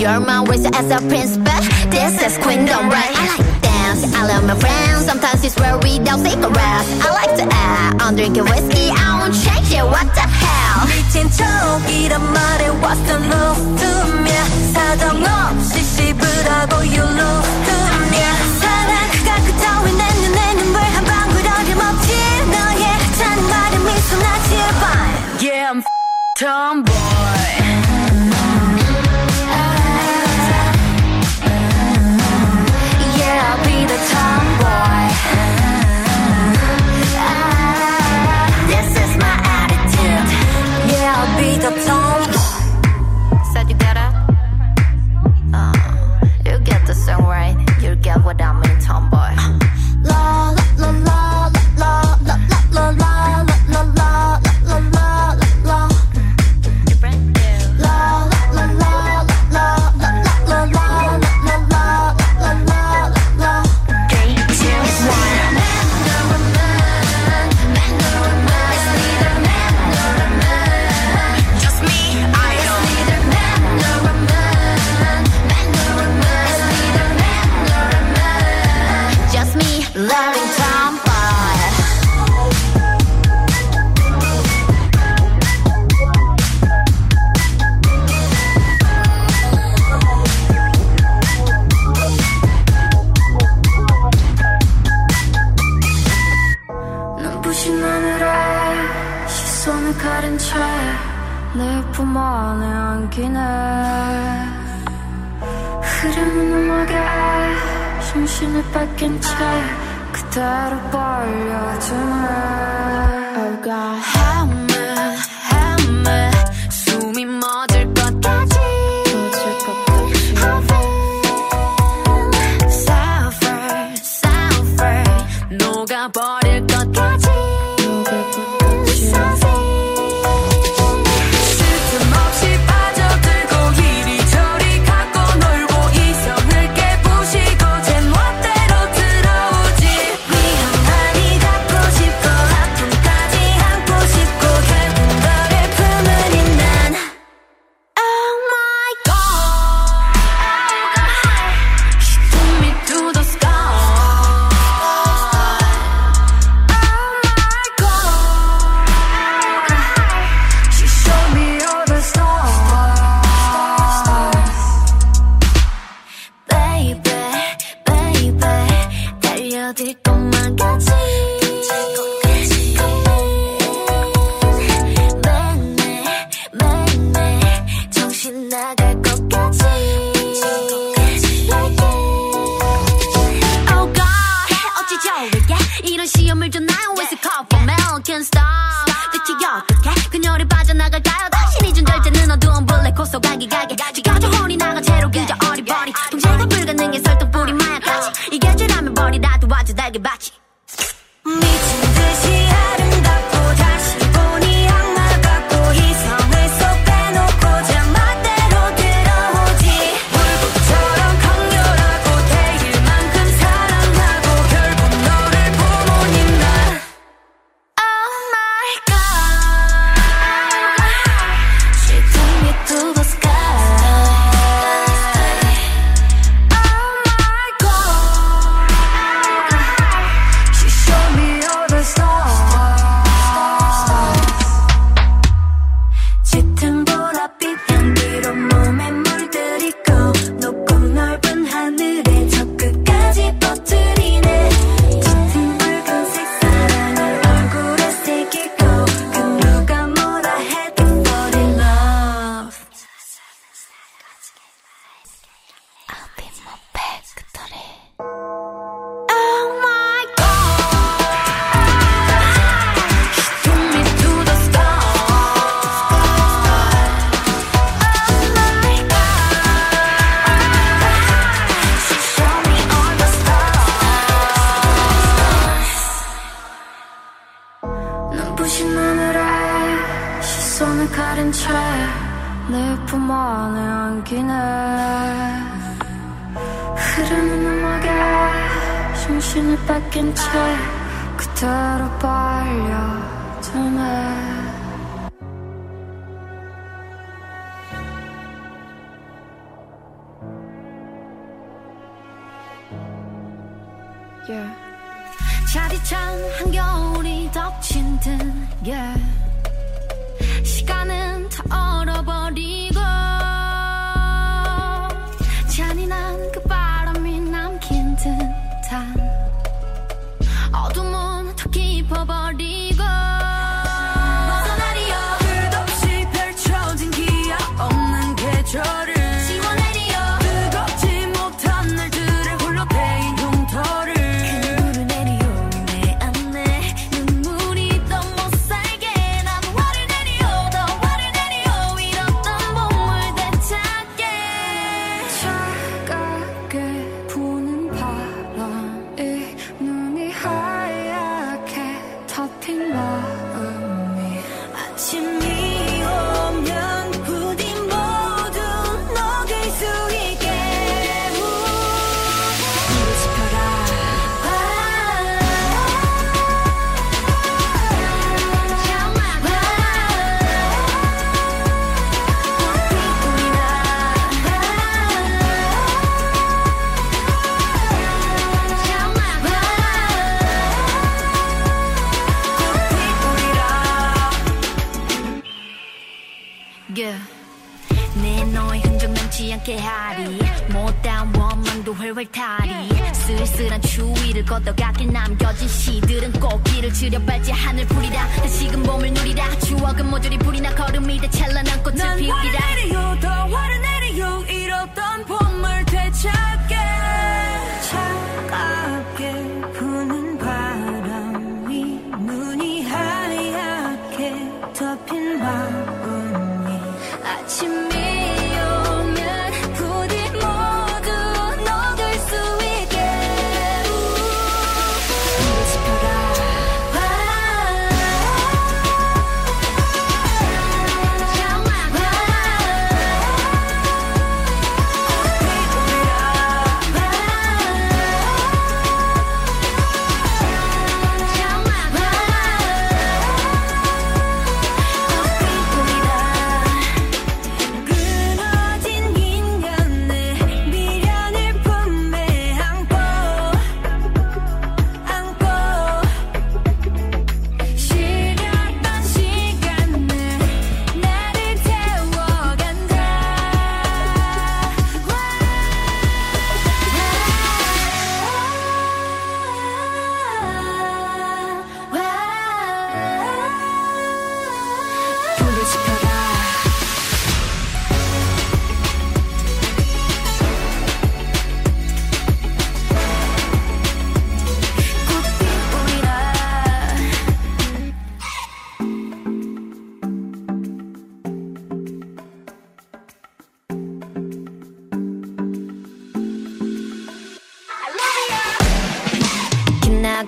Speaker 14: You're my wizard as a prince, but this is queendom, right? I like dance, I love my friends. Sometimes it's where we don't take a rest. I like to act, I'm drinking whiskey, I won't change it. What the hell?
Speaker 4: 미친 척이란 말에 what's the love to me? 사정 없이 씹으라고 you lose to me. 사랑 그가 그따위 내 눈에 눈물 한 방울 어림없지 너의 찬 말은 미소 나 제발 Yeah, I'm tomboy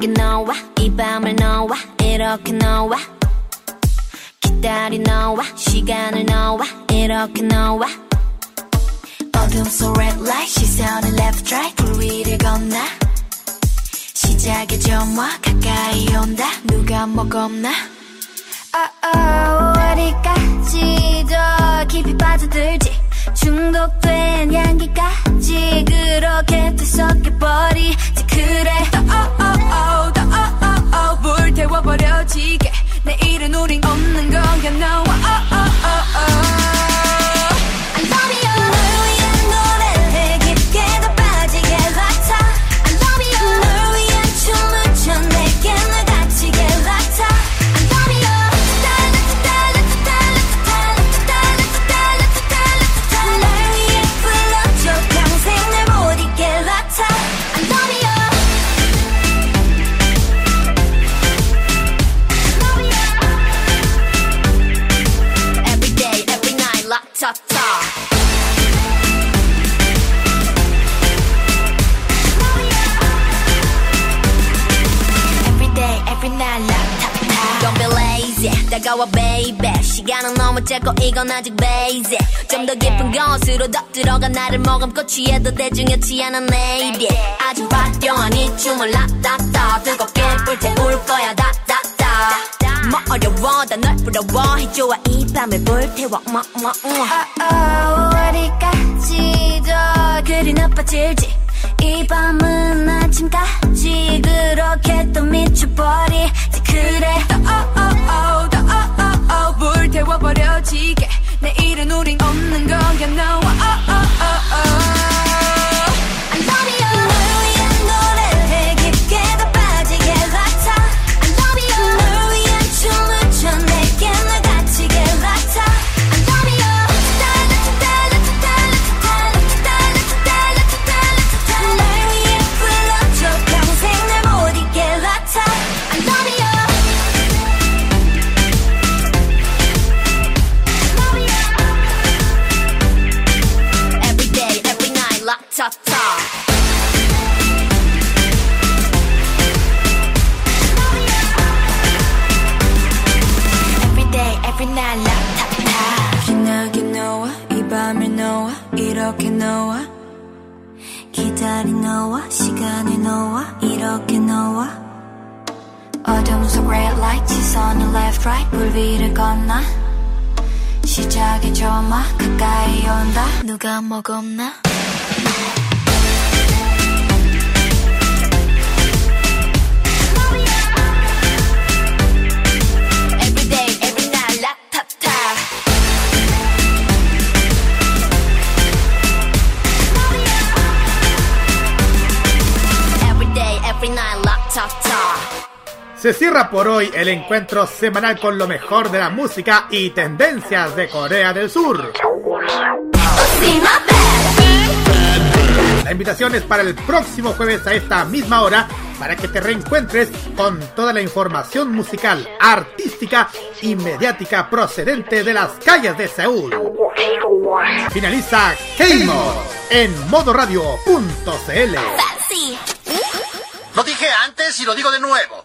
Speaker 14: 이렇게
Speaker 4: 너와. 이 밤을 너와. 이렇게 너와. 기다리 너와. 시간을 너와. 이렇게 너와. 어둠 속 red light 시선은 left right 불 위를 건너. 시작의 점화 가까이 온다. 누가 먹었나? oh, oh, 어디까지 더 깊이 빠져들지? 중독된 향기까지 그렇게 뒤섞여버리지. 그래
Speaker 8: 지게 내일은 우린 없는 거야 너 oh, oh, oh, oh.
Speaker 4: 짧고 이건 아직 basic 좀더 깊은 곳으로 더 들어가 나를 머금고 취해도 대중이었지 않은 lady. 아주 화려한 이 춤을 라따따 뜨겁게 불태울 거야 다다다 뭐 어려워 다널 부러워 해줘와 이 밤을 불태워 뭐뭐 어디까지 더 그리 나빠질지. 이 밤은 아침까지 그렇게 또 미쳐버리지. 그래. oh, 더 oh, oh, 불태워버려지게 내일은 우린 없는 거야 no oh, oh, oh, oh. 너와 시간을 너와 이렇게 너와 어둠 속 red light 시선을 left right 불 위를 건너. 시작의 조마 가까이 온다. 누가 먹었나
Speaker 1: Se cierra por hoy el encuentro semanal con lo mejor de la música y tendencias de Corea del Sur. La invitación es para el próximo jueves a esta misma hora para que te reencuentres con toda la información musical, artística y mediática procedente de las calles de Seúl. Finaliza K-Mod en modoradio.cl.
Speaker 15: Lo dije antes y lo digo de nuevo.